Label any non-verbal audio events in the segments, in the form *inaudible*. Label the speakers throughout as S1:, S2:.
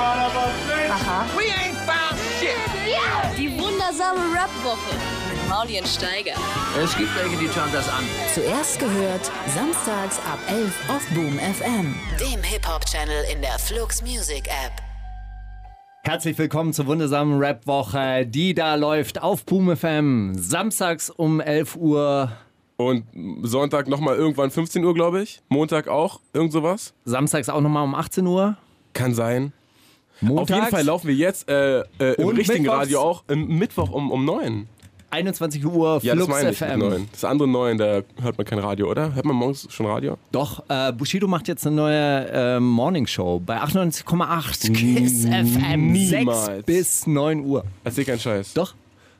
S1: Aha.
S2: We ain't found shit.
S3: Die wundersame Rap-Woche mit Maulien Steiger.
S2: Es gibt welche, die schauen das an.
S4: Zuerst gehört, samstags ab 11 auf Boom FM. Dem Hip-Hop-Channel in der Flux Music App.
S5: Herzlich willkommen zur wundersamen Rap-Woche, die da läuft auf Boom FM. Samstags um 11 Uhr.
S6: Und Sonntag nochmal irgendwann 15 Uhr, glaube ich. Montag auch, irgend sowas.
S5: Samstags auch nochmal um 18 Uhr.
S6: Kann sein.
S5: Montags
S6: Auf jeden Fall laufen wir jetzt äh, äh, im richtigen
S5: mittwochs-
S6: Radio auch im Mittwoch um, um 9.
S5: 21 Uhr
S6: Ja, das
S5: Flux
S6: ich
S5: FM.
S6: 9. Das andere 9, da hört man kein Radio, oder? Hört man morgens schon Radio?
S5: Doch, äh, Bushido macht jetzt eine neue äh, Morningshow bei 98,8 Kiss FM.
S6: niemals.
S5: 6 bis 9 Uhr.
S6: Erzähl keinen Scheiß.
S5: Doch,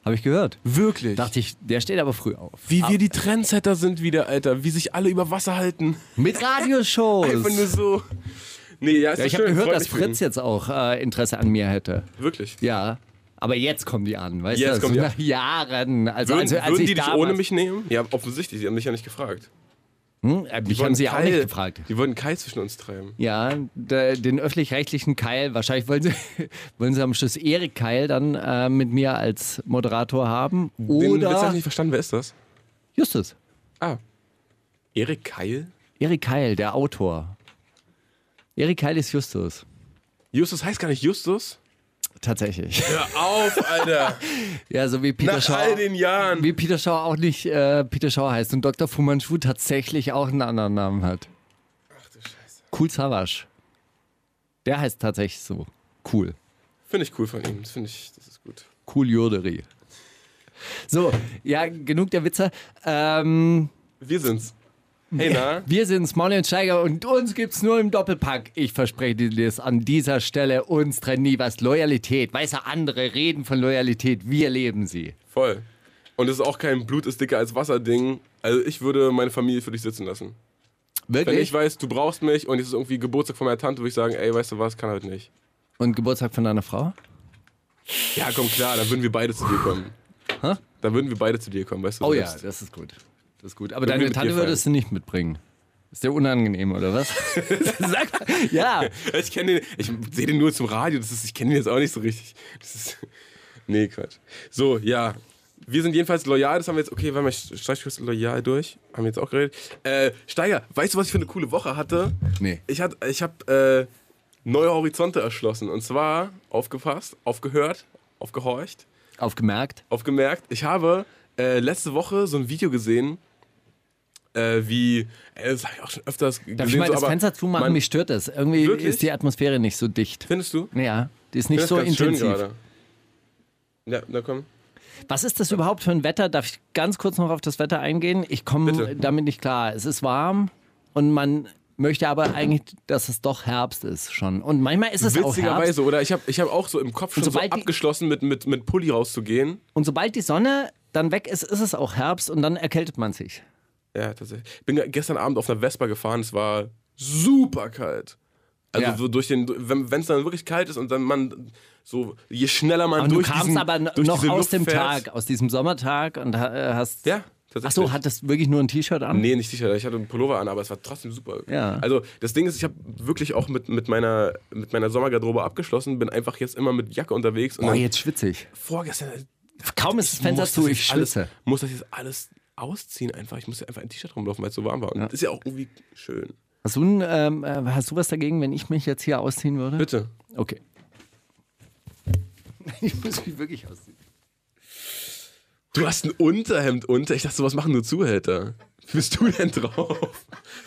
S5: habe ich gehört.
S6: Wirklich?
S5: Dachte ich, der steht aber früh auf.
S6: Wie wir die Trendsetter sind wieder, Alter. Wie sich alle über Wasser halten.
S5: Mit Radioshows.
S6: Einfach nur so. Nee, ja, ist
S5: Ja, ich habe gehört, dass. Fritz jetzt auch äh, Interesse an mir hätte.
S6: Wirklich.
S5: Ja. Aber jetzt kommen die an, weißt
S6: Jetzt
S5: du?
S6: kommen
S5: so
S6: die
S5: nach Jahren. Also,
S6: Würden,
S5: also, als
S6: würden die dich ohne mich nehmen? Ja, offensichtlich. Sie haben mich ja nicht gefragt.
S5: Hm? Äh, mich haben sie auch
S6: Keil-
S5: nicht gefragt.
S6: Die wollten Kai zwischen uns treiben.
S5: Ja, der, den öffentlich-rechtlichen Keil, wahrscheinlich wollen sie, *laughs* wollen sie am Schluss Erik Keil dann äh, mit mir als Moderator haben.
S6: Den Witz hab ich
S5: Oder
S6: nicht verstanden. Wer ist das?
S5: Justus.
S6: Ah. Erik Keil?
S5: Erik Keil, der Autor. Erik Keil ist Justus.
S6: Justus heißt gar nicht Justus?
S5: Tatsächlich.
S6: Hör auf, Alter. *laughs*
S5: Ja, so wie Peter
S6: Nach
S5: Schau.
S6: all den Jahren.
S5: Wie Peter Schau auch nicht äh, Peter Schau heißt und Dr. Fu Manchu tatsächlich auch einen anderen Namen hat.
S6: Ach du Scheiße.
S5: Cool Savage. Der heißt tatsächlich so. Cool.
S6: Finde ich cool von ihm. Das finde ich, das ist gut.
S5: Cool Joderi. So, ja, genug der Witze. Ähm,
S6: Wir sind's. Hey, na?
S5: wir sind Smolly und Steiger und uns gibt's nur im Doppelpack. Ich verspreche dir das an dieser Stelle. Uns trennt nie was. Loyalität. Weißt du, andere reden von Loyalität. Wir leben sie.
S6: Voll. Und es ist auch kein Blut ist dicker als Wasser-Ding. Also ich würde meine Familie für dich sitzen lassen. Wenn
S5: Wirklich?
S6: ich weiß, du brauchst mich und es ist irgendwie Geburtstag von meiner Tante, würde ich sagen, ey, weißt du was, kann halt nicht.
S5: und Geburtstag von deiner Frau?
S6: Ja, komm klar, dann würden wir beide zu dir kommen.
S5: Hä?
S6: Dann würden wir beide zu dir kommen, weißt du?
S5: Oh ja, das ist gut. Das ist gut. Aber deine Tante würdest du nicht mitbringen. Ist der unangenehm, oder was? *laughs* Sag mal. Ja.
S6: Ich kenne den, ich sehe den nur zum Radio, das ist, ich kenne den jetzt auch nicht so richtig. Das ist, nee, Quatsch. So, ja. Wir sind jedenfalls loyal, das haben wir jetzt, okay, wir haben Streichküste loyal durch, haben wir jetzt auch geredet. Äh, Steiger, weißt du, was ich für eine coole Woche hatte?
S5: Nee.
S6: Ich, hat, ich habe äh, neue Horizonte erschlossen und zwar, aufgepasst, aufgehört, aufgehorcht,
S5: Aufgemerkt.
S6: aufgemerkt, ich habe äh, letzte Woche so ein Video gesehen, äh, wie, äh, das habe ich auch schon öfters gesehen.
S5: Darf ich mal
S6: so,
S5: das Fenster zumachen?
S6: man-
S5: Mich stört das. Irgendwie
S6: Wirklich?
S5: ist die Atmosphäre nicht so dicht.
S6: Findest du?
S5: Ja, die ist
S6: Ich
S5: nicht so intensiv.
S6: Ja, na komm.
S5: Was ist das überhaupt für ein Wetter? Darf ich ganz kurz noch auf das Wetter eingehen? Ich komme damit nicht klar. Es ist warm und man möchte aber eigentlich, dass es doch Herbst ist schon. Und manchmal ist es auch Herbst.
S6: Witzigerweise, oder? Ich habe ich hab auch so im Kopf schon so
S5: sobald die-
S6: abgeschlossen, mit, mit, mit Pulli rauszugehen.
S5: Und sobald die Sonne dann weg ist, ist es auch Herbst und dann erkältet man sich.
S6: Ja, tatsächlich. Ich bin gestern Abend auf einer Vespa gefahren, es war super kalt. Also
S5: Ja.
S6: so durch den, wenn es dann wirklich kalt ist und dann man so, je schneller man
S5: du
S6: durch
S5: kamst
S6: diesen,
S5: aber
S6: durch
S5: noch aus
S6: Luft
S5: dem
S6: fährt.
S5: Tag, aus diesem Sommertag und ha- hast.
S6: Ja,
S5: Ach
S6: tatsächlich.
S5: so, hattest wirklich nur ein T-Shirt an?
S6: Nee, nicht sicher. Ich hatte einen Pullover an, aber es war trotzdem super.
S5: Ja.
S6: Also das Ding ist, ich habe wirklich auch mit, mit, meiner, mit meiner Sommergarderobe abgeschlossen, bin einfach jetzt immer mit Jacke unterwegs. Und dann
S5: jetzt schwitze ich.
S6: vorgestern
S5: Kaum ist das Fenster zu, ich schwitze.
S6: muss das jetzt alles ausziehen einfach. Ich musste einfach ein T-Shirt rumlaufen, weil es so warm war. Und das ist ja auch irgendwie schön.
S5: Hast du, ein, ähm, äh, hast du was dagegen, wenn ich mich jetzt hier ausziehen würde?
S6: Bitte.
S5: Okay. *laughs* Ich muss mich wirklich ausziehen.
S6: Du hast ein Unterhemd unter. Ich dachte, sowas machen nur Zuhälter. *laughs* Bist du denn drauf?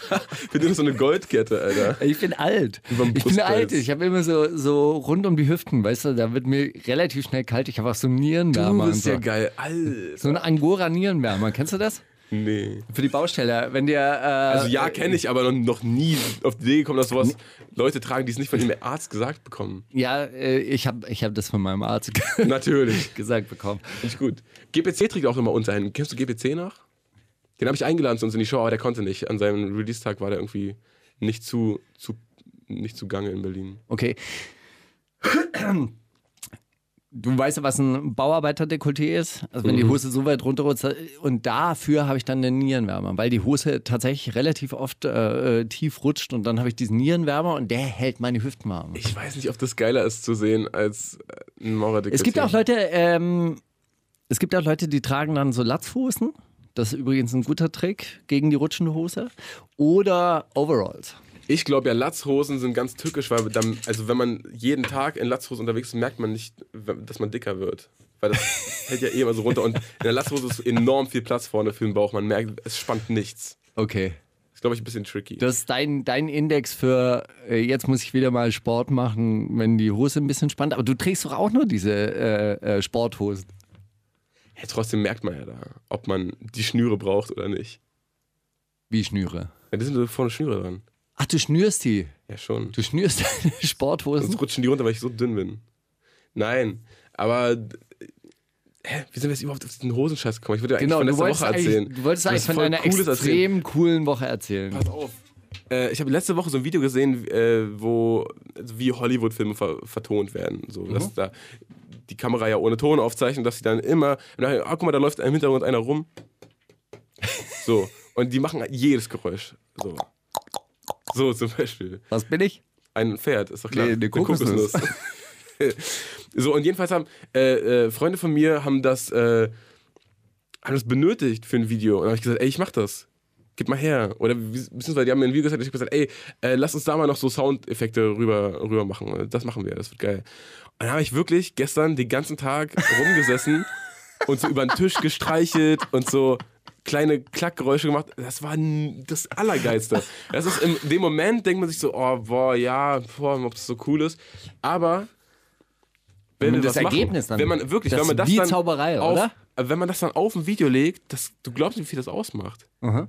S6: *laughs* Für dich so eine Goldkette, Alter.
S5: Ich bin alt. Ich bin alt. Ich habe immer so, so rund um die Hüften, weißt du, da wird mir relativ schnell kalt. Ich habe auch so einen
S6: Du
S5: Nierenwärmer. und
S6: bist
S5: so.
S6: ja geil. Alter.
S5: so einen Angora-Nierenwärmer. Kennst du das?
S6: Nee.
S5: Für die Baustelle. Wenn dir. Äh,
S6: Also ja, kenne ich, aber noch, nie auf die Idee gekommen, dass sowas Leute tragen, die es nicht von ihrem Arzt gesagt bekommen.
S5: Ja, äh, ich habe ich hab das von meinem Arzt *laughs*
S6: Natürlich.
S5: gesagt bekommen.
S6: Finde ich gut. GPC trägt auch immer Unterhemden. Kennst du GPC noch? Den habe ich eingeladen zu uns in die Show, aber der konnte nicht. An seinem Release-Tag war der irgendwie nicht zu, zu, nicht zu Gange in Berlin.
S5: Okay. Du weißt ja, was ein Bauarbeiter-Dekolleté ist? Also wenn die Hose so weit runterrutscht. Und dafür habe ich dann den Nierenwärmer, weil die Hose tatsächlich relativ oft äh, äh, tief rutscht und dann habe ich diesen Nierenwärmer und der hält meine Hüften warm.
S6: Ich weiß nicht, ob das geiler ist zu sehen als ein Maurer
S5: Es gibt auch Leute, ähm, es gibt auch Leute, die tragen dann so Latzhosen. Das ist übrigens ein guter Trick gegen die rutschende Hose. Oder Overalls.
S6: Ich glaube ja, Latzhosen sind ganz tückisch, weil dann, also wenn man jeden Tag in Latzhosen unterwegs ist, merkt man nicht, dass man dicker wird. Weil das *laughs* hält ja eh immer so runter. Und in der Latzhose ist enorm viel Platz vorne für den Bauch. Man merkt, es spannt nichts.
S5: Okay.
S6: Das ist, glaube ich, ein bisschen tricky.
S5: Das ist dein, dein Index für, äh, jetzt muss ich wieder mal Sport machen, wenn die Hose ein bisschen spannt. Aber du trägst doch auch nur diese äh, äh, Sporthosen.
S6: Ja, trotzdem merkt man ja da, ob man die Schnüre braucht oder nicht.
S5: Wie Schnüre.
S6: Ja, da sind so vorne Schnüre dran.
S5: Ach, du schnürst die.
S6: Ja, schon.
S5: Du schnürst *laughs* deine Sporthosen.
S6: Sonst rutschen die runter, weil ich so dünn bin. Nein, aber. Hä? Wie sind wir jetzt überhaupt auf diesen Hosenscheiß gekommen? Ich würde ja eigentlich
S5: Genau,
S6: von letzter Woche erzählen.
S5: du wolltest eigentlich von deiner
S6: Cooles erzählen.
S5: extrem coolen Woche erzählen.
S6: Pass auf. Äh, ich habe letzte Woche so ein Video gesehen, äh, wo also wie Hollywood-Filme ver vertont werden. So,
S5: Mhm.
S6: dass da die Kamera ja ohne Ton aufzeichnet, dass sie dann immer, ah, guck mal, da läuft im Hintergrund einer rum. *laughs* So. Und die machen jedes Geräusch. So. So zum Beispiel.
S5: Was bin ich?
S6: Ein Pferd, ist doch klar.
S5: Nee, eine Kokosnuss. *laughs*
S6: so, und jedenfalls haben äh, äh, Freunde von mir haben das, äh, haben das benötigt für ein Video. Und dann habe ich gesagt, ey, ich mach das. Gib mal her. Oder beziehungsweise die haben mir ein Video gesagt, ich habe gesagt, ey, äh, lass uns da mal noch so Soundeffekte rüber, rüber machen. Das machen wir, das wird geil. Dann habe ich wirklich gestern den ganzen Tag rumgesessen *laughs* und so über den Tisch gestreichelt und so kleine Klackgeräusche gemacht. Das war das Allergeilste. Das ist in dem Moment denkt man sich so, oh, boah, ja, boah, ob das so cool ist. Aber wenn
S5: das
S6: was machen,
S5: Ergebnis dann-
S6: wenn man wirklich,
S5: das
S6: wenn man das
S5: wie
S6: dann
S5: Zauberei,
S6: auf,
S5: oder?
S6: wenn man das dann auf ein Video legt, das, du glaubst nicht, wie viel das ausmacht.
S5: Aha.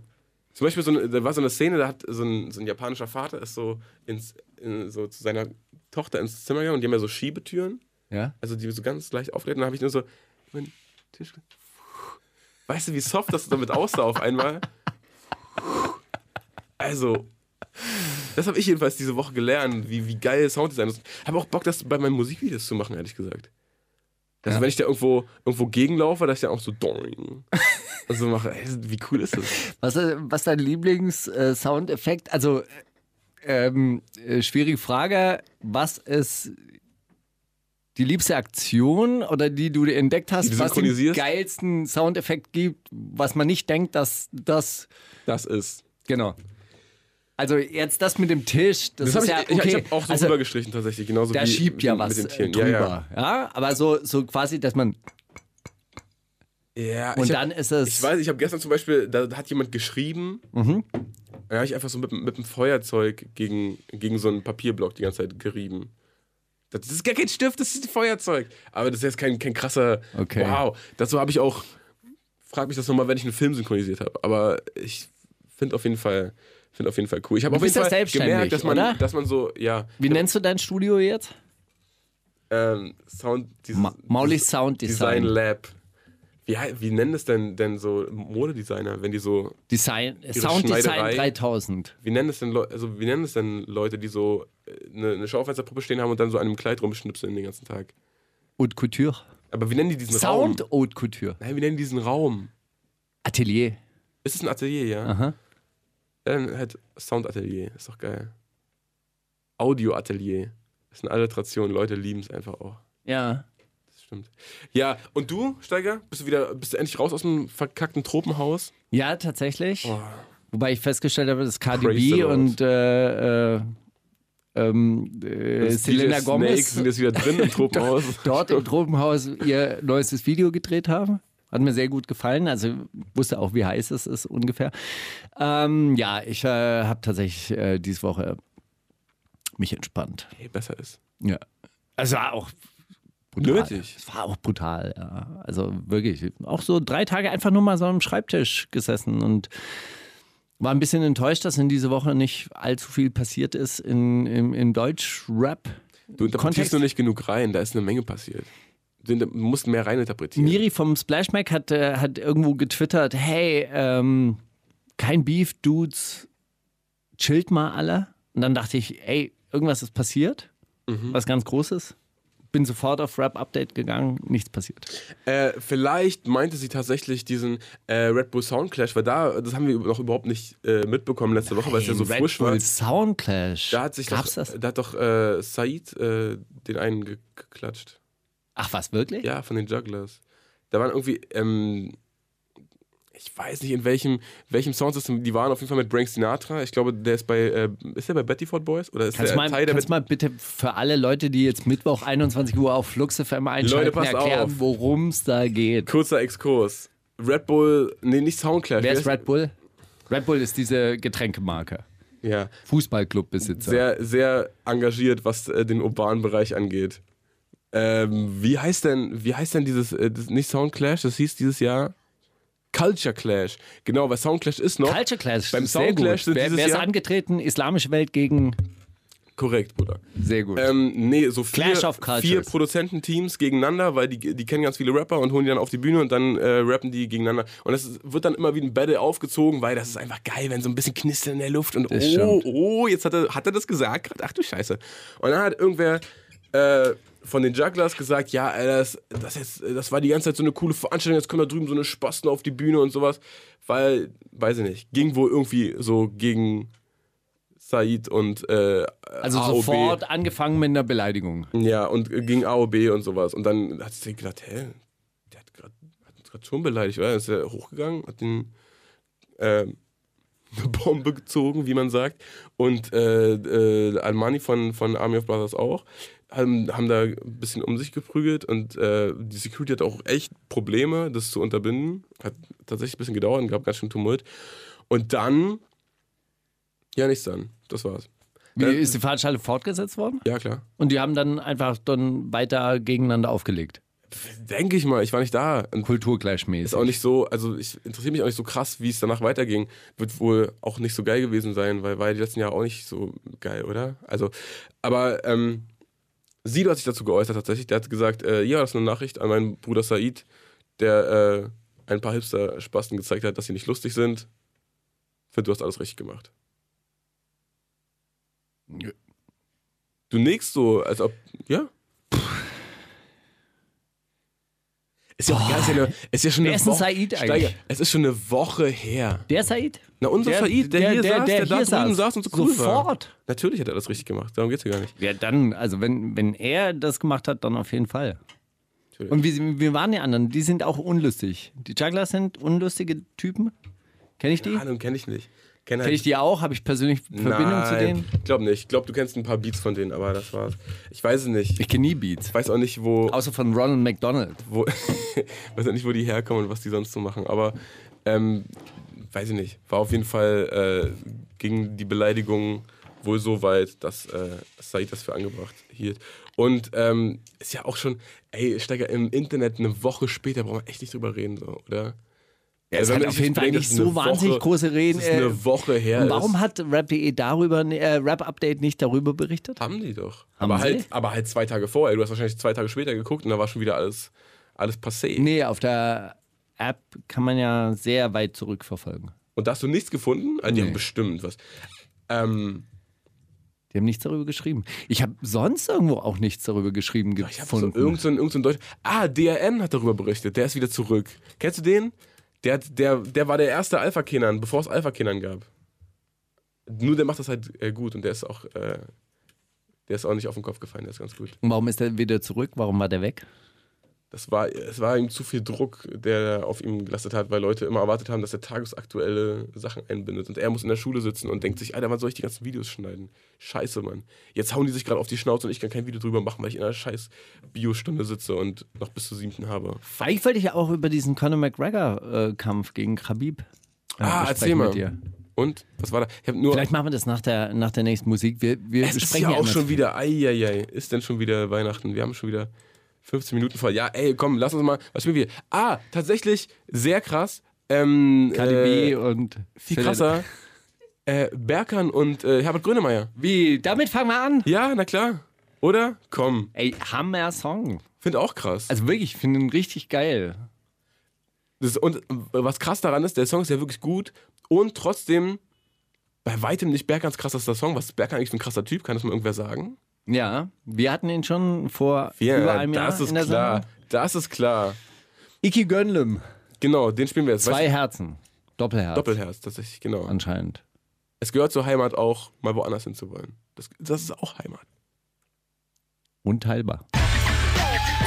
S6: Zum Beispiel, so eine, da war so eine Szene, da hat so ein, so ein japanischer Vater ist so, ins, in, so zu seiner Tochter ins Zimmer gegangen und die haben ja so Schiebetüren,
S5: Ja?
S6: also die so ganz leicht aufgelegt. Und dann habe ich nur so den Tisch. Weißt du, wie soft das damit aussah auf einmal? Also, das habe ich jedenfalls diese Woche gelernt, wie, wie geil Sounddesign ist. Habe auch Bock, das bei meinen Musikvideos zu machen, ehrlich gesagt. Also,
S5: Ja.
S6: wenn ich da irgendwo, irgendwo gegenlaufe, dass ich dann auch so doing. Und so mache, ey, wie cool ist das?
S5: Was, äh, was ist dein Lieblings-Soundeffekt? Also, ähm, äh, schwierige Frage. Was ist die liebste Aktion oder die du entdeckt hast,
S6: Die
S5: was den geilsten Soundeffekt gibt, was man nicht denkt, dass das.
S6: Das ist.
S5: Genau. Also, jetzt das mit dem Tisch, das,
S6: Das
S5: ist
S6: habe
S5: ja.
S6: ich,
S5: okay.
S6: ich, ich hab auch so
S5: also,
S6: rübergestrichen tatsächlich, genauso
S5: da
S6: wie
S5: schiebt ja was
S6: mit den
S5: äh,
S6: Tieren.
S5: drüber. Ja, aber so, so quasi, dass man.
S6: Ja, ja. ja
S5: Und dann
S6: hab,
S5: ist es.
S6: Ich weiß, ich habe gestern zum Beispiel, da hat jemand geschrieben,
S5: Mhm.
S6: Habe ich einfach so mit, mit dem Feuerzeug gegen, gegen so einen Papierblock die ganze Zeit gerieben. Das ist gar kein Stift, das ist ein Feuerzeug. Aber das ist jetzt kein, kein krasser.
S5: Okay.
S6: Wow. Dazu habe ich auch. Frag mich das nochmal, wenn ich einen Film synchronisiert habe. Aber ich finde auf jeden Fall. Finde auf jeden Fall cool. Ich habe auf jeden
S5: ja
S6: Fall gemerkt, dass man,
S5: oder?
S6: dass man so, ja,
S5: Wie nennst du dein Studio jetzt?
S6: ähm, Sound, dieses,
S5: Ma Mauli Sound
S6: Design
S5: Design.
S6: Lab. Wie, wie nennen das denn, denn so Modedesigner, wenn die so,
S5: Design, Sound Design
S6: Schneiderei.
S5: 3000.
S6: wie nennen das denn, also wie nennen das denn Leute, die so äh, eine, eine Schaufensterpuppe stehen haben und dann so an einem Kleid rumschnipseln den ganzen Tag?
S5: Haute Couture.
S6: Aber wie nennen die diesen
S5: Sound
S6: Raum?
S5: Haute Couture.
S6: Nein, wie nennen die diesen Raum?
S5: Atelier.
S6: Ist es ein Atelier, ja?
S5: Aha.
S6: Ja, Dann halt Soundatelier, ist doch geil. Audioatelier. Das ist eine Alliteration, Leute lieben es einfach auch.
S5: Ja.
S6: Stimmt. Ja, und du, Steiger, bist du wieder, bist du endlich raus aus dem verkackten Tropenhaus?
S5: Ja, tatsächlich.
S6: Oh.
S5: Wobei ich festgestellt habe, dass Cardi
S6: Praise the
S5: B
S6: Lord.
S5: und äh, äh, ähm, äh, Selena Gomez
S6: sind jetzt wieder drin im *laughs* Tropenhaus.
S5: dort im Tropenhaus ihr neuestes Video gedreht haben. Hat mir sehr gut gefallen. Also wusste auch, wie heiß es ist ungefähr. Ähm, ja, ich äh, habe tatsächlich äh, diese Woche mich entspannt.
S6: Hey, besser ist.
S5: Ja. Es war auch brutal.
S6: Nötig.
S5: Es war auch brutal, ja. Also wirklich. Auch so drei Tage einfach nur mal so am Schreibtisch gesessen und war ein bisschen enttäuscht, dass in dieser Woche nicht allzu viel passiert ist in, im, im Deutsch-Rap.
S6: Du interpretierst nur nicht genug rein, da ist eine Menge passiert. Du musst mehr reininterpretieren.
S5: Miri vom Splash Mac hat, äh, hat irgendwo getwittert, hey, ähm, kein Beef, Dudes, chillt mal alle. Und dann dachte ich, ey, irgendwas ist passiert, was ganz Großes. Bin sofort auf Rap-Update gegangen, nichts passiert.
S6: Äh, vielleicht meinte sie tatsächlich diesen äh, Red Bull Soundclash, weil da, das haben wir noch überhaupt nicht äh, mitbekommen letzte Woche, weil es ja so
S5: Red
S6: frisch
S5: Bull
S6: war.
S5: Soundclash.
S6: Da hat sich
S5: Gab's
S6: doch,
S5: das?
S6: Da hat doch äh, Said äh, den einen ge geklatscht.
S5: Ach was, wirklich?
S6: Ja, von den Jugglers. Da waren irgendwie, ähm, ich weiß nicht in welchem, welchem Soundsystem, die waren auf jeden Fall mit Frank Sinatra. Ich glaube, der ist bei, äh, ist der bei Betty Ford Boys? Oder ist
S5: Kannst
S6: der
S5: mal,
S6: Teil der
S5: kannst mal bitte für alle Leute, die jetzt Mittwoch 21 Uhr auf Flux FM einschalten,
S6: Leute,
S5: erklären, worum es da geht.
S6: Kurzer Exkurs. Red Bull, nee, nicht Soundclash.
S5: Wer ist Red Bull? Red Bull ist diese Getränkemarke.
S6: Ja,
S5: Fußballclubbesitzer.
S6: sehr, sehr engagiert, was äh, den urbanen Bereich angeht. Ähm, wie heißt denn, wie heißt denn dieses, äh, das, nicht Soundclash, das hieß dieses Jahr Culture Clash. Genau, weil Soundclash ist noch.
S5: Culture Clash.
S6: Beim Soundclash sind
S5: Wer,
S6: dieses
S5: wer ist
S6: Jahr-
S5: angetreten? Islamische Welt gegen.
S6: Korrekt, Bruder.
S5: Sehr gut.
S6: Ähm, nee, so vier,
S5: Clash of Cultures.
S6: vier Produzententeams gegeneinander, weil die, die kennen ganz viele Rapper und holen die dann auf die Bühne und dann äh, rappen die gegeneinander. Und das ist, wird dann immer wie ein Battle aufgezogen, weil das ist einfach geil, wenn so ein bisschen knistert in der Luft und
S5: Das
S6: oh,
S5: stimmt.
S6: oh, jetzt hat er, hat er das gesagt gerade? Ach du Scheiße. Und dann hat irgendwer äh, von den Jugglers gesagt, ja, Alter, das, das, jetzt, das war die ganze Zeit so eine coole Veranstaltung, jetzt kommen da drüben so eine Spasten auf die Bühne und sowas, weil, weiß ich nicht, ging wohl irgendwie so gegen Said und äh,
S5: also
S6: AOB.
S5: sofort angefangen mit einer Beleidigung.
S6: Ja, und gegen AOB und sowas. Und dann hat sie gedacht, hä, der hat, grad, hat uns gerade schon beleidigt, oder? Dann ist er hochgegangen, hat den ähm, *laughs* eine Bombe gezogen, wie man sagt. Und äh, äh, Almani von, von Army of Brothers auch. Haben, haben da ein bisschen um sich geprügelt und äh, die Security hat auch echt Probleme, das zu unterbinden. Hat tatsächlich ein bisschen gedauert und gab ganz schön Tumult. Und dann, ja, nichts dann. Das war's.
S5: Wie ist die Veranstaltung fortgesetzt worden?
S6: Ja, klar.
S5: Und die haben dann einfach dann weiter gegeneinander aufgelegt.
S6: Denke ich mal, ich war nicht da.
S5: Kulturgleichmäßig.
S6: Ist auch nicht so, also ich interessiere mich auch nicht so krass, wie es danach weiterging. Wird wohl auch nicht so geil gewesen sein, weil war ja die letzten Jahre auch nicht so geil, oder? Also, aber ähm, Sido hat sich dazu geäußert tatsächlich. Der hat gesagt, äh, ja, das ist eine Nachricht an meinen Bruder Said, der äh, ein paar Hipster-Spasten gezeigt hat, dass sie nicht lustig sind. Ich finde, du hast alles richtig gemacht. Du nickst so, als ob, ja? Ist ja auch egal, ist ja, eine, ist ja schon
S5: Wer
S6: eine
S5: ist denn
S6: Woche.
S5: Said
S6: Steiger,
S5: eigentlich?
S6: es ist schon eine Woche her.
S5: Der Said?
S6: Na, unser Said, der, hier saß, der, da
S5: hier
S6: drüben saß und so cool war.
S5: Sofort.
S6: Natürlich hat er das richtig gemacht, darum geht's ja gar nicht.
S5: Ja, dann, also wenn, wenn er das gemacht hat, dann auf jeden Fall.
S6: Natürlich.
S5: Und wie, wie waren die anderen? Die sind auch unlustig. Die Jugglers sind unlustige Typen. Kenne ich die?
S6: Ahnung, kenne ich nicht. Kenn halt
S5: ich die auch? Habe ich persönlich Verbindung zu denen?
S6: Ich glaube nicht. Ich glaube, du kennst ein paar Beats von denen, aber das war's. Ich weiß es nicht.
S5: Ich kenne nie Beats.
S6: Ich weiß auch nicht, wo,
S5: Außer von Ronald McDonald.
S6: wo *laughs* weiß auch nicht, wo die herkommen und was die sonst so machen. Aber ähm, weiß ich nicht. War auf jeden Fall äh, gegen die Beleidigung wohl so weit, dass äh, Said das für angebracht hielt. Und ähm, ist ja auch schon, ey, Steiger, im Internet eine Woche später brauchen wir echt nicht drüber reden, so, oder?
S5: Ja, es hat auf jeden Fall nicht so wahnsinnig
S6: Woche-
S5: große Reden.
S6: dass es eine
S5: äh,
S6: Woche her
S5: Und warum
S6: ist.
S5: hat Rap.de darüber, äh, Rap-Update nicht darüber berichtet?
S6: Haben die doch.
S5: Haben
S6: aber,
S5: sie?
S6: halt, aber halt zwei Tage vorher. Du hast wahrscheinlich zwei Tage später geguckt und da war schon wieder alles, alles passé.
S5: Nee, auf der App kann man ja sehr weit zurückverfolgen.
S6: Und da hast du nichts gefunden? Also, die
S5: Nee.
S6: haben bestimmt was. Ähm,
S5: Die haben nichts darüber geschrieben. Ich habe sonst irgendwo auch nichts darüber geschrieben
S6: ich habe so
S5: gefunden.
S6: irgend so ein, irgend so ein Deutsch. Ah, DRN hat darüber berichtet. Der ist wieder zurück. Kennst du den? Der, der, der war der erste Alpha-Kenan, bevor es Alpha-Kenan gab. Nur der macht das halt äh, gut und der ist auch. Äh, der ist auch nicht auf den Kopf gefallen, der ist ganz gut.
S5: Und warum ist er wieder zurück? Warum war der weg?
S6: Das war, es war ihm zu viel Druck, der auf ihm gelastet hat, weil Leute immer erwartet haben, dass er tagesaktuelle Sachen einbindet. Und er muss in der Schule sitzen und denkt sich, Alter, wann soll ich die ganzen Videos schneiden? Scheiße, Mann. Jetzt hauen die sich gerade auf die Schnauze und ich kann kein Video drüber machen, weil ich in einer scheiß Biostunde sitze und noch bis zur siebten habe.
S5: Eigentlich wollte ich ja auch über diesen Conor McGregor-Kampf gegen Khabib äh,
S6: Ah, erzähl mal.
S5: mit dir.
S6: Und? Was war da? Ich habe nur.
S5: Vielleicht machen wir das nach der, nach der nächsten Musik. Wir, wir
S6: es ist
S5: besprechen
S6: ja auch schon wieder. Eieiei. Ist denn schon wieder Weihnachten? Wir haben schon wieder 15 Minuten voll. Ja, ey, komm, lass uns mal. Was spielen wir? Ah, tatsächlich sehr krass. Ähm,
S5: KDB
S6: äh,
S5: und
S6: viel
S5: Philipp-
S6: krasser. Äh, Berkan und äh, Herbert Grönemeyer.
S5: Wie? Damit fangen wir an.
S6: Ja, na klar. Oder? Komm.
S5: Ey, Hammer Song.
S6: Find auch krass.
S5: Also wirklich, ich finde ihn richtig geil.
S6: Das, und äh, was krass daran ist, der Song ist ja wirklich gut und trotzdem bei weitem nicht Berkans krassester Song. Was ist Berkan eigentlich für ein krasser Typ? Kann das mal irgendwer sagen?
S5: Ja, wir hatten ihn schon vor
S6: Ja,
S5: über einem Jahr
S6: das ist
S5: in der
S6: klar.
S5: Sendung.
S6: Das ist klar.
S5: Iki Gönlüm,
S6: Genau, den spielen wir jetzt.
S5: zwei
S6: Weißt
S5: Herzen, Doppelherz
S6: Doppelherz, tatsächlich, genau.
S5: anscheinend.
S6: Es gehört zur Heimat auch, mal woanders hinzuwollen. Das, das ist auch Heimat.
S5: Unteilbar.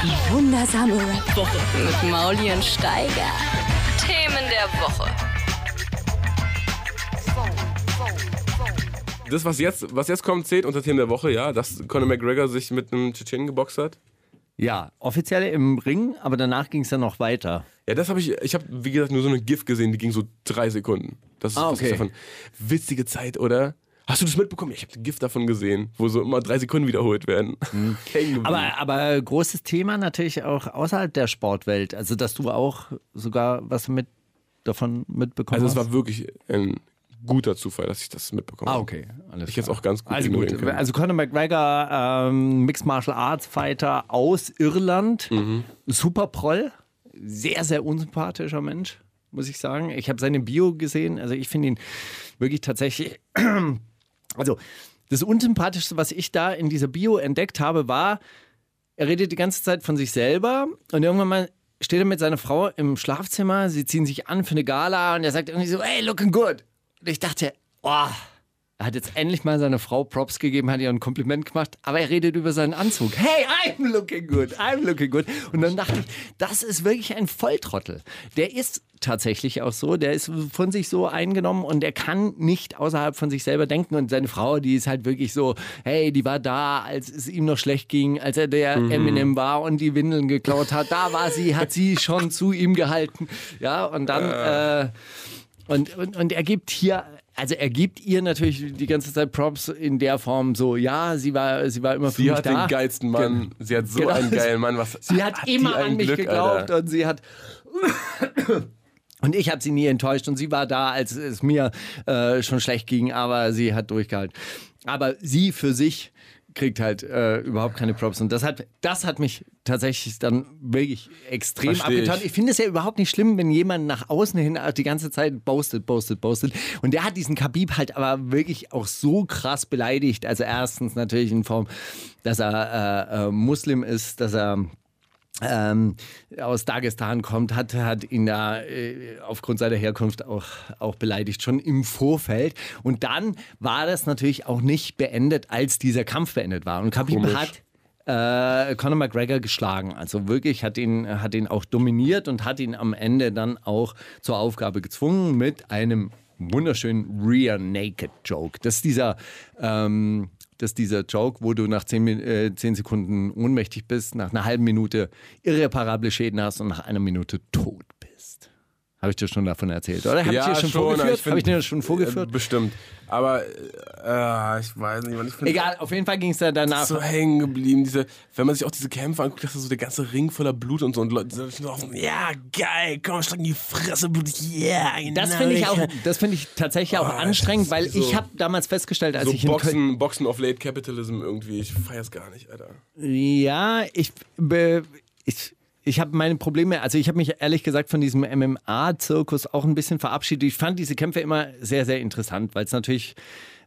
S3: Die wundersame Rap-Woche mit Mauli und Steiger. Themen der Woche.
S6: Das, was jetzt, was jetzt kommt, zählt unter Themen der Woche, ja, dass Conor McGregor sich mit einem Tschetschenen geboxt hat.
S5: Ja, offiziell im Ring, aber danach ging es dann noch weiter.
S6: Ja, das habe ich, ich habe, wie gesagt, nur so eine GIF gesehen, die ging so drei Sekunden. Das ist,
S5: Ah, okay.
S6: davon. Witzige Zeit, oder? Hast du das mitbekommen? Ja, Ich habe eine GIF davon gesehen, wo so immer drei Sekunden wiederholt werden. *laughs* Geblieben.
S5: Aber, aber großes Thema natürlich auch außerhalb der Sportwelt. Also, dass du auch sogar was mit davon mitbekommen
S6: also es
S5: hast.
S6: war wirklich ein guter Zufall, dass ich das mitbekommen
S5: Ah, okay. Alles
S6: Ich jetzt auch ganz gut
S5: Also gut. Also Conor McGregor, ähm, Mixed Martial Arts Fighter aus Irland,
S6: Mhm.
S5: super Proll, sehr, sehr unsympathischer Mensch, muss ich sagen. Ich habe seine Bio gesehen, also ich finde ihn wirklich tatsächlich, *clears throat* also das Unsympathischste, was ich da in dieser Bio entdeckt habe, war, er redet die ganze Zeit von sich selber und irgendwann mal steht er mit seiner Frau im Schlafzimmer, sie ziehen sich an für eine Gala und er sagt irgendwie so, hey, looking good. Und ich dachte, oh, er hat jetzt endlich mal seiner Frau Props gegeben, hat ihr ein Kompliment gemacht, aber er redet über seinen Anzug. Hey, I'm looking good, I'm looking good. Und dann dachte ich, das ist wirklich ein Volltrottel. Der ist tatsächlich auch so, der ist von sich so eingenommen und der kann nicht außerhalb von sich selber denken. Und seine Frau, die ist halt wirklich so, hey, die war da, als es ihm noch schlecht ging, als er der Eminem war und die Windeln geklaut hat. Da war sie, hat sie schon zu ihm gehalten. Ja, und dann, äh, und, und, und er gibt hier, also er gibt ihr natürlich die ganze Zeit Props in der Form so, ja, sie war, sie war immer für
S6: Sie
S5: mich
S6: hat
S5: da.
S6: den geilsten Mann. Sie hat so
S5: Genau.
S6: einen geilen Mann. Was,
S5: Sie hat,
S6: die
S5: immer an mich
S6: Glück,
S5: geglaubt
S6: Alter.
S5: und sie hat. *coughs* Und ich habe sie nie enttäuscht und sie war da, als es mir äh, schon schlecht ging, aber sie hat durchgehalten. Aber sie für sich kriegt halt äh, überhaupt keine Props und das hat, das hat mich tatsächlich dann wirklich extrem
S6: Versteh
S5: abgetan.
S6: ich.
S5: Ich finde es ja überhaupt nicht schlimm, wenn jemand nach außen hin die ganze Zeit postet, postet, postet. Und der hat diesen Khabib halt aber wirklich auch so krass beleidigt. Also erstens natürlich in Form, dass er äh, äh, Muslim ist, dass er ähm, aus Dagestan kommt, hat, hat ihn da äh, aufgrund seiner Herkunft auch, auch beleidigt, schon im Vorfeld. Und dann war das natürlich auch nicht beendet, als dieser Kampf beendet war. Und Khabib
S6: Komisch.
S5: hat äh, Conor McGregor geschlagen. Also wirklich hat ihn, hat ihn auch dominiert und hat ihn am Ende dann auch zur Aufgabe gezwungen mit einem wunderschönen Rear Naked Joke. Das ist dieser, ähm, das ist dieser Joke, wo du nach 10, Min- äh, 10 Sekunden ohnmächtig bist, nach einer halben Minute irreparable Schäden hast und nach einer Minute tot. Habe ich dir schon davon erzählt, oder? Habe
S6: Ja,
S5: ich dir schon,
S6: schon,
S5: vorgeführt? Habe ich dir schon vorgeführt?
S6: Äh, Bestimmt. Aber äh, ich weiß nicht, man. Ich find-
S5: Egal, auf jeden Fall ging es da danach.
S6: so hängen geblieben. Diese, wenn man sich auch diese Kämpfe anguckt, das ist so der ganze Ring voller Blut und so. Und Leute sind so ja, geil, komm, schlag in die Fresse, Blut, ja, genau.
S5: Das finde ich auch, das finde ich tatsächlich auch
S6: Oh,
S5: anstrengend, weil
S6: so-
S5: ich habe damals festgestellt, als
S6: So
S5: ich in Köln,
S6: Boxen, Boxen of Late Capitalism irgendwie. Ich feier's gar nicht, Alter.
S5: ja, ich, ich, ich habe meine Probleme, also ich habe mich ehrlich gesagt von diesem MMA-Zirkus auch ein bisschen verabschiedet. Ich fand diese Kämpfe immer sehr, sehr interessant, weil es natürlich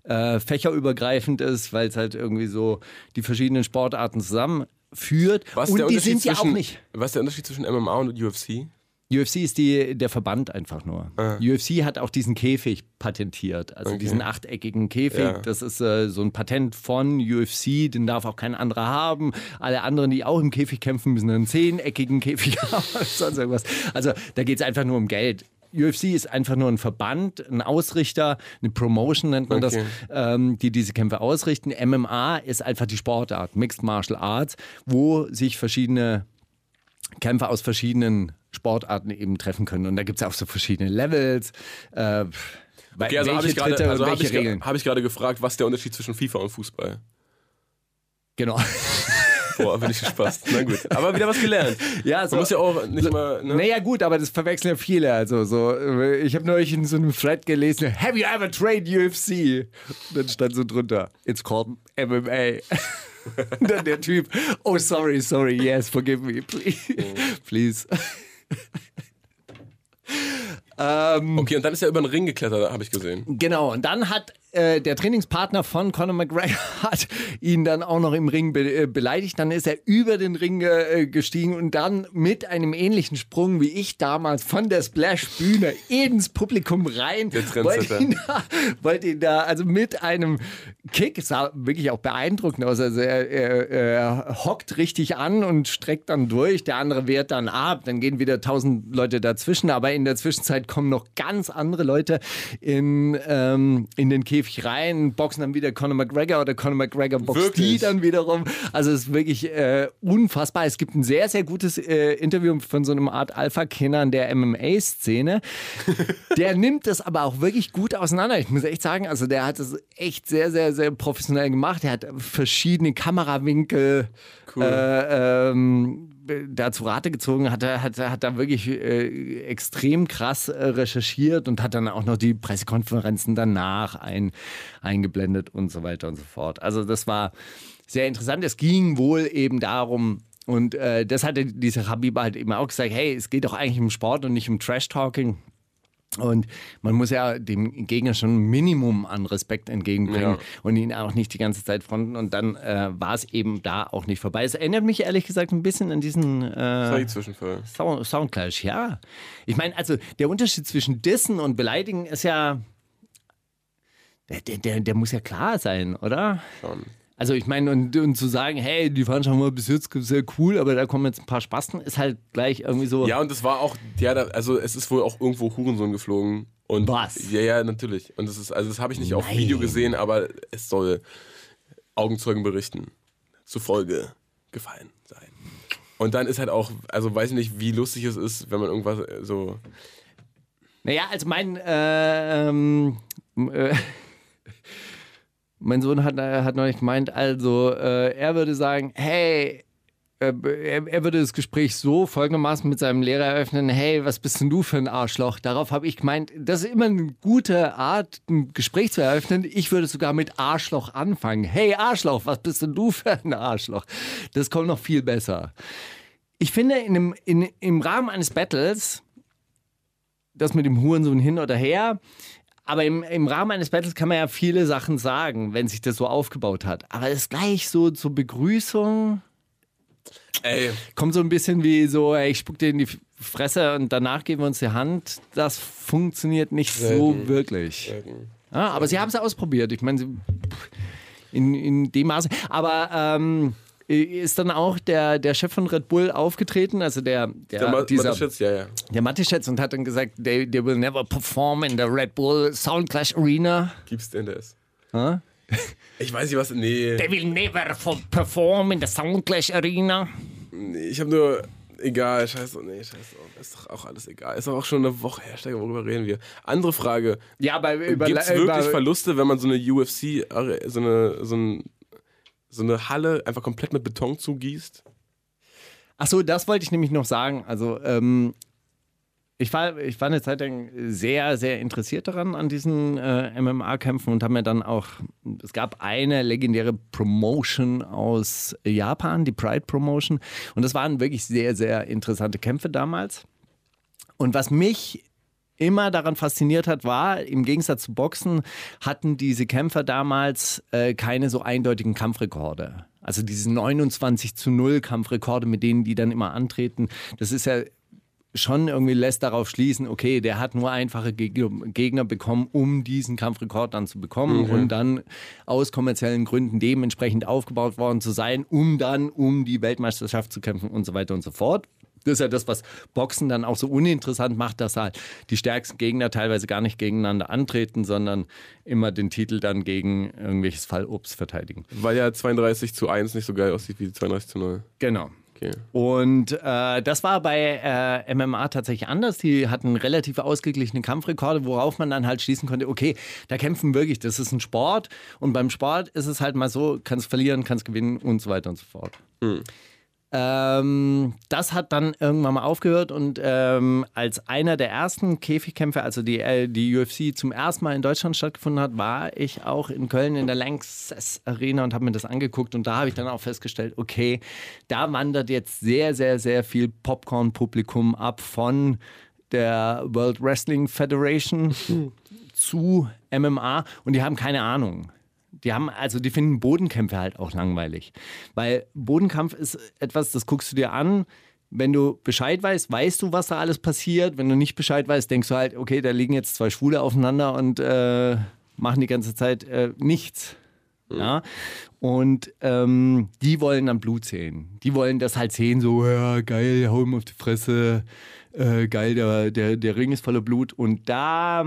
S5: äh, fächerübergreifend ist, weil es halt irgendwie so die verschiedenen Sportarten zusammenführt.
S6: Was
S5: Und die sind ja auch nicht.
S6: Was ist der Unterschied zwischen MMA und UFC?
S5: UFC ist die, der Verband einfach nur. UFC hat auch diesen Käfig patentiert, also
S6: Okay.
S5: diesen achteckigen Käfig.
S6: Ja.
S5: Das ist äh, so ein Patent von UFC, den darf auch kein anderer haben. Alle anderen, die auch im Käfig kämpfen, müssen einen zehneckigen Käfig *laughs* haben sonst irgendwas. Also da geht es einfach nur um Geld. UFC ist einfach nur ein Verband, ein Ausrichter, eine Promotion nennt man
S6: Okay.
S5: das, ähm, die diese Kämpfe ausrichten. MMA ist einfach die Sportart, Mixed Martial Arts, wo sich verschiedene Kämpfer aus verschiedenen Sportarten eben treffen können. Und da gibt es auch so verschiedene Levels. Äh,
S6: Okay, also habe ich gerade also hab ich, hab ich gefragt, was ist der Unterschied zwischen FIFA und Fußball?
S5: Genau. *laughs*
S6: Boah, bin ich gespaßt. Na gut. Aber wieder was gelernt. *laughs*
S5: Ja,
S6: Man muss ja auch nicht mal. Ne?
S5: Naja, gut, aber das verwechseln ja viele. Also, so, äh, ich habe neulich in so einem Thread gelesen: Have you ever trained UFC? Und dann stand so drunter: It's called MMA. *laughs* Und dann der Typ: Oh, sorry, sorry, yes, forgive me, please. please. *laughs* ähm,
S6: Okay, und dann ist er über den Ring geklettert, habe ich gesehen.
S5: Genau, und dann hat äh, der Trainingspartner von Conor McGregor *laughs* hat ihn dann auch noch im Ring be äh, beleidigt. Dann ist er über den Ring äh, gestiegen und dann mit einem ähnlichen Sprung wie ich damals von der Splash-Bühne ins Publikum rein. Wollte ihn, da, wollte ihn da, also mit einem Kick, es sah wirklich auch beeindruckend aus. Also er, er, er hockt richtig an und streckt dann durch. Der andere wehrt dann ab. Dann gehen wieder tausend Leute dazwischen. Aber in der Zwischenzeit kommen noch ganz andere Leute in, ähm, in den Käfig rein, boxen dann wieder Conor McGregor oder Conor McGregor boxt
S6: Wirklich?
S5: die dann wiederum. Also es ist wirklich äh, unfassbar. Es gibt ein sehr, sehr gutes äh, Interview von so einem Art Alpha-Kenner der MMA-Szene. *laughs* Der nimmt das aber auch wirklich gut auseinander. Ich muss echt sagen, also der hat das echt sehr, sehr, sehr professionell gemacht. Er hat verschiedene Kamerawinkel äh, ähm, da zu Rate gezogen, hat, hat, hat da wirklich äh, extrem krass äh, recherchiert und hat dann auch noch die Pressekonferenzen danach ein, eingeblendet und so weiter und so fort. Also das war sehr interessant. Es ging wohl eben darum, und äh, das hatte dieser Habib halt eben auch gesagt, hey, es geht doch eigentlich um Sport und nicht um Trash-Talking. Und man muss ja dem Gegner schon ein Minimum an Respekt entgegenbringen
S6: Ja.
S5: und ihn auch nicht die ganze Zeit fronten. Und dann äh, war es eben da auch nicht vorbei. Es erinnert mich ehrlich gesagt ein bisschen an diesen äh,
S6: Zwischenfall.
S5: Sound Soundclash, ja. Ich meine, also der Unterschied zwischen Dissen und Beleidigen ist ja. Der, der, der, der muss ja klar sein, oder?
S6: Schon.
S5: Also ich meine, und, und zu sagen, hey, die Veranstaltung war bis jetzt sehr cool, aber da kommen jetzt ein paar Spasten, ist halt gleich irgendwie so.
S6: Ja, und es war auch, ja, da, also es ist wohl auch irgendwo Hurensohn geflogen. Und
S5: Was?
S6: Ja, ja, natürlich. Und das ist, also das habe ich nicht auf
S5: Nein.
S6: Video gesehen, aber es soll Augenzeugen berichten zufolge gefallen sein. Und dann ist halt auch, also weiß ich nicht, wie lustig es ist, wenn man irgendwas äh, so.
S5: Naja, also mein, äh, ähm, äh, *laughs* mein Sohn hat, äh, hat neulich gemeint, also äh, er würde sagen, hey, äh, er, er würde das Gespräch so folgendermaßen mit seinem Lehrer eröffnen, hey, was bist denn du für ein Arschloch? Darauf habe ich gemeint, das ist immer eine gute Art, ein Gespräch zu eröffnen. Ich würde sogar mit Arschloch anfangen. Hey, Arschloch, was bist denn du für ein Arschloch? Das kommt noch viel besser. Ich finde, in einem, in, im Rahmen eines Battles das mit dem Hurensohn hin oder her. Aber im, im Rahmen eines Battles kann man ja viele Sachen sagen, wenn sich das so aufgebaut hat. Aber es gleich so zur Begrüßung
S6: Ey,
S5: kommt so ein bisschen wie so, ey, ich spuck dir in die Fresse und danach geben wir uns die Hand. Das funktioniert nicht so
S6: Selten.
S5: wirklich.
S6: Selten.
S5: Ja, aber sie haben es ausprobiert. Ich meine, in, in dem Maße. Aber ähm, ist dann auch der, der Chef von Red Bull aufgetreten, also der, der,
S6: der Ma
S5: dieser,
S6: Mateschitz, ja, ja.
S5: der Matischetz und hat dann gesagt, they, they will never perform in the Red Bull Soundclash Arena.
S6: Gibt's denn das?
S5: Hä? *laughs*
S6: Ich weiß nicht, was. Nee.
S5: They will never fo- perform in the Soundclash Arena.
S6: nee ich habe nur. Egal, scheiß doch, nee, scheiß doch. Ist doch auch alles egal. Ist doch auch schon eine Woche her, Steiger, worüber reden wir? Andere Frage.
S5: Ja, aber über,
S6: Gibt es wirklich Verluste, wenn man so eine UFC, Are- so eine, so, ein, so eine Halle einfach komplett mit Beton zugießt?
S5: Achso, das wollte ich nämlich noch sagen. Also, ähm, ich war, ich war eine Zeit lang sehr, sehr interessiert daran, an diesen äh, MMA-Kämpfen und habe mir dann auch, es gab eine legendäre Promotion aus Japan, die Pride Promotion. Und das waren wirklich sehr, sehr interessante Kämpfe damals. Und was mich immer daran fasziniert hat, war, im Gegensatz zu Boxen hatten diese Kämpfer damals äh, keine so eindeutigen Kampfrekorde. Also diese 29 zu 0 Kampfrekorde, mit denen die dann immer antreten, das ist ja schon irgendwie lässt darauf schließen, okay, der hat nur einfache Gegner, Gegner bekommen, um diesen Kampfrekord dann zu bekommen und dann aus kommerziellen Gründen dementsprechend aufgebaut worden zu sein, um dann um die Weltmeisterschaft zu kämpfen und so weiter und so fort. Das ist ja das, was Boxen dann auch so uninteressant macht, dass halt die stärksten Gegner teilweise gar nicht gegeneinander antreten, sondern immer den Titel dann gegen irgendwelches Fallobst verteidigen.
S6: Weil ja 32 zu 1 nicht so geil aussieht wie 32 zu 0.
S5: Genau.
S6: Okay.
S5: Und äh, das war bei äh, MMA tatsächlich anders. Die hatten relativ ausgeglichene Kampfrekorde, worauf man dann halt schließen konnte, okay, da kämpfen wirklich, das ist ein Sport. Und beim Sport ist es halt mal so, kannst verlieren, kannst gewinnen und so weiter und so fort. Ähm, das hat dann irgendwann mal aufgehört und ähm, als einer der ersten Käfigkämpfe, also die, äh, die UFC zum ersten Mal in Deutschland stattgefunden hat, war ich auch in Köln in der Lanxess Arena und habe mir das angeguckt und da habe ich dann auch festgestellt, okay, da wandert jetzt sehr, sehr, sehr viel Popcorn-Publikum ab von der World Wrestling Federation zu MMA und die haben keine Ahnung. Die haben, also die finden Bodenkämpfe halt auch langweilig. Weil Bodenkampf ist etwas, das guckst du dir an. Wenn du Bescheid weißt, weißt du, was da alles passiert. Wenn du nicht Bescheid weißt, denkst du halt, okay, da liegen jetzt zwei Schwule aufeinander und äh, machen die ganze Zeit äh, nichts. Ja. Und ähm, die wollen dann Blut sehen. Die wollen das halt sehen, so, ja, geil, hau ihm auf die Fresse, äh, geil, der, der, der Ring ist voller Blut. Und da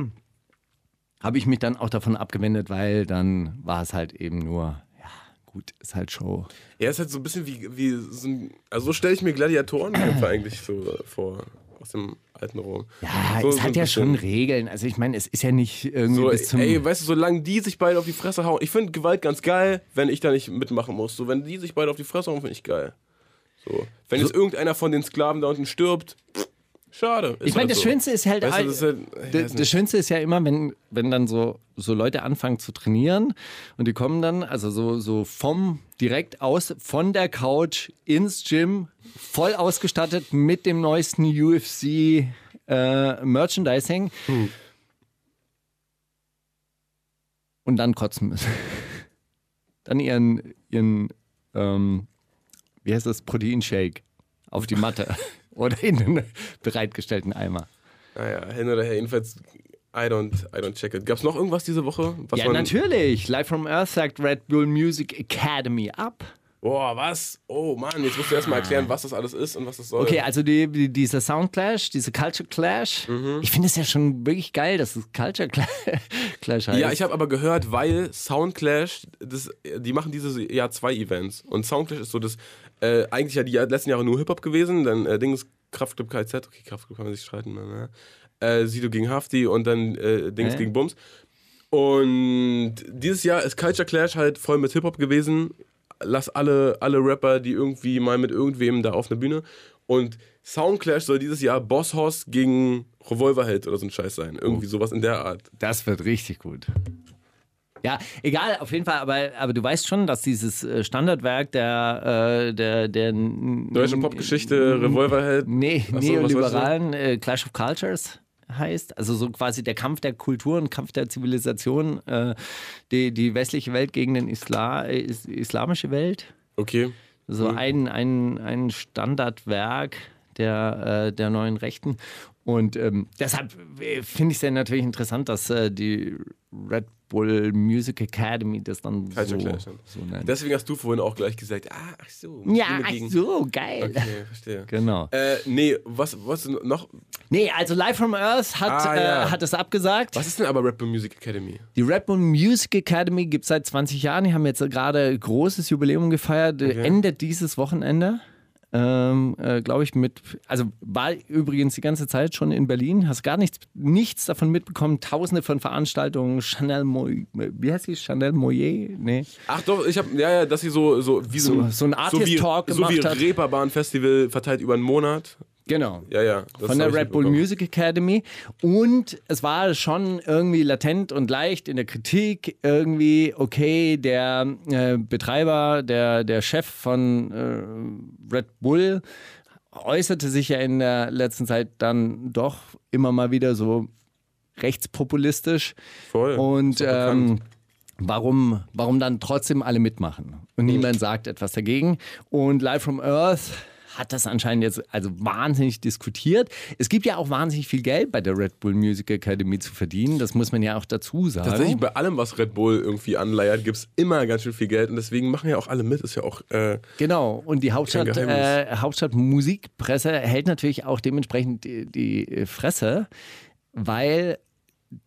S5: habe ich mich dann auch davon abgewendet, weil dann war es halt eben nur, ja, gut, ist halt Show.
S6: Er ist halt so ein bisschen wie, wie so ein, also so stelle ich mir Gladiatorenkämpfe eigentlich so vor, aus dem alten Rom.
S5: Ja,
S6: so,
S5: es
S6: so
S5: hat ja schon Regeln. Also ich meine, es ist ja nicht irgendwie
S6: So,
S5: bis zum...
S6: ey, weißt du, solange die sich beide auf die Fresse hauen. Ich finde Gewalt ganz geil, wenn ich da nicht mitmachen muss. So, wenn die sich beide auf die Fresse hauen, finde ich geil. So. Wenn jetzt irgendeiner von den Sklaven da unten stirbt, pff, schade.
S5: Ich meine,
S6: halt
S5: das
S6: so.
S5: Schönste ist halt,
S6: Weißt du, das ist halt
S5: das, das. Schönste ist ja immer, wenn, wenn dann so, so Leute anfangen zu trainieren und die kommen dann, also so, so vom direkt aus, von der Couch ins Gym, voll ausgestattet mit dem neuesten UFC äh, Merchandising
S6: Hm.
S5: und dann kotzen müssen. *laughs* dann ihren, ihren ähm, wie heißt das, Proteinshake auf die Matte *laughs* oder in den bereitgestellten Eimer.
S6: Naja, hin oder her, jedenfalls, I don't, I don't check it. Gab es noch irgendwas diese Woche? Was
S5: Ja, natürlich. Live from Earth sagt Red Bull Music Academy ab.
S6: Boah, was? Oh Mann, jetzt musst du erstmal erklären, was das alles ist und was das soll.
S5: Okay, also die, die, dieser Sound Clash, diese Culture Clash.
S6: Mhm.
S5: Ich finde es ja schon wirklich geil, dass es Culture Cla- *laughs* Clash heißt.
S6: Ja, ich habe aber gehört, weil Soundclash, das, die machen dieses Jahr zwei Events. Und Soundclash ist so das, äh, eigentlich ja die letzten Jahre nur Hip-Hop gewesen, dann äh, Dings, Kraftclub KZ, okay, Kraftclub kann man sich streiten, ne? äh, Sido gegen Hafti und dann äh, Dings gegen Bums. Und dieses Jahr ist Culture Clash halt voll mit Hip-Hop gewesen. Lass alle, alle Rapper, die irgendwie mal mit irgendwem da auf eine Bühne. Und Soundclash soll dieses Jahr Boss Hoss gegen Revolverheld oder so ein Scheiß sein. Irgendwie sowas in der Art.
S5: Das wird richtig gut. Ja, egal, auf jeden Fall, aber, aber du weißt schon, dass dieses äh, Standardwerk der, äh, der, der
S6: Deutsche Popgeschichte, Revolverheld.
S5: Nee,
S6: so,
S5: neoliberalen äh, Clash of Cultures heißt. Also so quasi der Kampf der Kulturen, Kampf der Zivilisation, äh, die, die westliche Welt gegen den Isla äh, is islamische Welt.
S6: Okay.
S5: So ein, ein, ein Standardwerk der, äh, der neuen Rechten. Und ähm, deshalb äh, finde ich es ja natürlich interessant, dass äh, die Red Bull Music Academy das dann so,
S6: Culture Clash.
S5: so nennt.
S6: Deswegen hast du vorhin auch gleich gesagt, ah, ach so.
S5: ja, ach so, geil.
S6: Okay, verstehe.
S5: Genau.
S6: Äh, nee, was, was noch?
S5: Nee, also Live from Earth hat,
S6: Ah, ja.
S5: äh, hat es abgesagt.
S6: Was ist denn aber Red Bull Music Academy?
S5: Die Red Bull Music Academy gibt es seit 20 Jahren. Die haben jetzt gerade großes Jubiläum gefeiert. Äh, Endet dieses Wochenende. Ähm, äh, Glaube ich, mit. Also war übrigens die ganze Zeit schon in Berlin. Hast gar nichts, nichts davon mitbekommen. Tausende von Veranstaltungen. Chanel Moy, wie heißt die? Chanel Moyer? Nee.
S6: Ach doch, ich habe ja, ja, dass sie so so wie so,
S5: So- so ein Artist
S6: wie,
S5: Talk
S6: so wie
S5: gemacht hat.
S6: Reeperbahn Festival verteilt über einen Monat.
S5: Genau.
S6: Ja, ja.
S5: von der Red Bull. Music Academy. Und es war schon irgendwie latent und leicht in der Kritik irgendwie, okay, der äh, Betreiber, der, der Chef von äh, Red Bull äußerte sich ja in der letzten Zeit dann doch immer mal wieder so rechtspopulistisch.
S6: Voll.
S5: Und ähm, warum, warum dann trotzdem alle mitmachen? Und niemand sagt etwas dagegen. Und Live from Earth hat das anscheinend jetzt also wahnsinnig diskutiert. Es gibt ja auch wahnsinnig viel Geld bei der Red Bull Music Academy zu verdienen. Das muss man ja auch dazu sagen.
S6: Tatsächlich bei allem, was Red Bull irgendwie anleiert, gibt es immer ganz schön viel Geld und deswegen machen ja auch alle mit. Ist ja auch äh,
S5: Genau, und die Hauptstadt, äh. Hauptstadt Musikpresse hält natürlich auch dementsprechend die, die Fresse, weil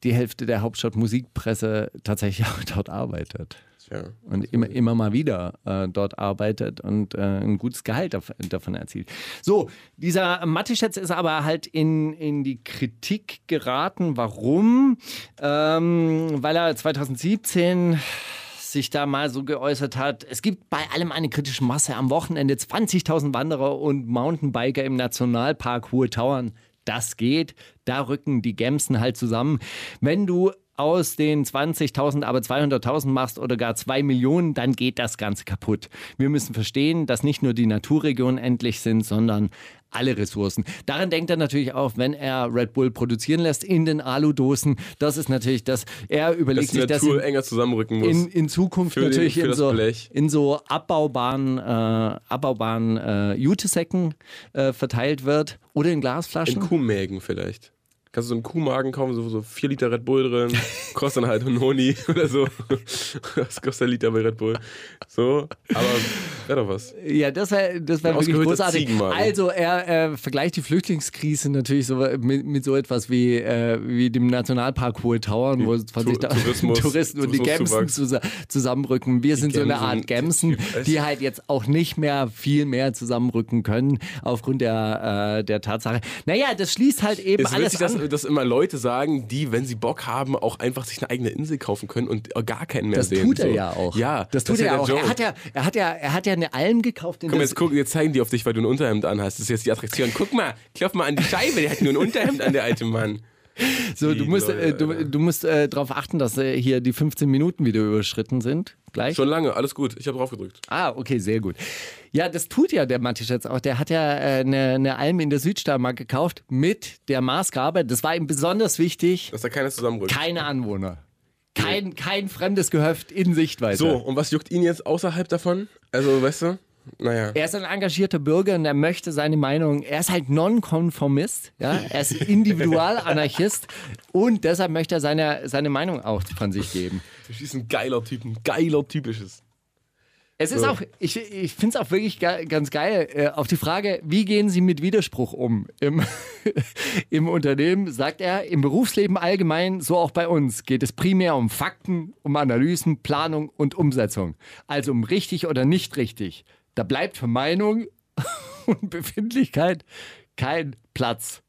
S5: die Hälfte der Hauptstadt Musikpresse tatsächlich *laughs* auch dort arbeitet.
S6: Ja.
S5: und immer, immer mal wieder äh, dort arbeitet und äh, ein gutes Gehalt dav davon erzielt. So, dieser Mathe-Schätz ist aber halt in, in die Kritik geraten. Warum? Ähm, weil er 2017 sich da mal so geäußert hat, es gibt bei allem eine kritische Masse. Am Wochenende 20.000 Wanderer und Mountainbiker im Nationalpark Hohe Tauern. Das geht. Da rücken die Gemsen halt zusammen. Wenn du aus den 20.000 aber 200.000 machst oder gar 2 Millionen, dann geht das Ganze kaputt. Wir müssen verstehen, dass nicht nur die Naturregionen endlich sind, sondern alle Ressourcen. Daran denkt er natürlich auch, wenn er Red Bull produzieren lässt in den Aludosen. Das ist natürlich das. Er überlegt
S6: Dass
S5: sich das
S6: Natur
S5: in,
S6: enger zusammenrücken muss.
S5: in, in Zukunft
S6: Für den-
S5: natürlich
S6: für
S5: in, so, in so abbaubaren, äh, abbaubaren äh, Jutesäcken äh, verteilt wird oder in Glasflaschen.
S6: In Kuhmägen vielleicht. Kannst du so einen Kuhmagen kaufen, so, so 4 Liter Red Bull drin, *laughs* kostet dann halt ein Honi oder so. Was kostet ein Liter bei Red Bull? So, aber wäre doch was.
S5: Ja, das wäre das wär wirklich großartig. Also er äh, vergleicht die Flüchtlingskrise natürlich so mit, mit so etwas wie, äh, wie dem Nationalpark Hohe Tauern, wo 20.000 *laughs*
S6: Tourismus-
S5: Touristen und die
S6: Tourismuszuwachs.
S5: zus zusammenrücken. Wir sind so eine Art *laughs*
S6: weiß.
S5: die halt jetzt auch nicht mehr viel mehr zusammenrücken können aufgrund der, äh, der Tatsache. Naja, das schließt halt eben
S6: ist
S5: alles
S6: witzig,
S5: an.
S6: Dass, immer Leute sagen, die, wenn sie Bock haben, auch einfach sich eine eigene Insel kaufen können und gar keinen mehr
S5: Das
S6: sehen.
S5: tut er
S6: so.
S5: ja auch.
S6: Ja,
S5: das tut
S6: ist
S5: er ja auch.
S6: Joke.
S5: Er hat ja, er hat ja, er hat ja eine Alm gekauft. In
S6: Komm,
S5: das-
S6: jetzt guck, jetzt zeigen die auf dich, weil du ein Unterhemd anhast. Das ist jetzt die Attraktion. Guck mal, klopf mal an die Scheibe, der hat nur ein Unterhemd an, der alte Mann.
S5: So, du
S6: Die
S5: musst, äh, du, du musst äh, darauf achten, dass äh, hier die 15 Minuten wieder überschritten sind. Gleich.
S6: Schon lange, alles gut. Ich habe drauf gedrückt.
S5: Ah, okay, sehr gut. Ja, das tut ja der Matisch jetzt auch. Der hat ja äh, eine, eine Alm in der Südsteiermark gekauft mit der Maßgabe, das war ihm besonders wichtig,
S6: Dass da keiner zusammenrückt.
S5: keine Anwohner. Kein, kein fremdes Gehöft in Sichtweise.
S6: So, und was juckt ihn jetzt außerhalb davon? Also, weißt du? Naja.
S5: Er ist ein engagierter Bürger und er möchte seine Meinung, er ist halt Nonkonformist, ja, er ist Individualanarchist *laughs* und deshalb möchte er seine, seine Meinung auch von sich geben.
S6: Du bist ein geiler Typ, ein geiler Typisches.
S5: Es ist
S6: So.
S5: auch, ich, ich finde es auch wirklich ge ganz geil, äh, auf die Frage, wie gehen Sie mit Widerspruch um im, *laughs* im Unternehmen, sagt er, im Berufsleben allgemein, so auch bei uns, geht es primär um Fakten, um Analysen, Planung und Umsetzung. Also um richtig oder nicht richtig. Da bleibt für Meinung *laughs* und Befindlichkeit kein Platz.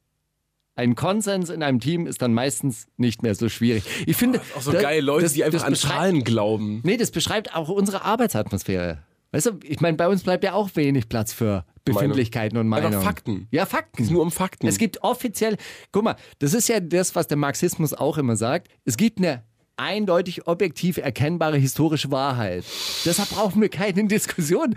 S5: Ein Konsens in einem Team ist dann meistens nicht mehr so schwierig. Ich finde,
S6: Auch so
S5: das-
S6: geil, Leute,
S5: das-
S6: die einfach an Zahlen glauben.
S5: Nee, das beschreibt auch unsere Arbeitsatmosphäre. Weißt du, ich meine, bei uns bleibt ja auch wenig Platz für Befindlichkeiten und
S6: Einfach
S5: Meinungen.
S6: Fakten.
S5: Ja, Fakten.
S6: Es nur um Fakten.
S5: Es gibt offiziell, guck mal, das ist ja das, was der Marxismus auch immer sagt. Es gibt eine eindeutig objektiv erkennbare historische Wahrheit. Deshalb brauchen wir keine Diskussion.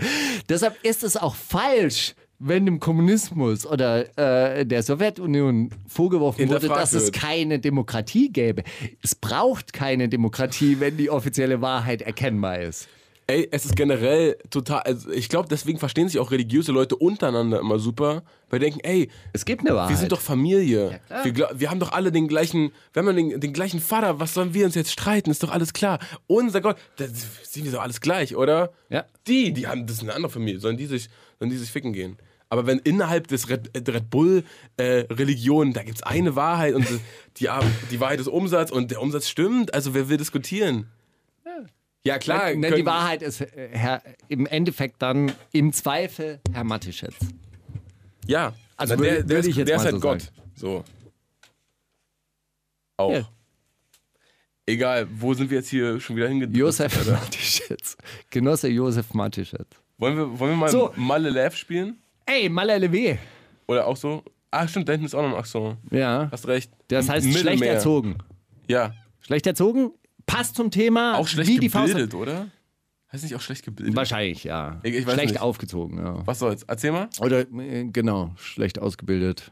S5: Deshalb ist es auch falsch, wenn dem Kommunismus oder äh, der Sowjetunion vorgeworfen wurde, dass es keine Demokratie gäbe. Es braucht keine Demokratie, wenn die offizielle Wahrheit erkennbar ist.
S6: Ey, es ist generell total. Also ich glaube, deswegen verstehen sich auch religiöse Leute untereinander immer super, weil die denken, ey,
S5: Es gibt eine Wahrheit.
S6: wir sind doch Familie.
S5: klar.
S6: wir, wir haben doch alle den gleichen, wir haben den, den gleichen Vater. Was sollen wir uns jetzt streiten? Ist doch alles klar. Unser Gott, da sind wir doch alles gleich, oder?
S5: Ja.
S6: Die, die haben, das ist eine andere Familie. Sollen die sich, sollen die sich ficken gehen? Aber wenn innerhalb des Red, äh, Red Bull äh, Religion, da gibt es eine Wahrheit und die, die Wahrheit ist Umsatz und der Umsatz stimmt, also wer will diskutieren? Ja, klar.
S5: Ne, die Wahrheit ist äh, Herr, im Endeffekt dann im Zweifel Herr Matischetz.
S6: Ja,
S5: Also
S6: Na, der, der,
S5: ich jetzt
S6: der ist halt
S5: so
S6: Gott.
S5: sagen.
S6: So. Auch.
S5: Ja.
S6: Egal, wo sind wir jetzt hier schon wieder hingedrückt?
S5: Josef *laughs* Matischetz. Genosse Josef Matischetz.
S6: Wollen wir, wollen wir mal
S5: So.
S6: Malle Lev spielen?
S5: Ey, Malalewe.
S6: Oder auch so? Ah, stimmt, da hinten ist auch noch ein Axon.
S5: Ja.
S6: Hast recht.
S5: Das heißt
S6: Mittelmeer.
S5: schlecht erzogen.
S6: Ja.
S5: Schlecht erzogen passt zum Thema.
S6: Auch schlecht
S5: wie die Faust-
S6: gebildet, oder? Heißt nicht auch schlecht gebildet?
S5: Wahrscheinlich, ja.
S6: Ich- ich
S5: schlecht
S6: nicht.
S5: aufgezogen, ja.
S6: Was soll's? Erzähl mal.
S5: Oder äh, genau, schlecht ausgebildet.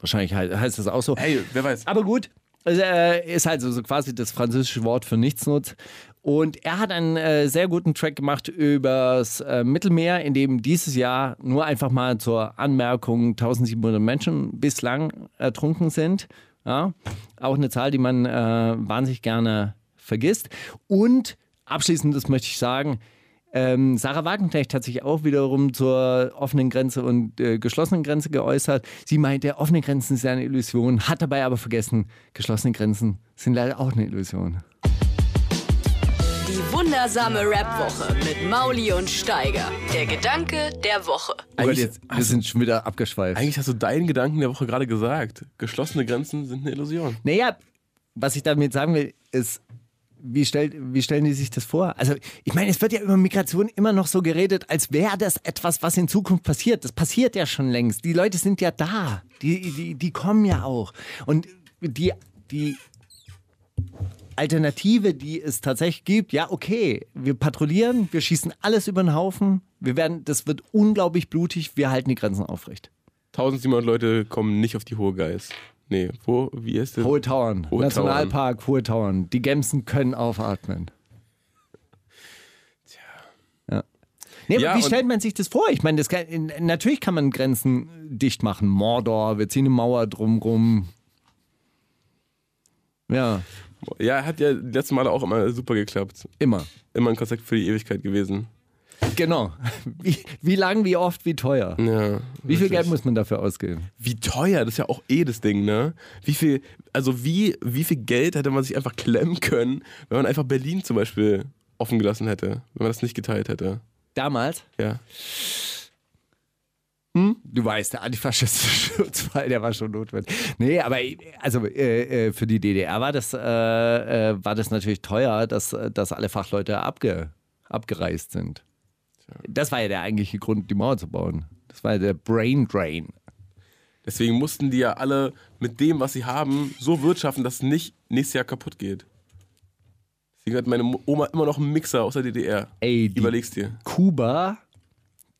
S5: Wahrscheinlich he- heißt das auch so.
S6: Hey, wer weiß.
S5: Aber gut, also, äh, ist halt so, so quasi das französische Wort für Nichtsnutz. Und er hat einen äh, sehr guten Track gemacht übers äh, Mittelmeer, in dem dieses Jahr nur einfach mal zur Anmerkung 1700 Menschen bislang ertrunken sind. Ja, auch eine Zahl, die man wahnsinnig gerne vergisst. Und abschließend, das möchte ich sagen, ähm, Sarah Wagenknecht hat sich auch wiederum zur offenen Grenze und äh, geschlossenen Grenze geäußert. Sie meinte, offene Grenzen sind eine Illusion, hat dabei aber vergessen, geschlossene Grenzen sind leider auch eine Illusion.
S3: Die wundersame Rap-Woche mit Mauli und Steiger. Der Gedanke der Woche.
S6: Eigentlich-
S5: jetzt, wir sind schon wieder abgeschweift.
S6: Eigentlich hast du deinen Gedanken der Woche gerade gesagt. Geschlossene Grenzen sind eine Illusion.
S5: Naja, was ich damit sagen will, ist, wie, stellt, wie stellen die sich das vor? Also, ich meine, es wird ja über Migration immer noch so geredet, als wäre das etwas, was in Zukunft passiert. Das passiert ja schon längst. Die Leute sind ja da. Die, die, die kommen ja auch. Und die, die Alternative, die es tatsächlich gibt, ja, okay, wir patrouillieren, wir schießen alles über den Haufen, wir werden, das wird unglaublich blutig, wir halten die Grenzen aufrecht.
S6: 1700 Leute kommen nicht auf die Hohe Geist. Nee, wo, wie ist das?
S5: Hohe Tauern,
S6: Hohe
S5: Nationalpark, Hohe Tauern. Die Gemsen können aufatmen. Ja. Nee,
S6: Ja,
S5: aber wie stellt man sich das vor? Ich meine, kann, natürlich kann man Grenzen dicht machen. Mordor, wir ziehen eine Mauer drumrum. Ja,
S6: Ja, hat ja die letzten Male auch immer super geklappt.
S5: immer.
S6: Immer ein Konzept für die Ewigkeit gewesen.
S5: Genau. Wie, wie lang, wie oft, wie teuer?
S6: Ja.
S5: Wie viel. Geld muss man dafür ausgeben?
S6: Wie teuer, das ist ja auch eh das Ding, ne? Wie viel, also wie, wie viel Geld hätte man sich einfach klemmen können, wenn man einfach Berlin zum Beispiel offen gelassen hätte, wenn man das nicht geteilt hätte.
S5: Damals?
S6: Ja.
S5: Du weißt, der antifaschistische *laughs* Schutzfall, der war schon notwendig. Nee, aber also äh, äh, für die DDR war das, äh, äh, war das natürlich teuer, dass, dass alle Fachleute abge, abgereist sind. Das war ja der eigentliche Grund, die Mauer zu bauen. Das war ja der Brain Drain.
S6: Deswegen mussten die ja alle mit dem, was sie haben, so wirtschaften, dass es nicht nächstes Jahr kaputt geht. Deswegen hat meine Oma immer noch einen Mixer aus der DDR.
S5: Ey,
S6: Überlegst dir.
S5: Kuba,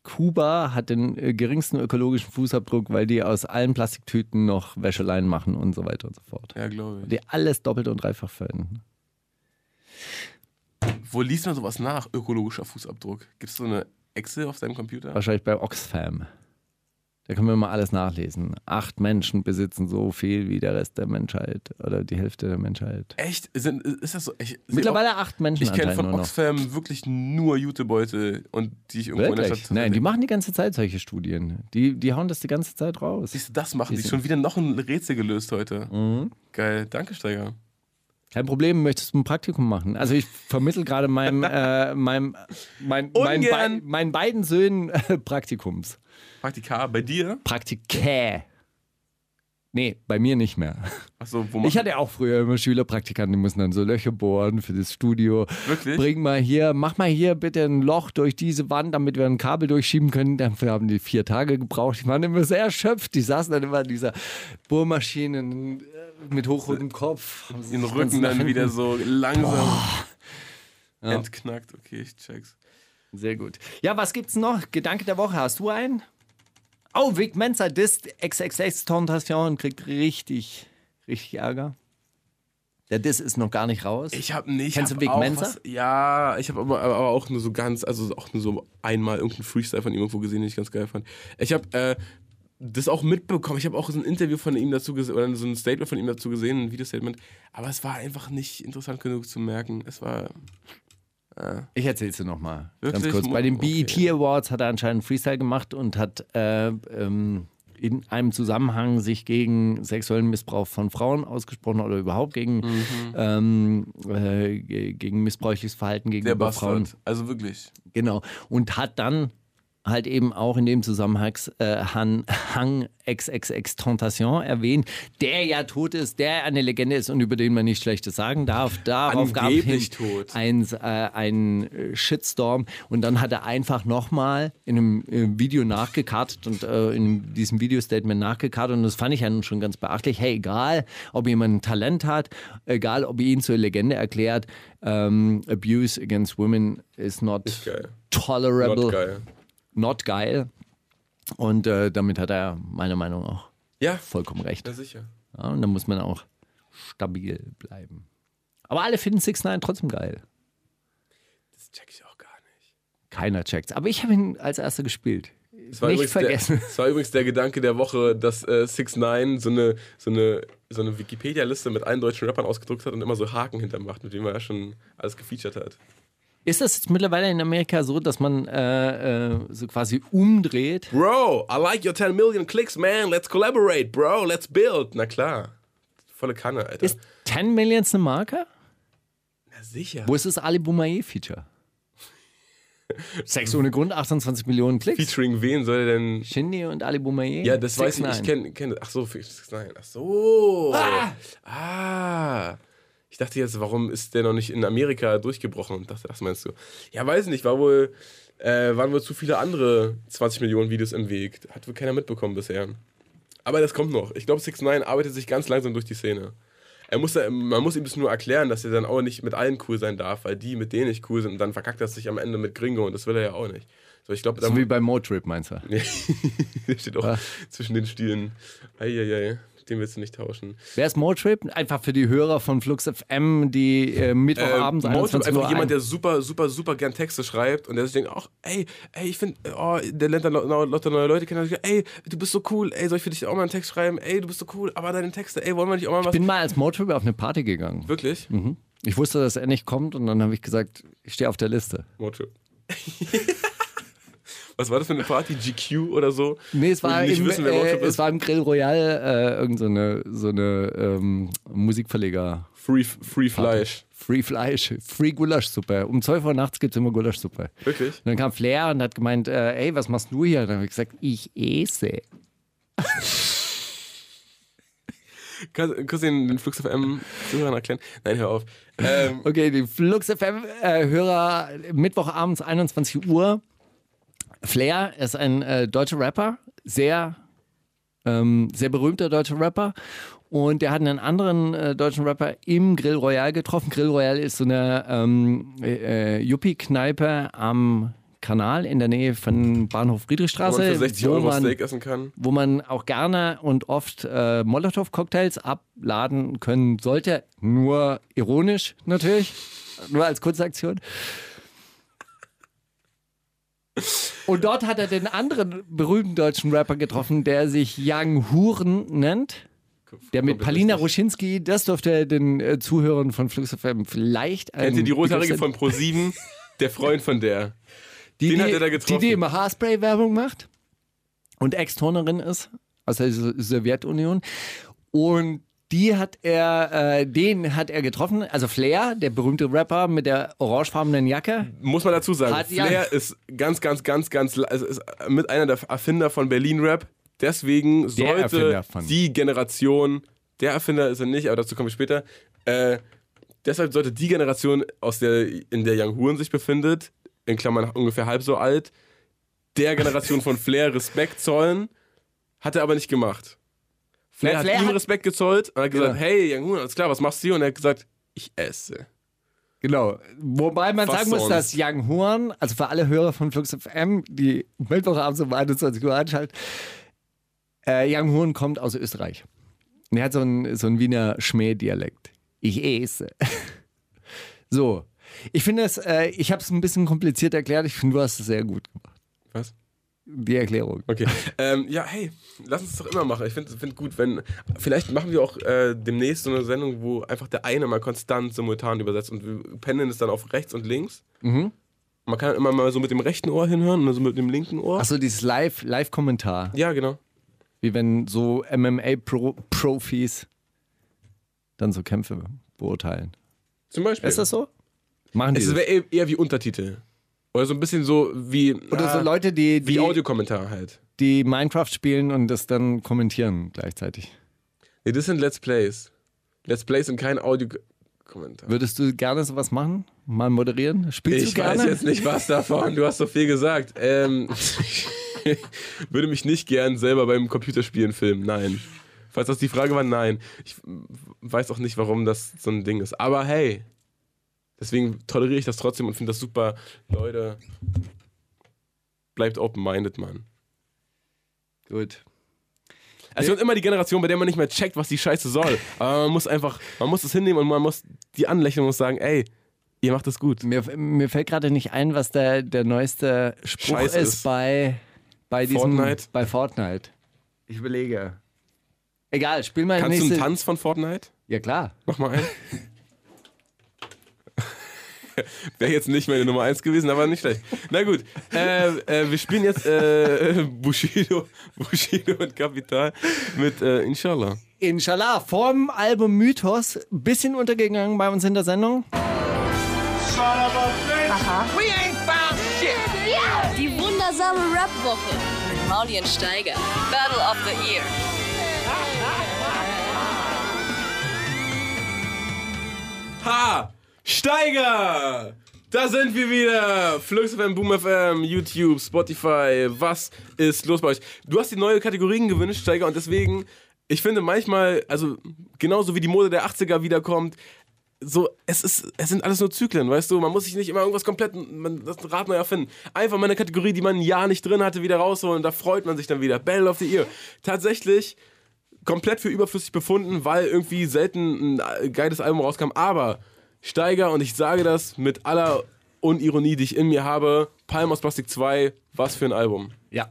S5: Kuba hat den äh, geringsten ökologischen Fußabdruck, weil die aus allen Plastiktüten noch Wäscheleien machen und so weiter und so fort.
S6: Ja, glaube ich.
S5: Die alles doppelt und dreifach verwenden.
S6: Wo liest man sowas nach? Ökologischer Fußabdruck. Gibt es so eine Excel auf deinem Computer?
S5: Wahrscheinlich bei Oxfam. Da können wir mal alles nachlesen. Acht Menschen besitzen so viel wie der Rest der Menschheit oder die Hälfte der Menschheit.
S6: Echt? Sind, ist das so? Ich,
S5: Mittlerweile acht Menschen
S6: Ich kenne von. Oxfam wirklich nur Jutebeutel und die ich irgendwo in der
S5: Wirklich?
S6: Stadt.
S5: Nein, die machen die ganze Zeit solche Studien. Die, die hauen das die ganze Zeit raus.
S6: Siehst du, das machen
S5: Die
S6: die. Schon wieder noch ein Rätsel gelöst heute.
S5: Mhm.
S6: Geil, danke Steiger.
S5: Kein Problem, möchtest du ein Praktikum machen? Also ich vermittel gerade meinem, äh, meinem, mein, mein,
S6: Ungern.
S5: bei, meinen beiden Söhnen äh, Praktikums.
S6: Praktika, bei dir?
S5: Praktikä. Nee, bei mir nicht mehr.
S6: Achso, wo
S5: Ich hatte auch früher immer Schülerpraktikanten, die mussten dann so Löcher bohren für das Studio.
S6: Wirklich?
S5: Bring mal hier, mach mal hier bitte ein Loch durch diese Wand, damit wir ein Kabel durchschieben können. Dafür haben die vier Tage gebraucht. Die waren immer sehr erschöpft. Die saßen dann immer in dieser Bohrmaschine äh, mit hochrotem Kopf. haben sie
S6: den Rücken dann
S5: hinten-
S6: wieder so langsam
S5: Ja.
S6: entknackt. Okay, ich check's.
S5: Sehr gut. Ja, was gibt's noch? Gedanke der Woche, hast du einen? Oh, Vic Mensa disst XXX Tentation kriegt richtig, richtig Ärger. Der Diss ist noch gar nicht raus.
S6: Ich habe nicht.
S5: Kennst
S6: hab
S5: du Vic
S6: auch
S5: Mensa?
S6: Ja, ich habe aber, aber auch nur so ganz, also auch nur so einmal irgendeinen Freestyle von ihm irgendwo gesehen, den ich ganz geil fand. Ich habe äh, das auch mitbekommen. Ich habe auch so ein Interview von ihm dazu gesehen, oder so ein Statement von ihm dazu gesehen, ein Videostatement. Aber es war einfach nicht interessant genug zu merken. Es war.
S5: Ich erzähl's dir nochmal. Ganz kurz. Bei den
S6: Okay.
S5: BET Awards hat er anscheinend einen Freestyle gemacht und hat äh, ähm, in einem Zusammenhang sich gegen sexuellen Missbrauch von Frauen ausgesprochen oder überhaupt gegen,
S6: Mhm.
S5: ähm, äh, ge- gegen missbräuchliches Verhalten
S6: Der
S5: gegenüber Frauen.
S6: Also wirklich.
S5: Genau. Und hat dann halt eben auch in dem Zusammenhang äh, Han, Hang XXX Tentation erwähnt, der ja tot ist, der eine Legende ist und über den man nicht Schlechtes sagen darf. Darauf gab es
S6: Angeblich tot.
S5: ein, äh, Shitstorm und dann hat er einfach nochmal in einem äh, Video nachgekartet und äh, in diesem Video-Statement nachgekartet und das fand ich ja nun schon ganz beachtlich. Hey, egal, ob jemand ein Talent hat, egal, ob ihr ihn zur Legende erklärt, ähm, Abuse against women is not tolerable,
S6: Not.
S5: Not geil. Und äh, damit hat er meiner Meinung nach auch
S6: Ja,
S5: vollkommen recht.
S6: ja sicher.
S5: Ja, und da muss man auch stabil bleiben. Aber alle finden 6 9 trotzdem geil.
S6: Das check ich auch gar nicht.
S5: Keiner checkt's. Aber ich habe ihn als erster gespielt.
S6: Es war,
S5: Nicht
S6: übrigens
S5: vergessen.
S6: Der, es war übrigens der Gedanke der Woche, dass äh, 6 9 so eine, so eine, so eine Wikipedia-Liste mit allen deutschen Rappern ausgedruckt hat und immer so Haken hintermacht, mit denen er ja schon alles gefeatured hat.
S5: Ist das jetzt mittlerweile in Amerika so, dass man äh, äh, so quasi umdreht?
S6: Bro, I like your 10 million clicks, man. Let's collaborate, bro. Let's build. Na klar. Volle Kanne, Alter.
S5: Ist 10 Millions eine Marke?
S6: Na sicher.
S5: Wo ist das Ali Boumaier-Feature? *laughs* Sex ohne Grund, 28 Millionen Klicks.
S6: Featuring wen soll er denn.
S5: Shindy und Ali Boumaier?
S6: Ja, das weiß ich.
S5: 6ix9ine.
S6: Ich kenne. Kenn, ach so, 6 9 Ach so. Ah. Ich dachte jetzt, warum ist der noch nicht in Amerika durchgebrochen? Und dachte, das meinst du. Ja, weiß nicht. War wohl. Äh, waren wohl zu viele andere 20 Millionen Videos im Weg. Hat wohl keiner mitbekommen bisher. Aber das kommt noch. Ich glaube, 6 9 arbeitet sich ganz langsam durch die Szene. Er muss da, man muss ihm das nur erklären, dass er dann auch nicht mit allen cool sein darf, weil die mit denen nicht cool sind und dann verkackt er sich am Ende mit Gringo und das will er ja auch nicht. So, ich glaube, da
S5: So wie bei Motrip, meinst du? *laughs*
S6: Nee, *laughs* der steht auch
S5: Ah.
S6: zwischen den Stielen. Eieiei, den willst du nicht tauschen.
S5: Wer ist Motrip? Einfach für die Hörer von Flux FM, die äh, Mittwochabends
S6: Äh, Motrip
S5: 21 Uhr
S6: einfach jemand, der super, super, super gern Texte schreibt und der sich denkt, ach, ey, ey, ich finde, oh, der lernt dann lau- lauter neue Leute kennen. Ey, du bist so cool, ey, soll ich für dich auch mal einen Text schreiben? Ey, du bist so cool, aber deine Texte, ey, wollen wir nicht auch mal was?
S5: Ich bin mal als Motrip auf eine Party gegangen.
S6: Wirklich?
S5: Mhm. Ich wusste, dass er nicht kommt und dann habe ich gesagt, ich stehe auf der Liste.
S6: Motrip. *laughs* was war das für eine Party? GQ oder so?
S5: Nee, es war, im,
S6: wissen,
S5: äh, es war im Grill Royal äh, irgend so eine, so eine ähm, Musikverleger.
S6: Free, free Fleisch.
S5: Free Fleisch, Free Gulaschsuppe. Um 12 Uhr nachts gibt es immer Gulaschsuppe.
S6: Wirklich?
S5: Und dann kam Flair und hat gemeint, äh, ey, was machst du hier? Und dann habe ich gesagt, ich esse. *laughs*
S6: Kannst, du den, Flux FM Zuhörern erklären? Nein, hör auf. Ähm,
S5: Okay, die Flux FM-Hörer, Mittwochabends 21 Uhr. Flair ist ein äh, deutscher Rapper, sehr, ähm, sehr berühmter deutscher Rapper. Und der hat einen anderen äh, deutschen Rapper im Grill Royal getroffen. Grill Royal ist so eine ähm, äh, Yuppie-Kneipe am Kanal in der Nähe von Bahnhof
S6: wo
S5: Friedrichstraße,
S6: man für 60
S5: wo man
S6: Steak essen kann.
S5: wo man auch gerne und oft äh, Molotow-Cocktails abladen können sollte. Nur ironisch natürlich, nur als Kurzaktion. Und dort hat er den anderen berühmten deutschen Rapper getroffen, der sich Young Huren nennt. Der mit Palina. Ruschinski, das dürfte den äh, Zuhörern von Flux FM vielleicht ein
S6: Kennt ihr die rothaarige von Pro7? Der Freund von der. *laughs*
S5: die,
S6: Den
S5: die,
S6: hat er da
S5: Die,
S6: getroffen.
S5: die immer Haarspray-Werbung macht und Ex-Turnerin ist aus der So- Sowjetunion. Und die hat er, äh, den hat er getroffen. Also Flair, der berühmte Rapper mit der orangefarbenen Jacke.
S6: Muss man dazu sagen,
S5: Hat ja-
S6: Flair ist ganz, ganz, ganz, ganz, also ist mit einer der Erfinder von Berlin Rap. Deswegen sollte die Generation, der Erfinder ist er nicht, aber dazu komme ich später, äh, deshalb sollte die Generation, aus der, in der Young Huren sich befindet, in Klammern ungefähr halb so alt, der Generation von Flair Respekt zollen, hat er aber nicht gemacht. Flair,
S5: Na,
S6: hat
S5: Flair
S6: ihm
S5: hat-
S6: Respekt gezollt und hat gesagt,
S5: Ja.
S6: hey Young Huren, alles klar, was machst du hier? Und er hat gesagt, ich esse.
S5: Genau. Wobei man
S6: Was
S5: sagen muss, dass Young Horn, also für alle Hörer von Flux FM, die Mittwochabends um 21 Uhr einschalten, äh, Young Horn kommt aus Österreich. Und er hat so einen, so einen Wiener Schmähdialekt. Ich esse. *laughs* so. Ich finde es, äh, ich habe es ein bisschen kompliziert erklärt. Ich finde, du hast es sehr gut gemacht.
S6: Was?
S5: Die Erklärung.
S6: Okay. ähm, ja, hey, lass uns das doch immer machen. Ich finde find gut, wenn. Vielleicht machen wir auch äh, demnächst so eine Sendung, wo einfach der eine mal konstant simultan übersetzt und wir pendeln es dann auf rechts und links.
S5: Mhm.
S6: Man kann immer mal so mit dem rechten Ohr hinhören und so mit dem linken Ohr.
S5: Achso, dieses Live- Live-Kommentar.
S6: Ja, genau.
S5: Wie wenn so MMA-Profis dann so Kämpfe beurteilen.
S6: Zum Beispiel.
S5: Ist das so? Machen die
S6: Es
S5: das?
S6: wäre eher wie Untertitel. Oder so ein bisschen so wie.
S5: Oder so Leute, die,
S6: Wie Audiokommentar halt.
S5: die Minecraft spielen und das dann kommentieren gleichzeitig.
S6: Nee, das sind Let's Plays. Let's Plays sind kein Audiokommentar.
S5: Würdest du gerne sowas machen? Mal moderieren? Spielst
S6: Ich
S5: du gerne?
S6: weiß jetzt nicht was davon. Du hast so viel gesagt. Ähm, ich *laughs* würde mich nicht gern selber beim Computerspielen filmen. Nein. Falls das die Frage war, nein. Ich weiß auch nicht, warum das so ein Ding ist. Aber hey, deswegen toleriere ich das trotzdem und finde das super. Leute, bleibt open-minded, Mann.
S5: Gut.
S6: Es wird immer die Generation, bei der man nicht mehr checkt, was die Scheiße soll. Aber man muss einfach, man muss es hinnehmen und man muss die anlächeln und sagen, ey, ihr macht das gut.
S5: Mir, mir fällt gerade nicht ein, was der, der neueste Spruch
S6: Scheiß
S5: ist,
S6: ist.
S5: bei, bei diesem
S6: Fortnite?
S5: bei Fortnite. Ich überlege. Egal, spiel mal
S6: Kannst du
S5: nächste.
S6: einen Tanz von Fortnite?
S5: Ja klar.
S6: Mach mal ein. *laughs* *laughs* Wäre jetzt nicht meine Nummer 1 gewesen, aber nicht schlecht. Na gut, äh, äh, wir spielen jetzt äh, *laughs* Bushido, Bushido und Kapital mit äh, Inshallah.
S5: Inshallah, vom Album Mythos, bisschen untergegangen bei uns in der Sendung.
S2: We ain't found shit.
S3: Die wundersame Rap-Woche mit Mauli und Steiger. Battle of the Year.
S6: Ha! Steiger! Da sind wir wieder! Flux FM, Boom FM, YouTube, Spotify. Was ist los bei euch? Du hast die neue Kategorien gewünscht, Steiger, und deswegen ich finde manchmal, also genauso wie die Mode der 80er wiederkommt, so, es ist, es sind alles nur Zyklen, weißt du? Man muss sich nicht immer irgendwas komplett, man, das Rad neu erfinden. Einfach mal eine Kategorie, die man ein Jahr nicht drin hatte, wieder rausholen. Da freut man sich dann wieder. Battle of the Year. Tatsächlich komplett für überflüssig befunden, weil irgendwie selten ein geiles Album rauskam. Aber Steiger, und ich sage das mit aller Unironie, die ich in mir habe, Palm aus Plastik 2, was für ein Album.
S5: Ja.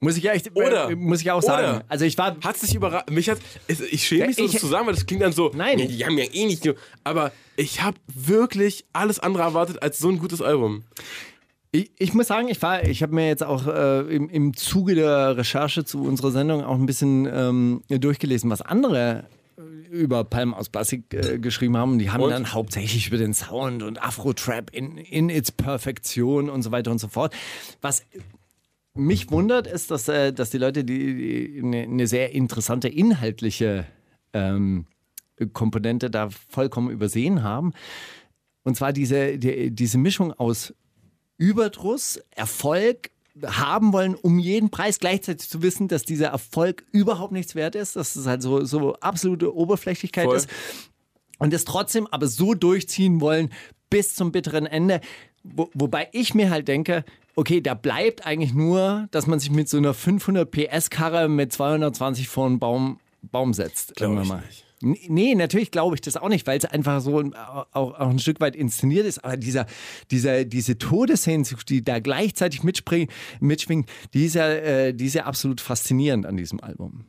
S5: Muss ich ja echt,
S6: Oder-
S5: äh, muss ich auch sagen.
S6: oder-
S5: Also ich war,
S6: Hat sich überrascht. Mich hat. Ich schäme mich so,
S5: Ich-
S6: das zu sagen, weil das klingt dann so.
S5: Nein.
S6: Die haben ja eh nicht. Aber ich habe wirklich alles andere erwartet als so ein gutes Album.
S5: Ich, ich muss sagen, ich war, ich habe mir jetzt auch äh, im, im Zuge der Recherche zu unserer Sendung auch ein bisschen ähm, durchgelesen, was andere über Palm aus Plastik äh, geschrieben haben. Die haben
S6: Und?
S5: dann hauptsächlich über den Sound und Afro-Trap in, in its Perfektion und so weiter und so fort. Was mich wundert, ist, dass, äh, dass die Leute die, eine, eine sehr interessante inhaltliche ähm, Komponente da vollkommen übersehen haben. Und zwar diese, die, diese Mischung aus Überdruss, Erfolg haben wollen um jeden Preis, gleichzeitig zu wissen, dass dieser Erfolg überhaupt nichts wert ist, dass es halt so, so absolute Oberflächlichkeit
S6: Voll.
S5: ist und es trotzdem aber so durchziehen wollen bis zum bitteren Ende. Wo, wobei ich mir halt denke, okay, da bleibt eigentlich nur, dass man sich mit so einer 500 PS Karre mit 220 vor einen Baum, Baum setzt.
S6: Glaub
S5: irgendwann
S6: ich
S5: mal.
S6: nicht.
S5: Nee, natürlich glaube ich das auch nicht, weil es einfach so auch, auch ein Stück weit inszeniert ist. Aber dieser, dieser, diese Todessehnsucht, die da gleichzeitig mitspringt, mitschwingt, die ist, ja, äh, die ist ja absolut faszinierend an diesem Album.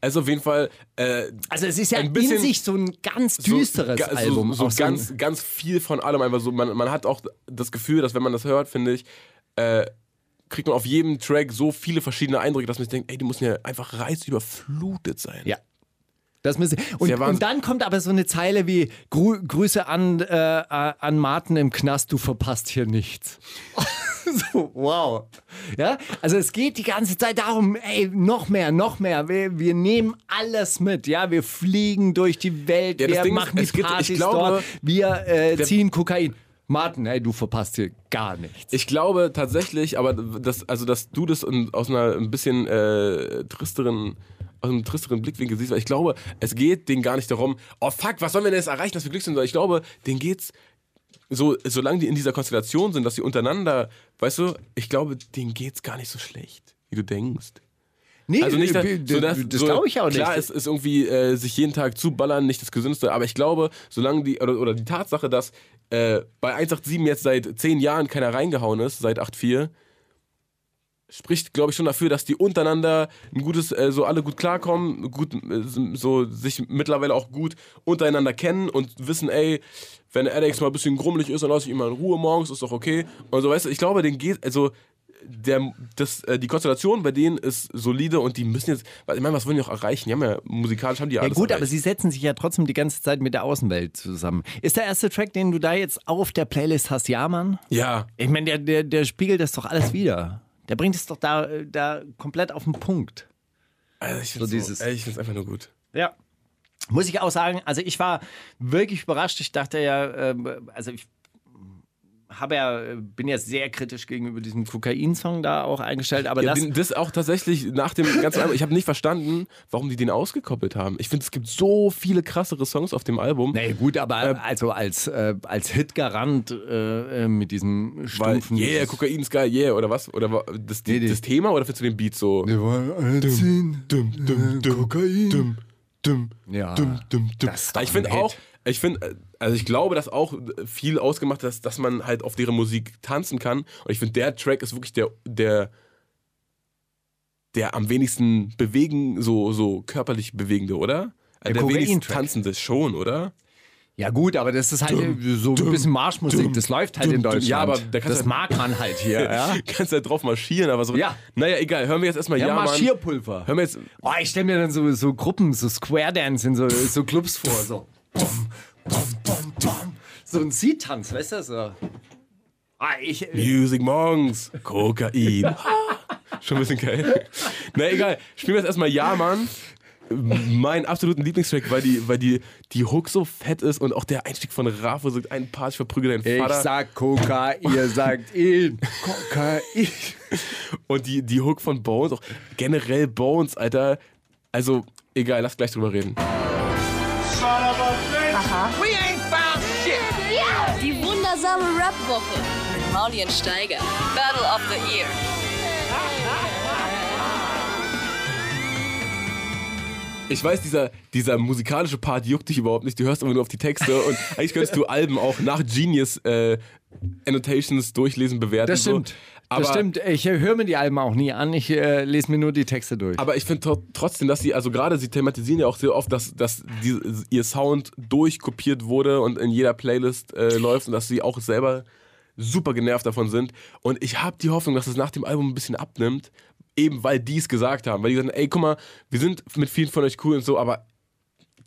S6: Also auf jeden Fall. Äh,
S5: Also es ist ja
S6: Ein bisschen
S5: in sich so ein ganz
S6: so-
S5: düsteres
S6: so,
S5: Album.
S6: So,
S5: so
S6: ganz, ganz viel von allem. Einfach so, man, man hat auch das Gefühl, dass wenn man das hört, finde ich, äh, kriegt man auf jedem Track so viele verschiedene Eindrücke, dass man sich denkt, ey, die müssen ja einfach reizüberflutet sein.
S5: Ja. Das müssen, und, und dann kommt aber so eine Zeile wie Grü Grüße an, äh, an Martin im Knast, du verpasst hier nichts. *laughs* so, wow. Ja, also es geht die ganze Zeit darum, ey, noch mehr, noch mehr. Wir, wir nehmen alles mit, ja, wir fliegen durch die Welt,
S6: Ja,
S5: wir
S6: Ding ist,
S5: machen
S6: es
S5: die
S6: gibt- ich
S5: Partys
S6: glaube,
S5: dort, wir äh, ziehen Kokain. Martin, ey, du verpasst hier gar nichts.
S6: Ich glaube tatsächlich, aber das, also dass du das in, aus einer ein bisschen äh, tristeren, aus einem tristeren Blickwinkel siehst, weil ich glaube, es geht denen gar nicht darum, oh fuck, was sollen wir denn jetzt erreichen, dass wir glücklich sind, sondern ich glaube, denen geht's so, solange die in dieser Konstellation sind, dass sie untereinander, weißt du, ich glaube, denen geht's gar nicht so schlecht, wie du denkst.
S5: Nee,
S6: Also nicht, dass, so, dass,
S5: das
S6: so,
S5: glaube ich auch nicht.
S6: Klar, es ist irgendwie äh, sich jeden Tag zuballern nicht das Gesündeste, aber ich glaube, solange die, oder, oder die Tatsache, dass äh, bei 187 jetzt seit 10 Jahren keiner reingehauen ist, seit 84, spricht, glaube ich, schon dafür, dass die untereinander ein gutes, äh, so alle gut klarkommen, gut, äh, so sich mittlerweile auch gut untereinander kennen und wissen, ey, wenn Alex mal ein bisschen grummelig ist, dann lasse ich ihn mal in Ruhe morgens, ist doch okay. Und so, weißt du, ich glaube, den geht, also, der, das, äh, die Konstellation bei denen ist solide und die müssen jetzt, ich meine, was wollen die noch erreichen? Die haben ja, musikalisch haben die ja
S5: Ja
S6: alles
S5: gut, aber
S6: erreicht.
S5: sie setzen sich ja trotzdem die ganze Zeit mit der Außenwelt zusammen. Ist der erste Track, den du da jetzt auf der Playlist hast, ja, Mann?
S6: Ja,
S5: Ich meine, der, der, der spiegelt das doch alles wieder. Der bringt es doch da, äh, da komplett auf den Punkt.
S6: also ich finde
S5: So
S6: es so, find's einfach nur gut.
S5: Ja. Muss ich auch sagen, also ich war wirklich überrascht. Ich dachte ja, ähm, also ich habe ja, äh, bin ja sehr kritisch gegenüber diesem Kokain-Song da auch eingestellt, aber
S6: Ja,
S5: das.
S6: das auch tatsächlich nach dem ganzen Album. Ich habe nicht verstanden, warum die den ausgekoppelt haben. Ich finde, es gibt so viele krassere Songs auf dem Album.
S5: Nee, gut, aber also als, äh, als Hitgarant äh, äh, mit diesem
S6: Weil,
S5: stumpfen.
S6: yeah, Kokain ist geil, yeah, oder was? Oder das,
S5: Nee, nee.
S6: das Thema oder findest du den Beat so?
S5: Dumm, dumm, dumm, Kokain.
S6: Dumm, dumm,
S5: Ja,
S6: dumm, dumm, dumm.
S5: das ist
S6: Aber
S5: doch
S6: ich finde auch, ich finde, also ich glaube, dass auch viel ausgemacht hat, dass, dass man halt auf deren Musik tanzen kann. Und ich finde, der Track ist wirklich der, der, der am wenigsten bewegen, so, so körperlich bewegende, oder?
S5: Der
S6: Der, wenigsten
S5: Kokain-Track.
S6: tanzende schon, oder?
S5: Ja gut, aber das ist halt so ein bisschen Marschmusik. das läuft halt in Deutschland.
S6: Ja, aber da
S5: das
S6: du-
S5: mag man halt hier. *laughs* Ja,
S6: Kannst halt drauf marschieren, aber so.
S5: Ja.
S6: Naja, egal. Hören wir jetzt erstmal
S5: ja,
S6: Ja.
S5: Marschierpulver.
S6: Hören wir jetzt.
S5: Oh, ich stelle mir dann so, so Gruppen, so Square Dance in so, so Clubs vor. So. So ein Seed-Tanz, weißt du? So. Ah, ich,
S6: Music Monks, Kokain. *laughs* Schon ein bisschen geil. Na egal, spielen wir jetzt erstmal Ja, Mann. Mein absoluten Lieblingstrack, weil die, weil die, die Hook so fett ist und auch der Einstieg von Rafo sagt, ein Part, ich verprügel deinen
S5: ich
S6: Vater.
S5: sag Coca, ihr *laughs* sagt ihn. Cocain.
S6: Und die, die Hook von Bones, auch generell Bones, Alter. Also, Egal, lass gleich drüber reden.
S2: We ain't found shit.
S3: Die wundersame Rap-Woche mit Mauli und Steiger. Battle of the Year.
S6: Ich weiß, dieser, dieser musikalische Part juckt dich überhaupt nicht. Du hörst immer nur auf die Texte und *laughs* eigentlich könntest du Alben auch nach Genius äh, Annotations durchlesen, bewerten.
S5: Das
S6: so. Aber,
S5: das stimmt. Ich höre mir die Alben auch nie an. Ich äh, lese mir nur die Texte durch.
S6: Aber ich finde tro trotzdem, dass sie, also gerade sie thematisieren ja auch sehr oft, dass, dass die, ihr Sound durchkopiert wurde und in jeder Playlist äh, läuft und dass sie auch selber super genervt davon sind. Und ich habe die Hoffnung, dass es nach dem Album ein bisschen abnimmt, eben weil die es gesagt haben. Weil die sagen, ey, guck mal, wir sind mit vielen von euch cool und so, aber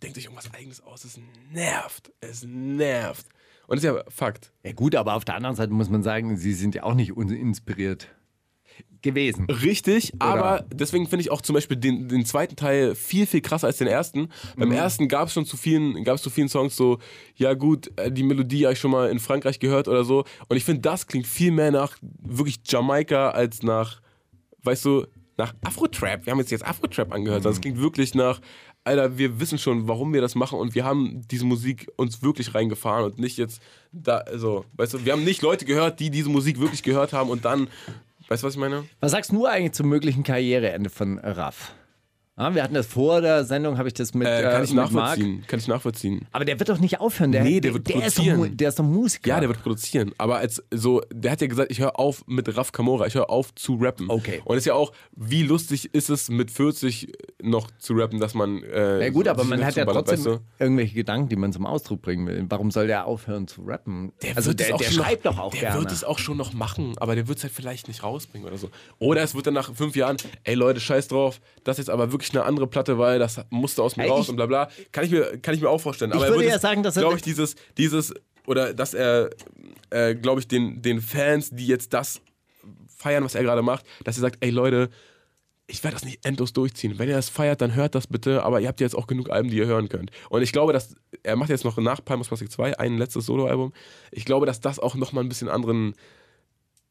S6: denkt euch irgendwas Eigenes aus. Es nervt. Es nervt. Und das ist ja Fakt.
S5: ja gut, aber auf der anderen Seite muss man sagen, sie sind ja auch nicht uninspiriert gewesen.
S6: Richtig, aber deswegen finde ich auch zum Beispiel den, den zweiten Teil viel, viel krasser als den ersten. Beim ersten gab es schon zu vielen, gab's zu vielen Songs so, ja gut, äh, die Melodie habe ich schon mal in Frankreich gehört oder so. Und ich finde, das klingt viel mehr nach wirklich Jamaika als nach, weißt du, nach Afro-Trap. Wir haben jetzt jetzt Afro-Trap angehört, sondern es klingt wirklich nach, Alter, wir wissen schon, warum wir das machen und wir haben diese Musik uns wirklich reingefahren und nicht jetzt da, also, weißt du, wir haben nicht Leute gehört, die diese Musik wirklich gehört haben und dann, weißt du, was ich meine?
S5: Was sagst du eigentlich zum möglichen Karriereende von Raff? Ja, wir hatten das vor der Sendung, habe ich das mit,
S6: Äh, kann
S5: äh,
S6: ich
S5: mit Marc.
S6: nachvollziehen. Kann ich nachvollziehen.
S5: Aber der wird doch nicht aufhören. Der,
S6: Nee, der wird
S5: der ist, doch,
S6: produzieren.
S5: Der ist doch Musiker.
S6: Ja, der wird produzieren. Aber als so, der hat ja gesagt, ich höre auf mit Raf Kamora, ich höre auf zu rappen.
S5: Okay.
S6: Und es ist ja auch, wie lustig ist es mit 40 noch zu rappen, dass man. Äh,
S5: Ja gut,
S6: so
S5: aber man hat ja trotzdem
S6: weißt
S5: irgendwelche Gedanken, die man zum Ausdruck bringen will. Warum soll der aufhören zu rappen? also der,
S6: auch
S5: der
S6: schon
S5: schreibt
S6: noch,
S5: doch auch
S6: der
S5: gerne.
S6: wird es auch schon noch machen, aber der wird es halt vielleicht nicht rausbringen oder so. Oder es wird dann nach fünf Jahren, ey Leute, scheiß drauf, das jetzt aber wirklich eine andere Platte, weil das musste aus mir
S5: Ey,
S6: raus
S5: ich-
S6: und bla bla. Kann ich mir, kann ich mir auch vorstellen.
S5: Ich
S6: aber er
S5: würde ja sagen, dass er-
S6: glaube ich, dieses, dieses, oder dass er, äh, glaube ich, den, den Fans, die jetzt das feiern, was er gerade macht, dass er sagt, ey Leute, ich werde das nicht endlos durchziehen. Wenn ihr das feiert, dann hört das bitte, aber ihr habt ja jetzt auch genug Alben, die ihr hören könnt. Und ich glaube, dass er macht jetzt noch nach Palmas Plastic 2 ein letztes Soloalbum. Ich glaube, dass das auch nochmal ein bisschen anderen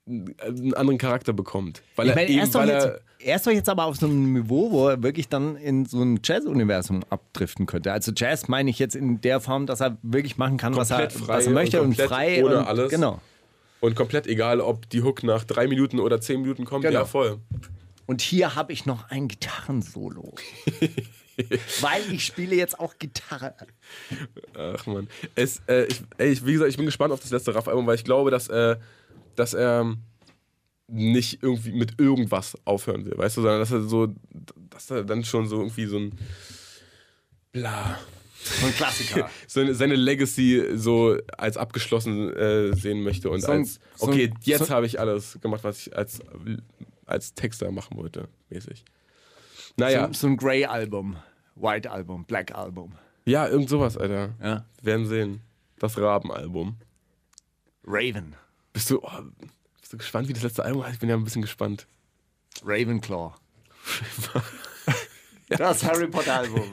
S6: einen anderen Charakter bekommt. Weil
S5: ich
S6: er
S5: meine, er
S6: eben, weil
S5: jetzt,
S6: er,
S5: er ist doch jetzt aber auf so einem Niveau, wo er wirklich dann in so ein Jazz-Universum abdriften könnte. Also Jazz meine ich jetzt in der Form, dass er wirklich machen kann, was er, was er möchte
S6: und
S5: und, frei
S6: ohne
S5: und
S6: alles.
S5: genau.
S6: und komplett egal, ob die Hook nach drei Minuten oder zehn Minuten kommt,
S5: Genau.
S6: ja voll.
S5: Und hier habe ich noch ein Gitarrensolo. *laughs* Weil ich spiele jetzt auch Gitarre.
S6: Ach man. Es, äh, ich, ey, wie gesagt, ich bin gespannt auf das letzte Raff-Album, weil ich glaube, dass, äh, dass er nicht irgendwie mit irgendwas aufhören will, weißt du, sondern dass er so, dass er dann schon so irgendwie so ein bla.
S5: So ein Klassiker. *laughs*
S6: Seine, seine Legacy so als abgeschlossen äh, sehen möchte und
S5: So ein-
S6: als,
S5: so
S6: okay, jetzt
S5: so-
S6: habe ich alles gemacht, was ich als, als Texter machen wollte, mäßig. Naja,
S5: So, so ein Grey-Album, White-Album, Black-Album.
S6: ja, irgend sowas, Alter.
S5: Ja.
S6: Werden sehen. Das Raben-Album.
S5: Raven.
S6: Bist du, oh, bist du gespannt, wie das letzte Album heißt? Ich bin ja ein bisschen gespannt.
S5: Ravenclaw. *laughs* Das Harry Potter-Album.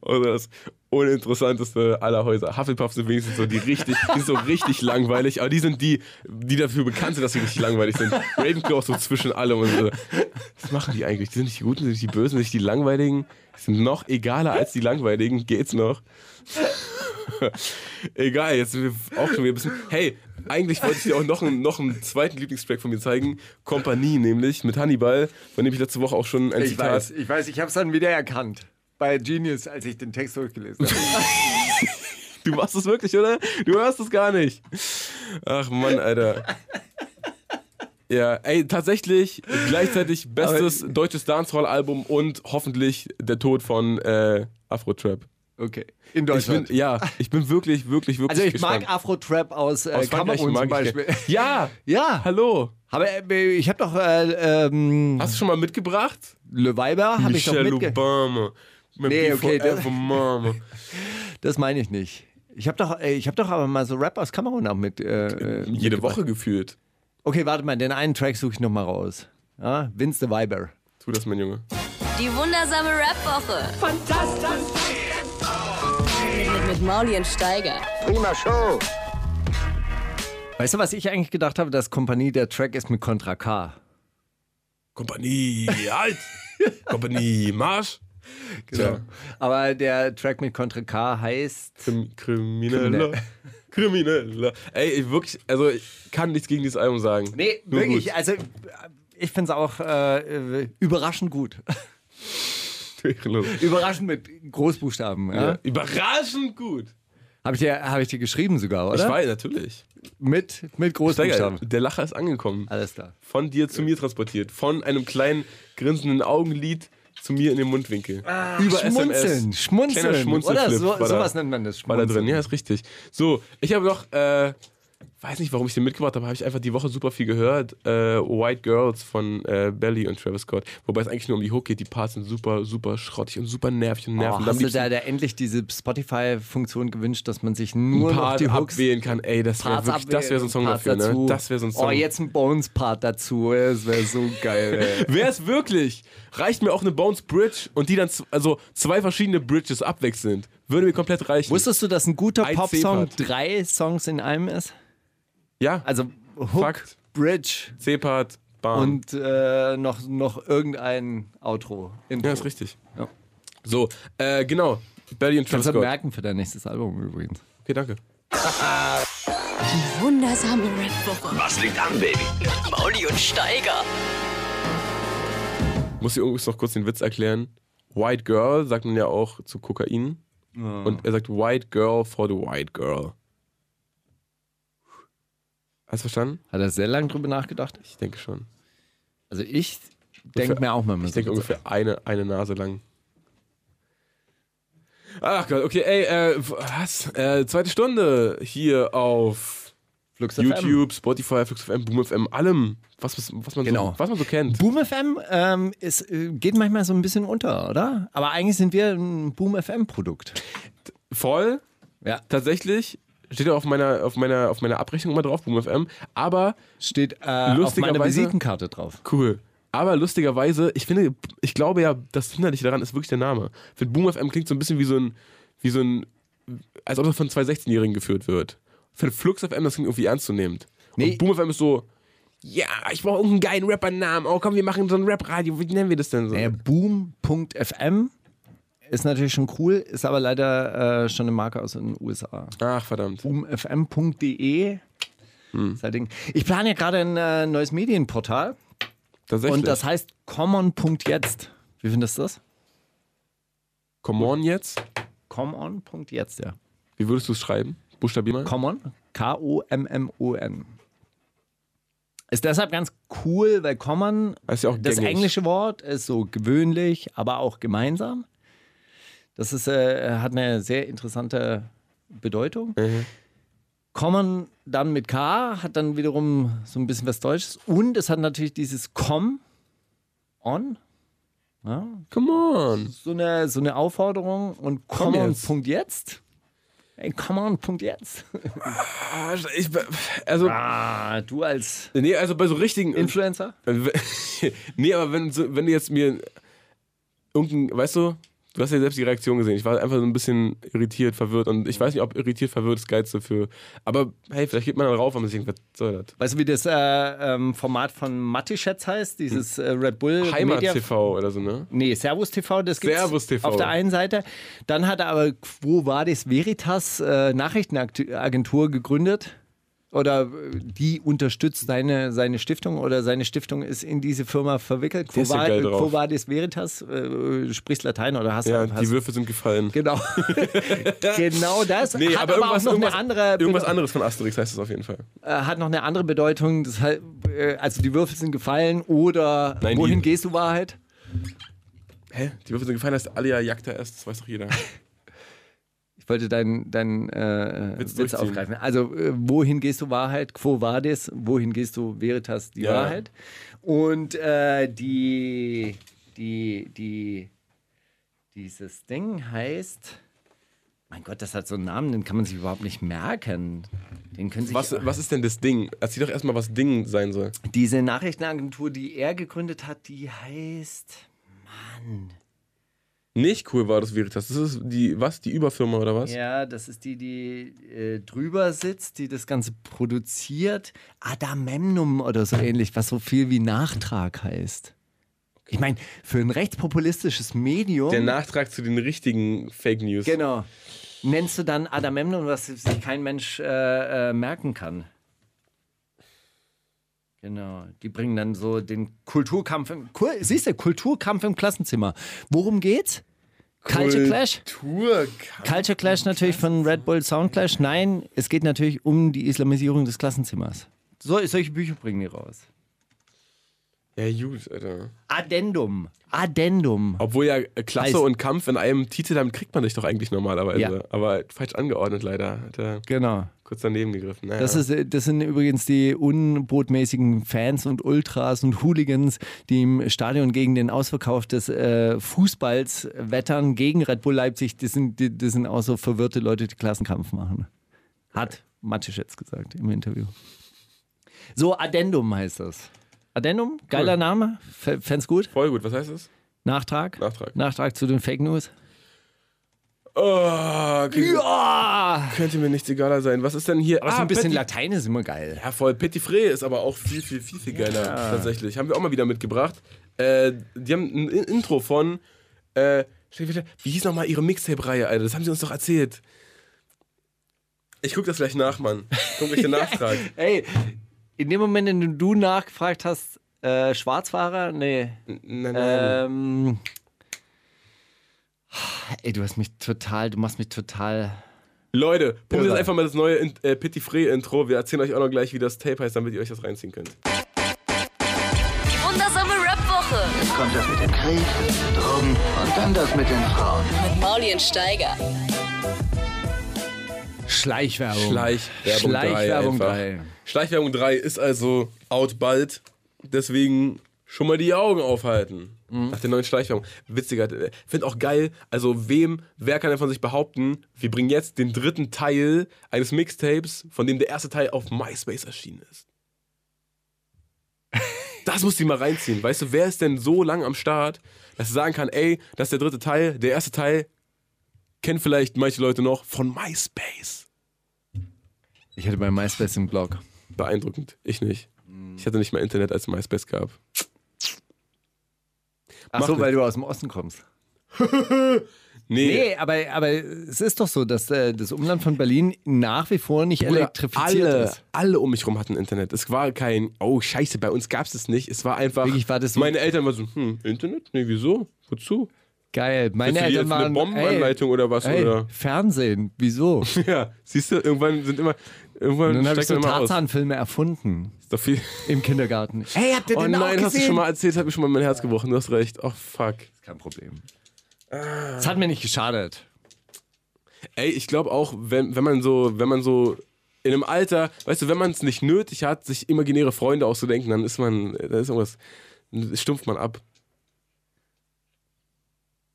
S6: Oder das uninteressanteste aller Häuser. Hufflepuff sind wenigstens so die richtig, die sind so richtig langweilig, aber die sind die, die dafür bekannt sind, dass sie richtig langweilig sind. Ravenclaw ist so zwischen allem und so. Was machen die eigentlich? Die sind nicht die Guten, sind nicht die Bösen, sind nicht die Langweiligen. Die sind noch egaler als die Langweiligen. Geht's noch? *laughs* Egal, jetzt sind wir auch schon wieder ein bisschen. Hey, eigentlich wollte ich dir auch noch einen, noch einen zweiten Lieblingstrack von mir zeigen. Kompanie, nämlich mit Hannibal, von dem ich letzte Woche auch schon ein
S5: Ich
S6: Zitat.
S5: weiß, ich weiß, ich habe es dann wieder erkannt. Bei Genius, als ich den Text durchgelesen habe. *laughs*
S6: Du machst es wirklich, oder? Du hörst es gar nicht. Ach Mann, Alter. Ja, ey, tatsächlich gleichzeitig bestes deutsches Dancehall-Album und hoffentlich der Tod von äh, Afro-Trap.
S5: Okay. In
S6: Ich bin,
S5: Deutschland.
S6: ja, *laughs* ich bin wirklich, wirklich, wirklich
S5: also ich
S6: gespannt.
S5: mag Afro-Trap aus, äh,
S6: Aus
S5: Kamerun zum
S6: mag ich-
S5: Beispiel.
S6: Ja, *laughs*
S5: Ja.
S6: hallo.
S5: Aber äh, ich habe doch äh, ähm,
S6: Hast du schon mal mitgebracht?
S5: Le Weiber habe ich doch
S6: Michelle
S5: mitge...
S6: Obama.
S5: Nee, okay, das-. *laughs* Das meine ich nicht. Ich habe doch, äh, ich habe doch aber mal so Rap aus Kamerun auch mit. Äh, äh,
S6: Jede
S5: mitgebracht.
S6: Woche gefühlt.
S5: Okay, warte mal, den einen Track suche ich noch mal raus. Ja, Vince the Viber.
S6: Tu das, mein Junge.
S3: Die wundersame Rap-Woche. Fantastisch. Mit, Mauli und Steiger.
S2: Prima Show.
S5: Weißt du, was ich eigentlich gedacht habe, dass Kompanie der Track ist mit Contra K?
S6: Kompanie, halt! *laughs* Kompanie, Marsch!
S5: Genau. Aber der Track mit Contra K heißt.
S6: Krim Krimineller. *laughs* Krimineller. Ey, ich wirklich, also ich kann nichts gegen dieses Album sagen.
S5: Nee,
S6: Nur
S5: wirklich.
S6: gut.
S5: Also, ich finde es auch äh, überraschend gut. *laughs* überraschend mit Großbuchstaben. Ja?
S6: Ja. Überraschend gut.
S5: Habe ich, dir- hab ich dir geschrieben sogar, oder?
S6: Ich weiß, natürlich.
S5: Mit, mit
S6: Steiger,
S5: Großbuchstaben.
S6: der Lacher ist angekommen.
S5: Alles klar.
S6: Von dir zu mir transportiert. Von einem kleinen grinsenden Augenlid zu mir in den Mundwinkel. Über
S5: Ah, Schmunzeln,
S6: SMS.
S5: schmunzeln.
S6: Schmunzelflip
S5: Oder so, sowas nennt man das.
S6: War da
S5: Schmunzeln.
S6: drin, ja, ist richtig. So, ich habe noch, äh, weiß nicht, warum ich den mitgebracht habe, habe ich einfach die Woche super viel gehört. Äh, White Girls von äh, Belly und Travis Scott. Wobei es eigentlich nur um die Hook geht. Die Parts sind super, super schrottig und super nervig und.
S5: Oh,
S6: Am
S5: hast du da, da endlich diese Spotify-Funktion gewünscht, dass man sich nur noch die Hooks
S6: abwählen kann. Ey, das wäre wirklich, das wäre so ein Song
S5: Parts
S6: dafür,
S5: dazu.
S6: ne? Das wäre so ein Song.
S5: Oh, jetzt ein Bones-Part dazu. Das wäre so geil, ey. *laughs*
S6: Wäre es wirklich? Reicht mir auch eine Bones Bridge und die dann, also zwei verschiedene Bridges abwechselnd. Würde mir komplett reichen.
S5: Wusstest du, dass ein guter Popsong drei Songs in einem ist?
S6: Ja,
S5: Also Hook,
S6: Fakt.
S5: Bridge
S6: C-Part, Bam.
S5: und äh, noch, noch irgendein Outro. Intro.
S6: ja, ist richtig.
S5: Ja.
S6: So, äh, genau. Belly und Travis
S5: Kannst du merken für dein nächstes Album übrigens.
S6: Okay, danke.
S3: Wundersame Red Woche.
S2: Was liegt an, Baby?
S3: Mauli und Steiger.
S6: Muss ich übrigens noch kurz den Witz erklären. White Girl sagt man ja auch zu Kokain. Und er sagt White Girl for the White Girl. Hast du verstanden?
S5: Hat er sehr lange drüber nachgedacht?
S6: Ich denke schon.
S5: Also ich denke mir auch mal
S6: Ich denke ungefähr eine, eine Nase lang. Ach Gott, okay, ey, äh, was? Äh, zweite Stunde hier auf
S5: Flux FM.
S6: YouTube, Spotify, Flux FM, Boom FM, allem, was, was, was, man,
S5: Genau.
S6: so, was man so kennt.
S5: Boom FM ähm, ist, äh, geht manchmal so ein bisschen unter, oder? Aber eigentlich sind wir ein Boom FM-Produkt.
S6: Voll,
S5: Ja.
S6: tatsächlich. Steht ja auf meiner, auf meiner, auf meiner Abrechnung mal drauf, Boom FM. Aber
S5: Steht äh, auf meiner
S6: Lustigerweise-
S5: Visitenkarte drauf.
S6: cool. Aber lustigerweise, ich finde, ich glaube ja, das Hinderliche daran ist wirklich der Name. Finde, Boom FM klingt so ein bisschen wie so ein, wie so ein, als ob das von zwei 16-Jährigen geführt wird. Finde, Flux FM, das klingt irgendwie ernstzunehmend.
S5: Nee.
S6: Und Boom FM ist so, ja, ich brauche irgendeinen geilen Rappernamen. Oh komm, wir machen so ein Rap-Radio. Wie nennen wir das denn so?
S5: Naja, Boom.fm ist natürlich schon cool, ist aber leider äh, schon eine Marke aus den USA.
S6: Ach, verdammt.
S5: boomfm.de
S6: Hm.
S5: Ich plane ja gerade ein äh, neues Medienportal
S6: Tatsächlich.
S5: und das heißt common.jetzt. Wie findest du das?
S6: Come on jetzt.
S5: Common.jetzt, ja.
S6: Wie würdest du es schreiben? Buchstabier mal.
S5: Common, K-O-M-M-O-N. Ist deshalb ganz cool, weil Common,
S6: auch
S5: das englische Wort, ist so gewöhnlich, aber auch gemeinsam. Das ist, äh, hat eine sehr interessante Bedeutung.
S6: Mhm.
S5: Common dann mit K hat dann wiederum so ein bisschen was Deutsches. Und es hat natürlich dieses Com on. Ja,
S6: Come on.
S5: so, eine, so eine Aufforderung. Und
S6: Komm
S5: Common
S6: jetzt.
S5: Punkt jetzt. Hey, come on, Punkt jetzt.
S6: Ah, Ich, also,
S5: Ah, du als
S6: nee, also bei so richtigen.
S5: Influencer? *laughs*
S6: nee, aber wenn, wenn du jetzt mir irgendein, weißt du, du hast ja selbst die Reaktion gesehen. Ich war einfach so ein bisschen irritiert, verwirrt und ich weiß nicht, ob irritiert, verwirrt das Geilste für. Aber hey, vielleicht geht man dann rauf, wenn man sich denkt, was soll das?
S5: Weißt du, wie das äh, ähm, Format von Matischetz heißt? Dieses äh, Red Bull
S6: Heimat
S5: Media
S6: TV oder so, ne?
S5: Nee, Servus TV, das gibt's
S6: Servus TV.
S5: auf der einen Seite. Dann hat er aber Quo Vadis Veritas äh, Nachrichtenagentur gegründet. Oder äh, die unterstützt seine, seine Stiftung oder seine Stiftung ist in diese Firma verwickelt. Quo Vadis Veritas, äh, du sprichst Latein oder hast
S6: Ja,
S5: du.
S6: die
S5: Hast,
S6: Würfel sind gefallen.
S5: genau. *laughs* genau das.
S6: Nee,
S5: hat
S6: aber
S5: aber,
S6: irgendwas,
S5: auch noch eine andere
S6: irgendwas anderes von Asterix heißt es auf jeden Fall.
S5: äh, hat noch eine andere Bedeutung. Das äh, also die Würfel sind gefallen oder
S6: Nein,
S5: wohin
S6: die-
S5: gehst du Wahrheit?
S6: Hä? Die Würfel sind gefallen, heißt Alia Jagda erst, das weiß doch jeder. *laughs*
S5: Ich wollte deinen dein, äh,
S6: Witz
S5: Witz, aufgreifen. Also, äh, wohin gehst du Wahrheit? Quo vadis? Wohin gehst du Veritas? Die
S6: Ja.
S5: Wahrheit. Und äh, die, die, die, dieses Ding heißt. Mein Gott, das hat so einen Namen, den kann man sich überhaupt nicht merken. Den können sich
S6: Was, was ist denn das Ding? Erzähl doch erstmal, was Ding sein soll.
S5: diese Nachrichtenagentur, die er gegründet hat, die heißt. Mann.
S6: Nicht cool war das Veritas. Das ist die, was? Die Überfirma oder was?
S5: Ja, das ist die, die äh, drüber sitzt, die das Ganze produziert. Adamemnum oder so ähnlich, was so viel wie Nachtrag heißt. Ich meine, für ein rechtspopulistisches Medium.
S6: Der Nachtrag zu den richtigen Fake News.
S5: Genau. Nennst du dann Agamemnon, was sich kein Mensch äh, äh, merken kann? Genau. Die bringen dann so den Kulturkampf im. Kul Siehst du, Kulturkampf im Klassenzimmer. Worum geht's? Culture Clash? Culture Clash natürlich von Red Bull Sound Clash. Nein, es geht natürlich um die Islamisierung des Klassenzimmers. So, solche Bücher bringen die raus.
S6: Ja, gut, Alter.
S5: Addendum. Addendum.
S6: Obwohl ja äh, Klasse
S5: Weiß.
S6: und Kampf in einem Titel, damit kriegt man dich doch eigentlich normalerweise.
S5: Ja.
S6: Aber falsch angeordnet leider. Hat er
S5: Genau.
S6: Kurz daneben gegriffen. Naja.
S5: Das, ist, äh, das sind übrigens die unbotmäßigen Fans und Ultras und Hooligans, die im Stadion gegen den Ausverkauf des äh, Fußballs wettern gegen Red Bull Leipzig. Das sind, die- das sind auch so verwirrte Leute, die Klassenkampf machen. Hat Mattisch jetzt gesagt im Interview. So, Addendum heißt das. Addendum, geiler Name. F- Fänd's gut.
S6: Voll gut, was heißt das?
S5: Nachtrag?
S6: Nachtrag.
S5: Nachtrag zu den Fake News.
S6: Oh, okay.
S5: Ja!
S6: könnte mir nichts egaler sein. Was ist denn hier?
S5: Aber so
S6: Ah,
S5: ein bisschen
S6: Petit-
S5: Latein ist immer geil.
S6: Ja, voll. Petit Fré ist aber auch viel, viel, viel, viel geiler. Tatsächlich. Haben wir auch mal wieder mitgebracht. Äh, die haben ein In- Intro von. Äh, wie hieß nochmal ihre Mixtape-Reihe, Alter? Das haben sie uns doch erzählt. Ich guck das gleich nach, Mann. Guck ich den *laughs* Nachtrag.
S5: Ey, in dem Moment, in dem du nachgefragt hast, äh, Schwarzfahrer? Nee.
S6: Nein, nein.
S5: Ähm, ey, du hast mich total, du machst mich total.
S6: Leute, probiert jetzt einfach mal das neue In- äh, Petit Fré-Intro. Wir erzählen euch auch noch gleich, wie das Tape heißt, damit ihr euch das reinziehen könnt.
S3: Die wundersame Rap-Woche
S2: Jetzt kommt das mit dem Krieg, Drogen und dann das mit den Frauen.
S3: mit Mauli und Steiger.
S5: Schleichwerbung.
S6: Schleichwerbung 3.
S5: Schleichwerbung
S6: einfach.
S5: 3.
S6: Schleichwerbung 3 ist also out bald. Deswegen schon mal die Augen aufhalten. Nach der neuen Schleichwerbung. Witziger. äh, Find auch geil. Also, wem, wer kann denn von sich behaupten, wir bringen jetzt den dritten Teil eines Mixtapes, von dem der erste Teil auf MySpace erschienen ist? Das muss die mal reinziehen. Weißt du, wer ist denn so lang am Start, dass er sagen kann, ey, das ist der dritte Teil, der erste Teil kennen vielleicht manche Leute noch von MySpace.
S5: Ich hatte bei MySpace einen Blog.
S6: Beeindruckend. Ich nicht. Ich hatte nicht mal Internet, als MySpace gab.
S5: Ach
S6: Mach
S5: so,
S6: nicht.
S5: weil du aus dem Osten kommst. *laughs*
S6: Nee.
S5: Nee, aber, aber es ist doch so, dass äh, das Umland von Berlin nach wie vor nicht
S6: Bruder,
S5: elektrifiziert
S6: alle,
S5: ist.
S6: alle um mich rum hatten Internet. Es war kein, oh scheiße, bei uns gab es das nicht. Es war einfach,
S5: Wirklich, war das so-
S6: meine Eltern waren so, hm, Internet? Nee, wieso? Wozu?
S5: Geil. Meine
S6: Willst du die
S5: Eltern
S6: jetzt eine
S5: waren.
S6: Bombenanleitung oder was?
S5: Ey,
S6: Oder?
S5: Fernsehen. Wieso? *laughs*
S6: Ja, siehst du, irgendwann sind immer, irgendwann
S5: Und dann habe ich so. Tarzan-Filme erfunden
S6: Ist doch viel.
S5: im Kindergarten. *laughs* Hey, habt ihr
S6: Oh
S5: den auch
S6: nein,
S5: gesehen?
S6: hast du schon mal erzählt, hat mir schon mal mein Herz gebrochen. Du hast recht. Oh fuck.
S5: Kein Problem. Es hat mir nicht geschadet.
S6: Ey, ich glaube auch, wenn, wenn man so, wenn man so in einem Alter, weißt du, wenn man es nicht nötig hat, sich imaginäre Freunde auszudenken, dann ist man, da ist irgendwas, stumpft man ab.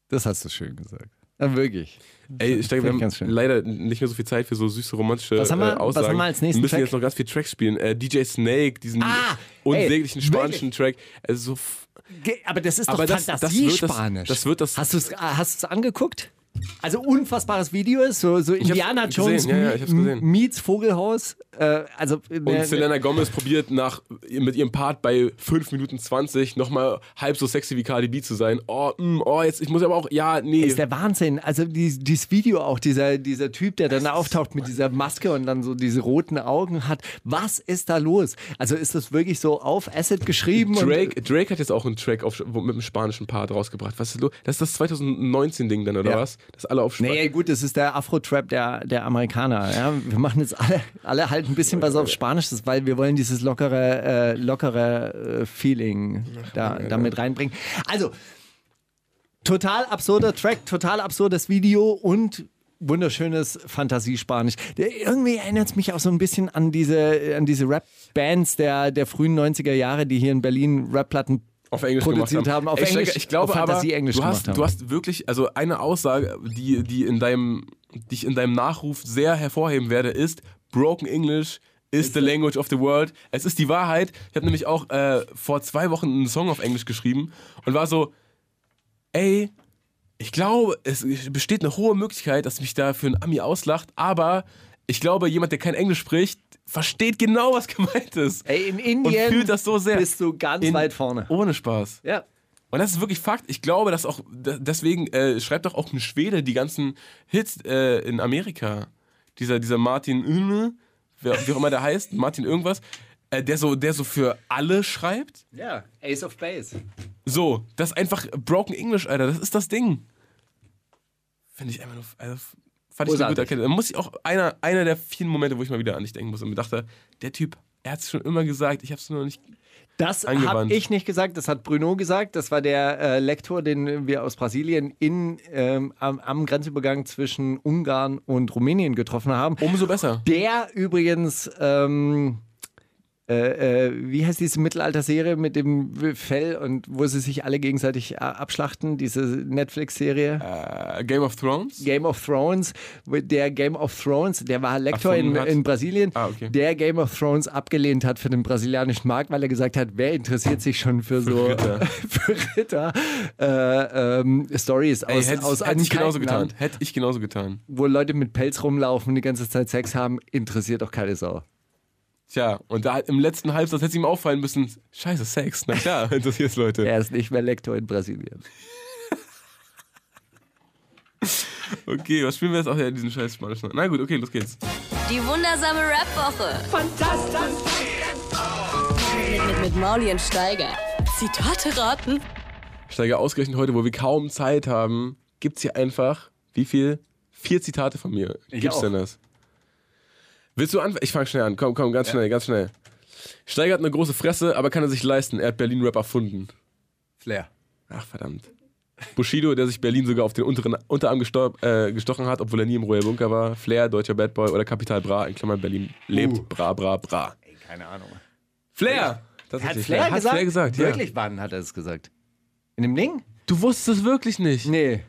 S5: Das hast du schön gesagt. Ja, wirklich.
S6: Ey, ich denke, wir haben leider nicht mehr so viel Zeit für so süße romantische
S5: Was haben wir-
S6: äh, Aussagen.
S5: was haben wir als nächsten
S6: wir müssen
S5: Track?
S6: jetzt noch ganz viel Tracks spielen. Äh, DJ Snake, diesen
S5: Ah,
S6: unsäglichen
S5: ey,
S6: spanischen Track. Also so
S5: Aber das ist
S6: Aber
S5: doch
S6: das- das wird das- das wird das-
S5: Hast du es du's angeguckt? Also unfassbares Video ist so, so Indiana
S6: gesehen,
S5: Jones
S6: ja, ja, ich gesehen.
S5: meets Vogelhaus. Äh, also
S6: Und
S5: ne-
S6: Selena Gomez probiert nach mit ihrem Part bei 5 Minuten 20 nochmal halb so sexy wie Cardi B zu sein. Oh, mm, oh, jetzt, ich muss aber auch, ja, nee.
S5: ist der Wahnsinn. Also die, dieses Video auch, dieser, dieser Typ, der dann auftaucht mit dieser Maske und dann so diese roten Augen hat. Was ist da los? Also ist das wirklich so auf Acid geschrieben?
S6: Drake, Drake hat jetzt auch einen Track auf, mit einem spanischen Part rausgebracht. Was ist los? Das ist das 2019-Ding dann, oder
S5: Ja.
S6: was? Das alle auf Spanisch.
S5: nee, gut, das ist der Afro-Trap der, der Amerikaner. Ja? Wir machen jetzt alle, alle halt ein bisschen was auf Spanisch, weil wir wollen dieses lockere, äh, lockere äh, Feeling da, damit reinbringen. Also, total absurder Track, total absurdes Video und wunderschönes Fantasiespanisch. Irgendwie erinnert es mich auch so ein bisschen an diese, an diese Rap-Bands der, der frühen 90er Jahre, die hier in Berlin Rap-Platten
S6: auf Englisch
S5: produziert
S6: gemacht
S5: haben. Auf
S6: Steiger,
S5: Englisch,
S6: ich glaube
S5: auf
S6: aber,
S5: Fantasie-Englisch
S6: du hast,
S5: haben.
S6: du hast wirklich, also eine Aussage, die, die in deinem, die ich in deinem Nachruf sehr hervorheben werde, ist Broken English is the language of the world. Es ist die Wahrheit. Ich habe nämlich auch äh, vor zwei Wochen einen Song auf Englisch geschrieben und war so, ey, ich glaube, es besteht eine hohe Möglichkeit, dass mich da für ein Ami auslacht, aber ich glaube, jemand, der kein Englisch spricht, versteht genau, was gemeint ist.
S5: Ey, in Indien
S6: und fühlt das so sehr.
S5: bist du ganz
S6: In-
S5: weit vorne.
S6: Ohne Spaß.
S5: Ja.
S6: Und das ist wirklich Fakt. Ich glaube, dass auch, deswegen äh, schreibt doch auch ein Schwede die ganzen Hits äh, in Amerika. Dieser, dieser Martin, Üne, wer, wie auch immer der heißt, *laughs* Martin irgendwas, äh, der, so, der so für alle schreibt.
S5: Ja, Ace of Base.
S6: So, das ist einfach Broken English, Alter. Das ist das Ding. Finde ich einfach nur. Also, fand ich eine gute Erkenntnis. Da muss ich auch einer, einer der vielen Momente, wo ich mal wieder an dich denken muss und mir dachte, der Typ, er hat es schon immer gesagt, ich habe es nur noch nicht.
S5: Das habe ich nicht gesagt, das hat Bruno gesagt. Das war der äh, Lektor, den wir aus Brasilien in, ähm, am, am Grenzübergang zwischen Ungarn und Rumänien getroffen haben.
S6: Umso besser.
S5: Der übrigens, ähm, äh, äh, wie heißt diese Mittelalter-Serie mit dem Fell und wo sie sich alle gegenseitig äh, abschlachten? Diese Netflix-Serie?
S6: Äh, Game of Thrones?
S5: Game of Thrones, der Game of Thrones, der war Lektor in, in Brasilien,
S6: Ah, okay.
S5: der Game of Thrones abgelehnt hat für den brasilianischen Markt, weil er gesagt hat, wer interessiert sich schon für so
S6: Ritter. *laughs*
S5: für Ritter äh, ähm, Stories
S6: Ey,
S5: aus,
S6: hätte,
S5: aus
S6: hätte ich genauso getan.
S5: Land,
S6: Hätte ich genauso getan.
S5: wo Leute mit Pelz rumlaufen und die ganze Zeit Sex haben, interessiert doch keine Sau.
S6: Tja, und da im letzten Halbsatz hätte ihm auffallen müssen, scheiße, Sex. Na klar, *laughs* interessiert Leute.
S5: Er ist nicht mehr Lektor in Brasilien. *laughs*
S6: Okay, was spielen wir jetzt auch ja diesen scheiß Spanischen? Na gut, okay, los geht's.
S3: Die wundersame Rap-Woche. Fantastisch. Mit, mit, mit Mauli und Steiger. Zitate raten.
S6: Steiger ausgerechnet heute, wo wir kaum Zeit haben, gibt's hier einfach, wie viel? Vier Zitate von mir.
S5: Ich
S6: Gibt's
S5: auch.
S6: denn das? Willst du anfangen? Ich fange schnell an. Komm, komm, ganz schnell, ganz schnell. Steiger hat eine große Fresse, aber kann er sich leisten. Er hat Berlin-Rap erfunden.
S5: Flair.
S6: Ach, verdammt. Bushido, der sich Berlin sogar auf den unteren Unterarm gestor- äh, gestochen hat, obwohl er nie im Royal Bunker war. Flair, deutscher Bad Boy oder Kapital Bra, in Klammern Berlin lebt.
S5: Uh.
S6: Bra, bra, bra.
S5: Keine Ahnung.
S6: Flair!
S5: Hat
S6: Tatsächlich.
S5: Flair
S6: hat
S5: gesagt?
S6: Flair gesagt, ja.
S5: Wirklich, wann hat er es gesagt? In dem Ding?
S6: Du wusstest es wirklich nicht.
S5: Nee.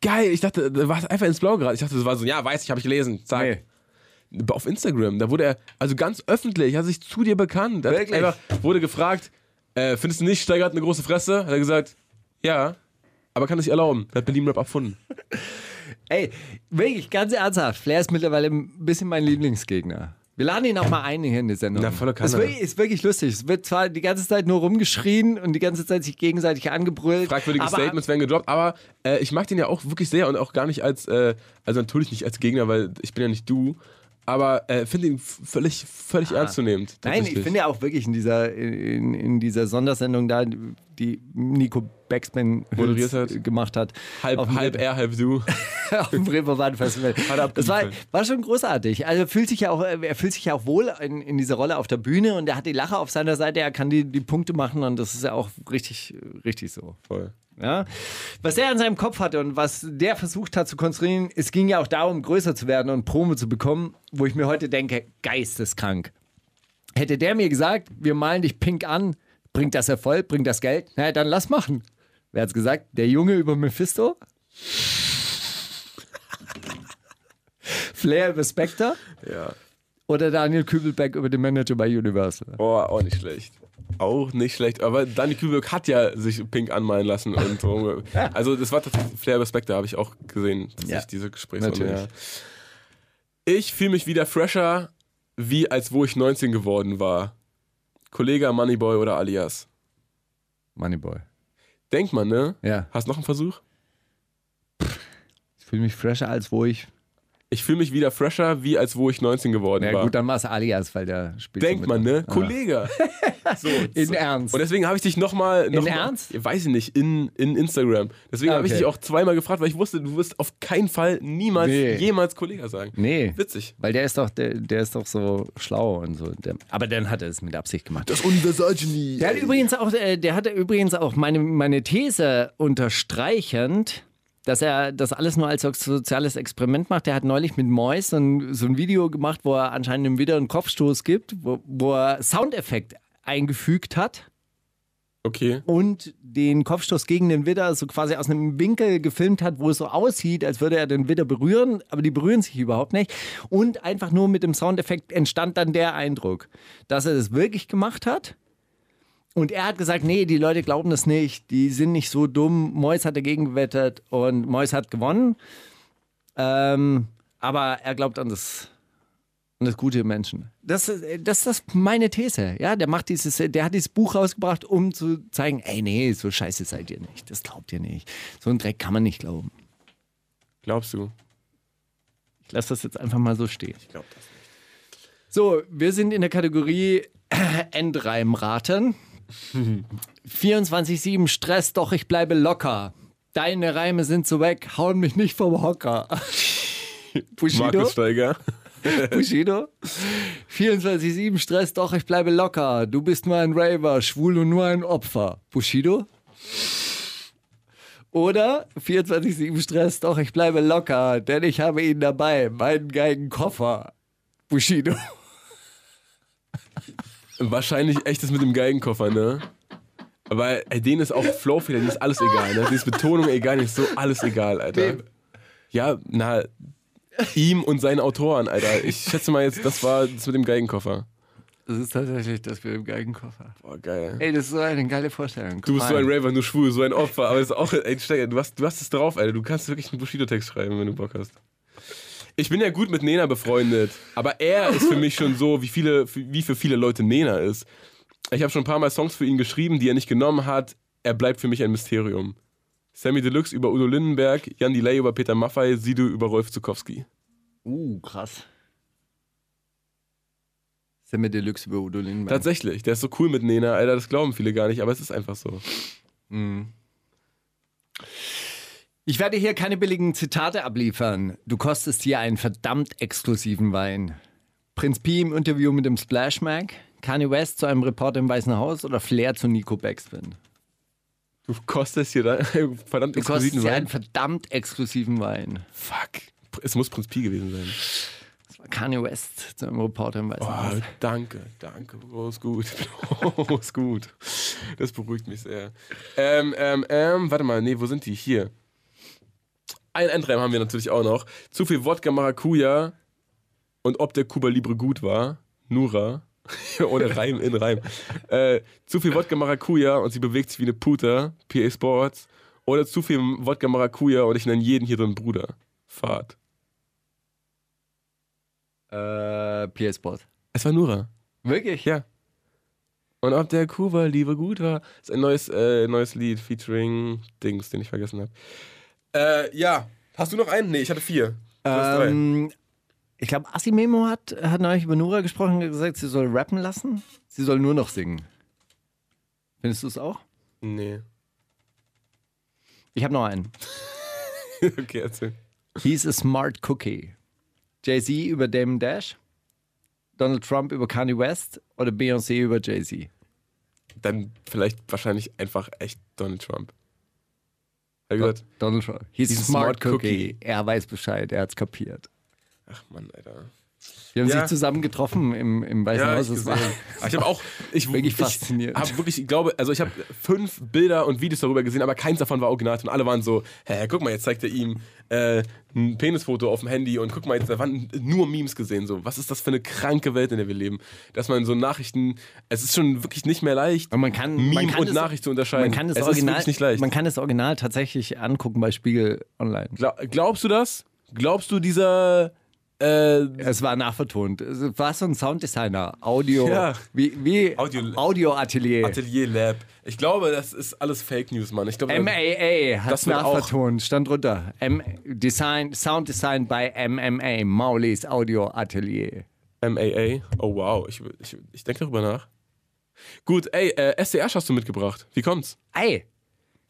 S6: Geil, ich dachte, du warst einfach ins Blaue gerade. Ich dachte, das war so, ja, weiß ich, habe ich gelesen. Zack.
S5: Nee.
S6: Auf Instagram, da wurde er, also ganz öffentlich, hat sich zu dir bekannt. Er
S5: Wirklich?
S6: Einfach wurde gefragt, äh, findest du nicht, Steiger hat eine große Fresse? Hat er gesagt, ja, aber kann sich erlauben. Er hat Berlin Rap erfunden. *laughs*
S5: Ey, wirklich, ganz ernsthaft. Flair ist mittlerweile ein bisschen mein Lieblingsgegner. Wir laden ihn auch mal ein hier in die Sendung.
S6: Na, volle Kanne.
S5: Ist wirklich, ist wirklich lustig. Es wird zwar die ganze Zeit nur rumgeschrien und die ganze Zeit sich gegenseitig angebrüllt.
S6: Fragwürdige
S5: aber,
S6: Statements werden gedroppt, aber äh, ich mag den ja auch wirklich sehr und auch gar nicht als, äh, also natürlich nicht als Gegner, weil ich bin ja nicht du, aber äh, finde ihn völlig, völlig ernstzunehmend.
S5: Ah. Nein, ich finde ja auch wirklich in dieser, in, in dieser Sondersendung da, die Nico Backspin
S6: Moderiert hat.
S5: gemacht hat.
S6: halb, halb er, halb du. *laughs*
S5: auf dem Reeperbahn Festival. Das war, war schon großartig. Also er fühlt sich ja auch, er fühlt sich ja auch wohl in, in dieser Rolle auf der Bühne und er hat die Lache auf seiner Seite, er kann die, die Punkte machen und das ist ja auch richtig, richtig so.
S6: Voll.
S5: Ja? Was er an seinem Kopf hatte und was der versucht hat zu konstruieren, es ging ja auch darum, größer zu werden und Promo zu bekommen, wo ich mir heute denke, geisteskrank. Hätte der mir gesagt, wir malen dich pink an, bringt das Erfolg, bringt das Geld, na dann lass machen. Wer hat's gesagt? Der Junge über Mephisto? *laughs* Flair über Spectre?
S6: Ja.
S5: Oder Daniel Kübelbeck über den Manager bei Universal?
S6: Oh, auch nicht schlecht. Auch nicht schlecht. Aber Dani Kübelberg hat ja sich pink anmalen lassen. Und so. *laughs* Also, das war tatsächlich Flair Respekt, da habe ich auch gesehen, dass
S5: Ja,
S6: ich diese Gesprächsrunde. Ja. Ich fühle mich wieder fresher, wie als wo ich 19 geworden war. Kollege Moneyboy oder Alias.
S5: Moneyboy.
S6: Denkt man, ne?
S5: Ja.
S6: Hast noch einen Versuch?
S5: Ich fühle mich fresher, als wo ich.
S6: Ich fühle mich wieder fresher, wie als wo ich 19 geworden
S5: Ja,
S6: war.
S5: gut, dann war es alias, weil der spielt.
S6: Denkt man, ne? Kollege. *laughs* So,
S5: In. Ernst.
S6: Und deswegen habe ich dich nochmal. Noch mal-
S5: Ernst?
S6: Weiß ich nicht, in, in Instagram. Deswegen
S5: Ah,
S6: habe ich
S5: okay.
S6: dich auch zweimal gefragt, weil ich wusste, du wirst auf keinen Fall niemals,
S5: Nee.
S6: jemals Kollege sagen.
S5: Nee.
S6: Witzig.
S5: Weil der ist doch, der, der ist doch so schlau und so. Der, aber dann hat er es mit Absicht gemacht.
S6: Das Universalgenie.
S5: Der hat übrigens auch, äh, der hatte übrigens auch meine, meine These unterstreichend, dass er das alles nur als soziales Experiment macht. Der hat neulich mit Mois so ein, so ein Video gemacht, wo er anscheinend im Widder einen Kopfstoß gibt, wo, wo er Soundeffekt eingefügt hat
S6: Okay.
S5: und den Kopfstoß gegen den Widder so quasi aus einem Winkel gefilmt hat, wo es so aussieht, als würde er den Widder berühren, aber die berühren sich überhaupt nicht. Und einfach nur mit dem Soundeffekt entstand dann der Eindruck, dass er das wirklich gemacht hat. Und er hat gesagt, nee, die Leute glauben das nicht, die sind nicht so dumm. Mois hat dagegen gewettet und Mois hat gewonnen. Ähm, aber er glaubt an das und das Gute im Menschen. Das, ist- das ist meine These. Ja, der macht dieses, der hat dieses Buch rausgebracht, um zu zeigen, ey, nee, so scheiße seid ihr nicht. Das glaubt ihr nicht. So einen Dreck kann man nicht glauben.
S6: Glaubst du?
S5: Ich lasse das jetzt einfach mal so stehen.
S6: Ich glaube das.
S5: So, wir sind in der Kategorie *coughs* Endreimraten. 24-7 Stress, doch ich bleibe locker. Deine Reime sind so weg, hauen mich nicht vom Hocker. *laughs* Bushido?
S6: Markus Steiger. *laughs*
S5: Bushido? 24-7 Stress, doch ich bleibe locker. Du bist nur ein Raver, schwul und nur ein Opfer. Bushido? Oder 24-7 Stress, doch ich bleibe locker, denn ich habe ihn dabei, meinen Geigenkoffer. Bushido.
S6: Wahrscheinlich echtes mit dem Geigenkoffer, ne? Aber ey, denen ist auch Flowfehler, denen ist alles egal, ne? Denen ist Betonung egal, denen ist so alles egal, Alter.
S5: Wem?
S6: Ja, na, ihm und seinen Autoren, Alter. Ich schätze mal jetzt, das war das mit dem Geigenkoffer.
S5: Das ist tatsächlich das mit dem Geigenkoffer.
S6: Boah, geil.
S5: Ey, das ist so eine geile Vorstellung.
S6: Du bist so ein Raver, nur schwul, so ein Opfer, aber es ist auch, ey, Steiger, du hast, du hast es drauf, Alter. Du kannst wirklich einen Bushido-Text schreiben, wenn du Bock hast. Ich bin ja gut mit Nena befreundet, aber er ist für mich schon so, wie, viele, wie für viele Leute Nena ist. Ich habe schon ein paar Mal Songs für ihn geschrieben, die er nicht genommen hat. Er bleibt für mich ein Mysterium. Sammy Deluxe über Udo Lindenberg, Jan Delay über Peter Maffay, Sido über Rolf Zukowski.
S5: Uh, krass. Semme Deluxe über Udo Lindenberg.
S6: Tatsächlich, der ist so cool mit Nena, Alter, das glauben viele gar nicht, aber es ist einfach so.
S5: Ich werde hier keine billigen Zitate abliefern. Du kostest hier einen verdammt exklusiven Wein. Prinz Pi im Interview mit dem Splash Mag, Kanye West zu einem Reporter im Weißen Haus oder Flair zu Nico Backspin.
S6: Du kostest hier da *laughs* verdammt
S5: Du
S6: exklusiven Wein.
S5: einen verdammt exklusiven Wein.
S6: Fuck. Es muss Prinz Pi gewesen sein.
S5: Das war Kanye West zu einem Reporter im Weißen
S6: Oh,
S5: Haus.
S6: danke, danke. Oh, ist gut. *laughs* Oh, ist gut. Das beruhigt mich sehr. Ähm, ähm, ähm, warte mal, nee, wo sind die? Hier. Ein Endreim haben wir natürlich auch noch. Zu viel Wodka Maracuja und ob der Cuba Libre gut war. Nura. *laughs* Ohne Reim in Reim. Äh, zu viel Wodka Maracuja und sie bewegt sich wie eine Puta. PA Sports. Oder zu viel Wodka Maracuja und ich nenne jeden hier drin Bruder. Fahrt.
S5: Äh, PS Sport.
S6: Es war Nura.
S5: Wirklich?
S6: Ja. Und ob der Kuba Liebe gut war, ist ein neues, äh, neues Lied featuring Dings, den ich vergessen habe. Äh, ja. Hast du noch einen? Nee, ich hatte vier. Du.
S5: Ähm, ich glaube, Assimemo hat, hat neulich über Nura gesprochen und gesagt, sie soll rappen lassen. Sie soll nur noch singen. Findest du es auch?
S6: Nee.
S5: Ich habe noch einen. *laughs*
S6: okay, erzähl.
S5: He's a smart cookie. Jay-Z über Damon Dash, Donald Trump über Kanye West oder Beyoncé über Jay-Z?
S6: Dann vielleicht wahrscheinlich einfach echt Donald Trump. Hab ich gesagt?
S5: Donald Trump. He's,
S6: He's
S5: a smart,
S6: smart
S5: cookie. Er weiß Bescheid, er hat's kapiert.
S6: Ach Mann, Alter.
S5: Wir haben
S6: Ja.
S5: sich zusammen getroffen im, im Weißen
S6: Ja,
S5: Haus.
S6: ich
S5: war.
S6: Aber ich habe auch, *laughs* ich,
S5: Wirklich
S6: ich
S5: faszinierend.
S6: Hab wirklich, ich glaube, also ich habe fünf Bilder und Videos darüber gesehen, aber keins davon war original und alle waren so, hä, guck mal, jetzt zeigt er ihm äh, ein Penisfoto auf dem Handy und guck mal, jetzt da waren nur Memes gesehen. So, was ist das für eine kranke Welt, in der wir leben? Dass man so Nachrichten, es ist schon wirklich nicht mehr leicht,
S5: Und man kann,
S6: Meme
S5: man kann
S6: und
S5: das,
S6: Nachricht zu unterscheiden.
S5: Man kann das
S6: es
S5: Original,
S6: ist wirklich nicht leicht.
S5: Man kann das Original tatsächlich angucken bei Spiegel Online.
S6: Glaub, glaubst du das? Glaubst du dieser äh,
S5: Es war nachvertont. Es war so ein Sounddesigner, Audio,
S6: Ja.
S5: wie, wie
S6: Audio-
S5: Audio-Atelier.
S6: Atelier Lab? Ich glaube, das ist alles Fake News, Mann. Ich glaube,
S5: MAA hat nachvertont, stand drunter. M Design, Sounddesign bei MMA, Maulis Audio Atelier.
S6: MAA. Oh wow, ich, ich, ich denke darüber nach. Gut, ey, äh, SDR hast du mitgebracht. Wie kommt's?
S5: Ey,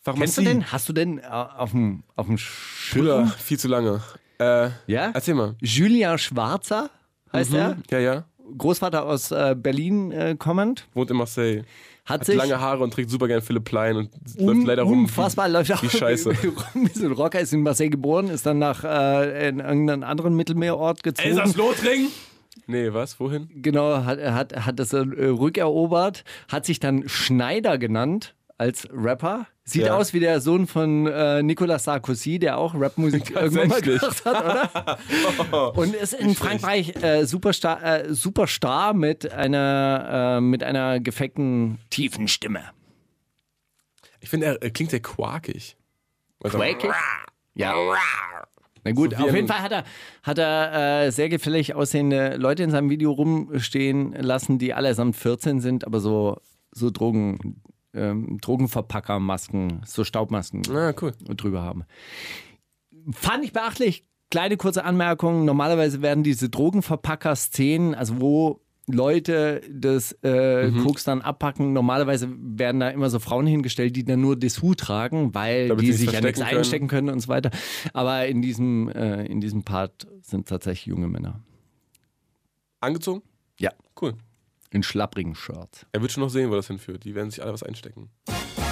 S6: Pharmazie.
S5: kennst du den? Hast du den äh, auf dem auf dem
S6: viel zu lange. Äh,
S5: Ja?
S6: Erzähl mal.
S5: Julien Schwarzer heißt er.
S6: Ja, ja.
S5: Großvater aus äh, Berlin äh, kommend.
S6: Wohnt in Marseille.
S5: Hat,
S6: Hat lange Haare und trägt super gern Philipp Plein und
S5: un
S6: läuft leider rum.
S5: unfassbar läuft auch
S6: wie *laughs* Scheiße. *laughs*
S5: rum wie so ein Rocker, ist in Marseille geboren, ist dann nach äh, in irgendeinen anderen Mittelmeerort gezogen.
S6: Elsass-Lothringen? Nee, was? Wohin?
S5: Genau, hat, hat, hat das äh, rückerobert, hat sich dann Schneider genannt als Rapper. Sieht
S6: Ja.
S5: aus wie der Sohn von äh, Nicolas Sarkozy, der auch Rapmusik *laughs* *laughs* irgendwann mal gemacht hat, oder? *laughs* Und ist in Frankreich äh, Superstar, äh, Superstar mit einer, äh, mit einer gefeckten tiefen Stimme.
S6: Ich finde, er, klingt sehr quakig. Also,
S5: Quakig? Ja. Na gut,
S6: So
S5: auf jeden Fall hat er, hat er äh, sehr gefällig aussehende Leute in seinem Video rumstehen lassen, die allesamt 14 sind, aber so, so Drogen, ähm, Drogenverpackermasken, so Staubmasken
S6: Ah, cool.
S5: drüber haben. Fand ich beachtlich. Kleine kurze Anmerkung. Normalerweise werden diese Drogenverpacker-Szenen, also wo Leute das äh,
S6: Mhm.
S5: Koks dann abpacken, normalerweise werden da immer so Frauen hingestellt, die dann nur Dessous tragen, weil
S6: Damit
S5: die
S6: sie
S5: sich ja nichts
S6: können.
S5: einstecken können und so weiter. Aber in diesem, äh, in diesem Part sind tatsächlich junge Männer.
S6: Angezogen?
S5: Ja.
S6: Cool.
S5: In schlapprigen Shirts.
S6: Er wird schon noch sehen, wo das hinführt. Die werden sich alle was einstecken.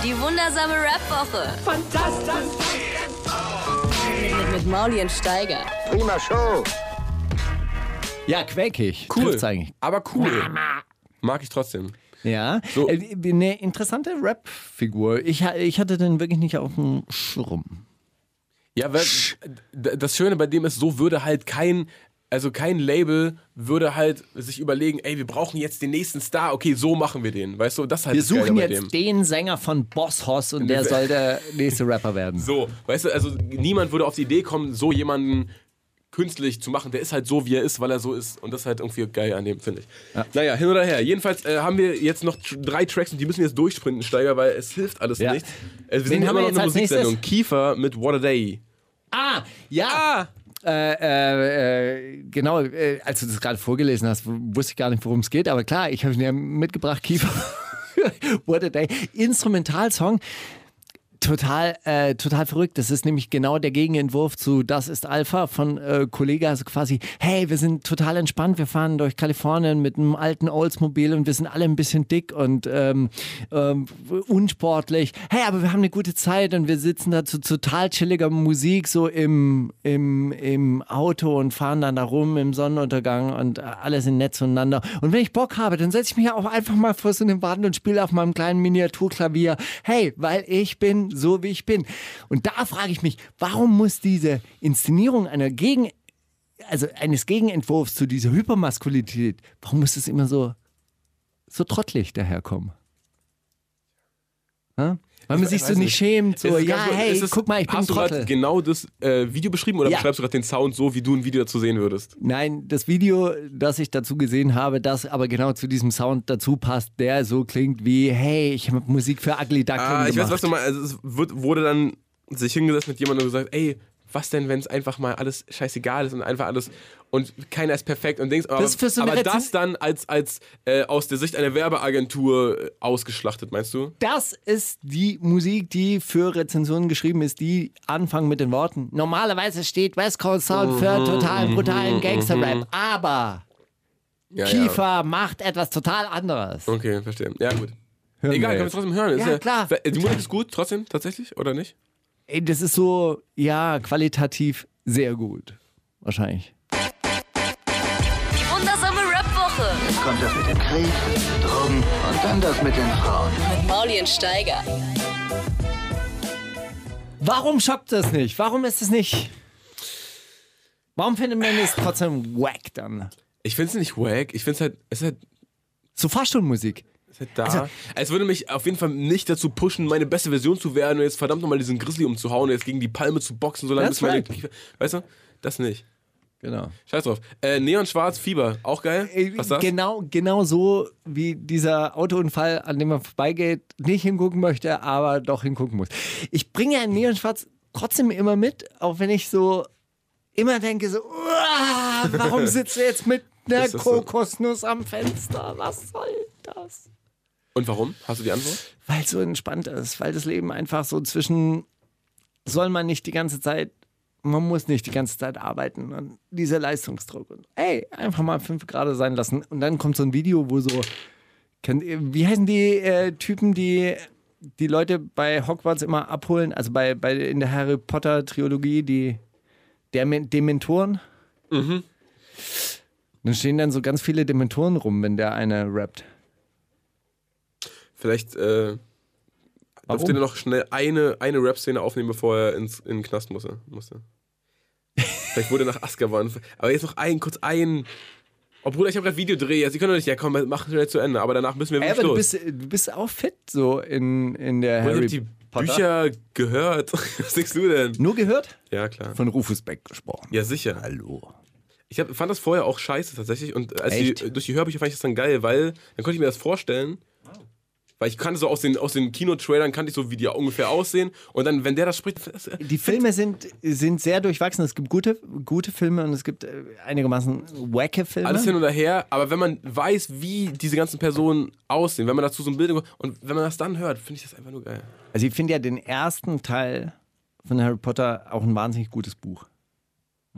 S3: Die wundersame Rap-Woche. Fantastisch. Mit, mit Mauli und Steiger.
S2: Prima Show.
S5: Ja, quäkig.
S6: Cool.
S5: Trifft's eigentlich.
S6: Aber cool. Mag ich trotzdem.
S5: Ja,
S6: So.
S5: äh, eine interessante Rap-Figur. Ich, ich hatte den wirklich nicht auf dem Schirm.
S6: Ja, weil das Schöne bei dem ist, so würde halt kein, also kein Label würde halt sich überlegen, ey, wir brauchen jetzt den nächsten Star, okay, so machen wir den. Weißt du, das halt
S5: Wir suchen jetzt
S6: dem.
S5: den Sänger von Boss Hoss und der soll der nächste Rapper werden.
S6: So, weißt du, also niemand würde auf die Idee kommen, so jemanden künstlich zu machen. Der ist halt so, wie er ist, weil er so ist. Und das ist halt irgendwie geil an dem, finde ich. Naja, hin oder her. Jedenfalls äh, haben wir jetzt noch drei Tracks und die müssen wir jetzt durchsprinten, Steiger, weil es hilft alles
S5: Ja.
S6: nichts. Äh, wir sind
S5: haben wir
S6: noch eine Musiksendung. Kiefer mit What a Day.
S5: Ah, ja. Äh, äh, äh, genau, äh, als du das gerade vorgelesen hast, wusste ich gar nicht, worum es geht, aber klar, ich habe ihn ja mitgebracht, Kiefer. *laughs* What a Day. Instrumentalsong. Total, äh, total verrückt. Das ist nämlich genau der Gegenentwurf zu Das ist Alpha von äh, Kollege. Also quasi, hey, wir sind total entspannt. Wir fahren durch Kalifornien mit einem alten Oldsmobil und wir sind alle ein bisschen dick und ähm, ähm, unsportlich. Hey, aber wir haben eine gute Zeit und wir sitzen da zu total chilliger Musik so im, im, im Auto und fahren dann da rum im Sonnenuntergang und äh, alle sind nett zueinander. Und wenn ich Bock habe, dann setze ich mich auch einfach mal vor so eine Wand und spiele auf meinem kleinen Miniaturklavier. Hey, weil ich bin so, wie ich bin. Und da frage ich mich, warum muss diese Inszenierung einer Gegen, also eines Gegenentwurfs zu dieser Hypermaskulinität, warum muss es immer so, so trottelig daherkommen? Ha? Weil man
S6: Ich
S5: sich so nicht schämt, so, ja,
S6: ganz-
S5: hey,
S6: es-
S5: guck mal, ich bin ein
S6: Hast du gerade
S5: Trottel.
S6: genau das äh, Video beschrieben oder
S5: Ja.
S6: beschreibst du gerade den Sound so, wie du ein Video dazu sehen würdest?
S5: Nein, das Video, das ich dazu gesehen habe, das aber genau zu diesem Sound dazu passt, der so klingt wie, hey, ich habe Musik für Ugly Duckling
S6: Ah, ich
S5: gemacht.
S6: weiß, was du meinst. Also es wird, wurde dann sich hingesetzt mit jemandem und gesagt, ey, was denn, wenn es einfach mal alles scheißegal ist und einfach alles und keiner ist perfekt und Dings. Aber,
S5: Das so
S6: aber
S5: Rezen-
S6: das dann als, als äh, aus der Sicht einer Werbeagentur äh, ausgeschlachtet, meinst du?
S5: Das ist die Musik, die für Rezensionen geschrieben ist, die anfangen mit den Worten. Normalerweise steht West Coast Sound
S6: Mhm,
S5: für totalen, brutalen Gangster-Rap, aber
S6: Ja,
S5: Kiefer macht etwas total anderes.
S6: Ja. Okay, verstehe. Ja, gut.
S5: Hören
S6: Egal,
S5: wir
S6: wir
S5: jetzt.
S6: trotzdem hören. Ist
S5: Ja, klar.
S6: Die Musik ist gut, trotzdem, tatsächlich, oder nicht?
S5: Ey, das ist so, ja, qualitativ sehr gut. Wahrscheinlich.
S2: Kommt das mit dem Krieg, Drogen und dann das mit den Frauen.
S3: Mit Mauli und Steiger.
S5: Warum schockt das nicht? Warum ist es nicht. Warum findet man es trotzdem wack dann?
S6: Ich finde es nicht wack. Ich finde es halt, es ist halt,
S5: So Fahrstuhlmusik.
S6: es ist halt da. es würde mich auf jeden Fall nicht dazu pushen, meine beste Version zu werden und jetzt verdammt nochmal diesen Grizzly umzuhauen und jetzt gegen die Palme zu boxen, solange bis meine
S5: right.
S6: Weißt du? Das nicht.
S5: Genau.
S6: Scheiß drauf. Äh, Neon Schwarz, Fieber. Auch geil. Was ist das?
S5: Genau, genau so wie dieser Autounfall, an dem man vorbeigeht, nicht hingucken möchte, aber doch hingucken muss. Ich bringe ja Neon Schwarz trotzdem immer mit, auch wenn ich so immer denke, so, "Uah, warum *laughs* sitzt du jetzt mit einer
S6: das so?
S5: Kokosnuss am Fenster? Was soll das?
S6: Und warum? Hast du die Antwort?
S5: Weil es so entspannt ist, weil das Leben einfach so zwischen, soll man nicht die ganze Zeit, man muss nicht die ganze Zeit arbeiten und dieser Leistungsdruck und ey, einfach mal fünf Grad sein lassen und dann kommt so ein Video, wo so, kennt wie heißen die äh, Typen, die die Leute bei Hogwarts immer abholen, also bei, bei in der Harry Potter Trilogie, die der Dementoren? Mhm. Dann stehen dann so ganz viele Dementoren rum, wenn der eine rappt.
S6: Vielleicht äh,
S5: Warum?
S6: dürfte er noch schnell eine, eine Rap-Szene aufnehmen, bevor er ins, in den Knast musste. musste. *laughs* Vielleicht wurde er nach Azkaban. Aber jetzt noch ein, kurz ein Oh Bruder, ich habe gerade Videodreh. Also, Sie können doch nicht, ja komm, mach schnell zu Ende. Aber danach müssen wir
S5: Ey,
S6: wirklich
S5: aber du
S6: los.
S5: bist, du bist auch fit so in, in der Harry
S6: die
S5: Potter.
S6: Bücher gehört. *laughs* Was denkst du denn?
S5: Nur gehört?
S6: Ja, klar.
S5: Von Rufus Beck gesprochen.
S6: Ja, sicher.
S5: Hallo.
S6: Ich hab, fand das vorher auch scheiße tatsächlich. Und als die, durch die Hörbücher fand ich das dann geil, weil dann konnte ich mir das vorstellen. Weil ich kannte so aus den, aus den Kinotrailern, kannte ich so, wie die ungefähr aussehen. Und dann, wenn der das spricht, das,
S5: Die Filme sind, sind sehr durchwachsen. Es gibt gute, gute Filme und es gibt äh, einigermaßen wacke Filme.
S6: alles hin und her. Aber wenn man weiß, wie diese ganzen Personen aussehen, wenn man dazu so ein Bild und wenn man das dann hört, finde ich das einfach nur geil.
S5: Also ich finde ja den ersten Teil von Harry Potter auch ein wahnsinnig gutes Buch.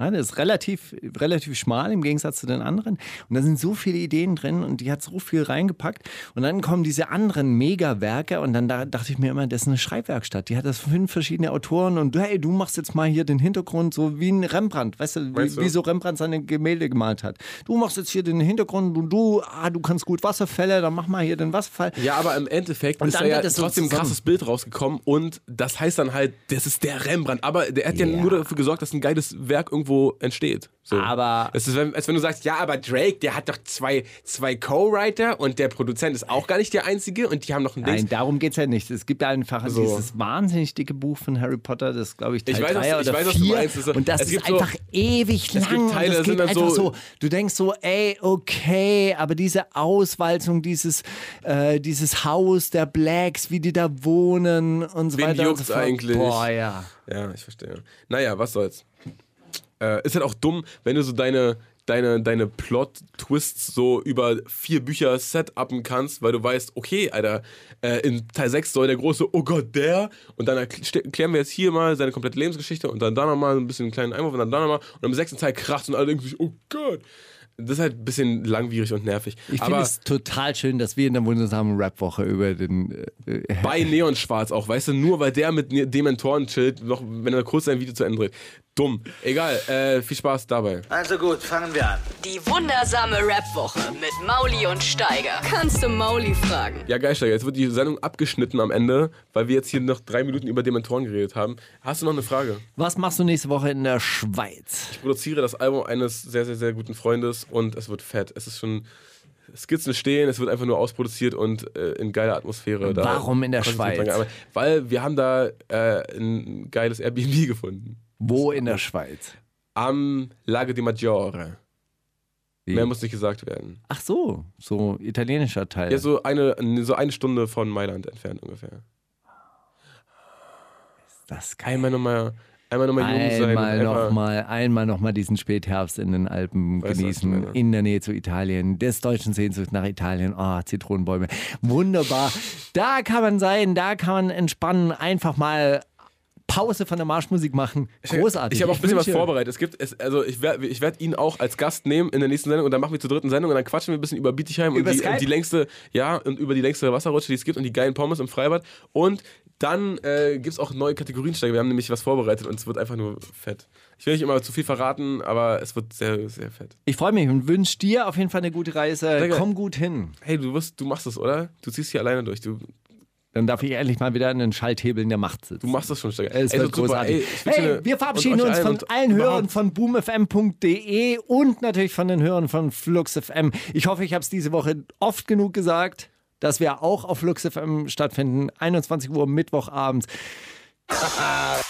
S5: Ja, das ist relativ, relativ schmal im Gegensatz zu den anderen. Und da sind so viele Ideen drin und die hat so viel reingepackt. Und dann kommen diese anderen Megawerke und dann da dachte ich mir immer, das ist eine Schreibwerkstatt. Die hat das fünf verschiedene Autoren und hey, du machst jetzt mal hier den Hintergrund so wie ein Rembrandt. Weißt du,
S6: Meinst
S5: wie,
S6: du?
S5: wie so Rembrandt seine Gemälde gemalt hat. Du machst jetzt hier den Hintergrund und du, ah, du kannst gut Wasserfälle, dann mach mal hier den Wasserfall.
S6: Ja, aber im Endeffekt
S5: Und
S6: ist
S5: dann
S6: da ja
S5: so
S6: trotzdem ein krasses Bild rausgekommen und das heißt dann halt, das ist der Rembrandt. Aber der hat ja,
S5: Ja.
S6: nur dafür gesorgt, dass ein geiles Werk irgendwo entsteht. So.
S5: Aber-
S6: Es ist, wenn- als wenn du sagst, ja, aber Drake, der hat doch zwei, zwei Co-Writer und der Produzent ist auch gar nicht der Einzige und die haben noch ein Ding.
S5: Nein, darum geht es ja nicht. Es gibt einfach
S6: So.
S5: dieses wahnsinnig dicke Buch von Harry Potter, das glaube ich Teil
S6: Ich weiß, was-
S5: 3
S6: ich
S5: oder
S6: weiß, was du
S5: 4.
S6: meinst. Das ist so-
S5: und das
S6: es
S5: ist
S6: gibt so-
S5: einfach ewig lang.
S6: es gibt
S5: und
S6: Teile,
S5: das
S6: da sind dann
S5: einfach
S6: so-
S5: so, du denkst so, ey, okay, aber diese Auswalzung, dieses, äh, dieses Haus der Blacks, wie die da wohnen und so
S6: Wen
S5: weiter und
S6: juckt's
S5: so
S6: eigentlich?
S5: Boah, ja.
S6: Ja, ich verstehe. Naja, was soll's. Äh, ist halt auch dumm, wenn du so deine, deine, deine Plot-Twists so über vier Bücher setupen kannst, weil du weißt, okay, Alter, äh, in Teil 6 soll der große, oh Gott, der, und dann erkl- erklären wir jetzt hier mal seine komplette Lebensgeschichte und dann da nochmal ein bisschen einen kleinen Einwurf und dann da nochmal und im sechsten Teil kracht und alle denken sich, oh Gott. Das ist halt ein bisschen langwierig und nervig.
S5: Ich finde es total schön, dass wir in der wundersamen Rap-Woche über den äh, äh,
S6: bei Neonschwarz auch, weißt du, nur weil der mit Ne- Dementoren chillt, noch, wenn er kurz sein Video zu Ende dreht. Dumm. Egal, äh, viel Spaß dabei.
S2: Also gut, fangen wir an.
S3: Die wundersame Rap-Woche mit Mauli und Steiger. Kannst du Mauli fragen?
S6: Ja, geil, Steiger. Jetzt wird die Sendung abgeschnitten am Ende, weil wir jetzt hier noch drei Minuten über Dementoren geredet haben. Hast du noch eine Frage?
S5: Was machst du nächste Woche in der Schweiz?
S6: Ich produziere das Album eines sehr, sehr, sehr guten Freundes und es wird fett. Es ist schon. Skizzen stehen, es wird einfach nur ausproduziert und äh, in geiler Atmosphäre. Da
S5: Warum in der Schweiz?
S6: Weil wir haben da äh, ein geiles Airbnb *laughs* gefunden.
S5: Wo in der Schweiz?
S6: Am Lago di Maggiore.
S5: Wie?
S6: Mehr muss nicht gesagt werden.
S5: Ach so, so italienischer Teil.
S6: Ja, so eine, so eine Stunde von Mailand entfernt ungefähr.
S5: das geil.
S6: Einmal nochmal einmal noch mal jung sein.
S5: Einmal nochmal, einmal noch mal diesen Spätherbst in den Alpen
S6: Weißt du,
S5: genießen,
S6: meine?
S5: in der Nähe zu Italien, des deutschen Sehnsucht nach Italien. Oh, Zitronenbäume. Wunderbar. Da kann man sein, da kann man entspannen, einfach mal Pause von der Marschmusik machen. Großartig.
S6: Ich habe auch ein bisschen was vorbereitet. Es gibt, es, also ich werde ich werd ihn auch als Gast nehmen in der nächsten Sendung und dann machen wir zur dritten Sendung und dann quatschen wir ein bisschen über Bietigheim und
S5: Über
S6: die,
S5: Skype?
S6: und die längste, ja, und über die längste Wasserrutsche, die es gibt und die geilen Pommes im Freibad. Und dann äh, gibt es auch neue Kategoriensteiger. Wir haben nämlich was vorbereitet und es wird einfach nur fett. Ich will nicht immer zu viel verraten, aber es wird sehr, sehr fett.
S5: Ich freue mich und wünsche dir auf jeden Fall eine gute Reise.
S6: Danke.
S5: Komm gut hin.
S6: Hey, du wirst, du machst es, oder? Du ziehst hier alleine durch. Du,
S5: Dann darf ich endlich mal wieder an den Schalthebeln der Macht sitzen.
S6: du machst das schon, Steiger.
S5: Es
S6: Ey,
S5: wird großartig.
S6: Ey,
S5: hey, wir verabschieden uns von allen Hörern von boomfm.de und natürlich von den Hörern von Flux FM. Ich hoffe, ich habe es diese Woche oft genug gesagt, dass wir auch auf Flux FM stattfinden. 21 Uhr Mittwochabends. *laughs*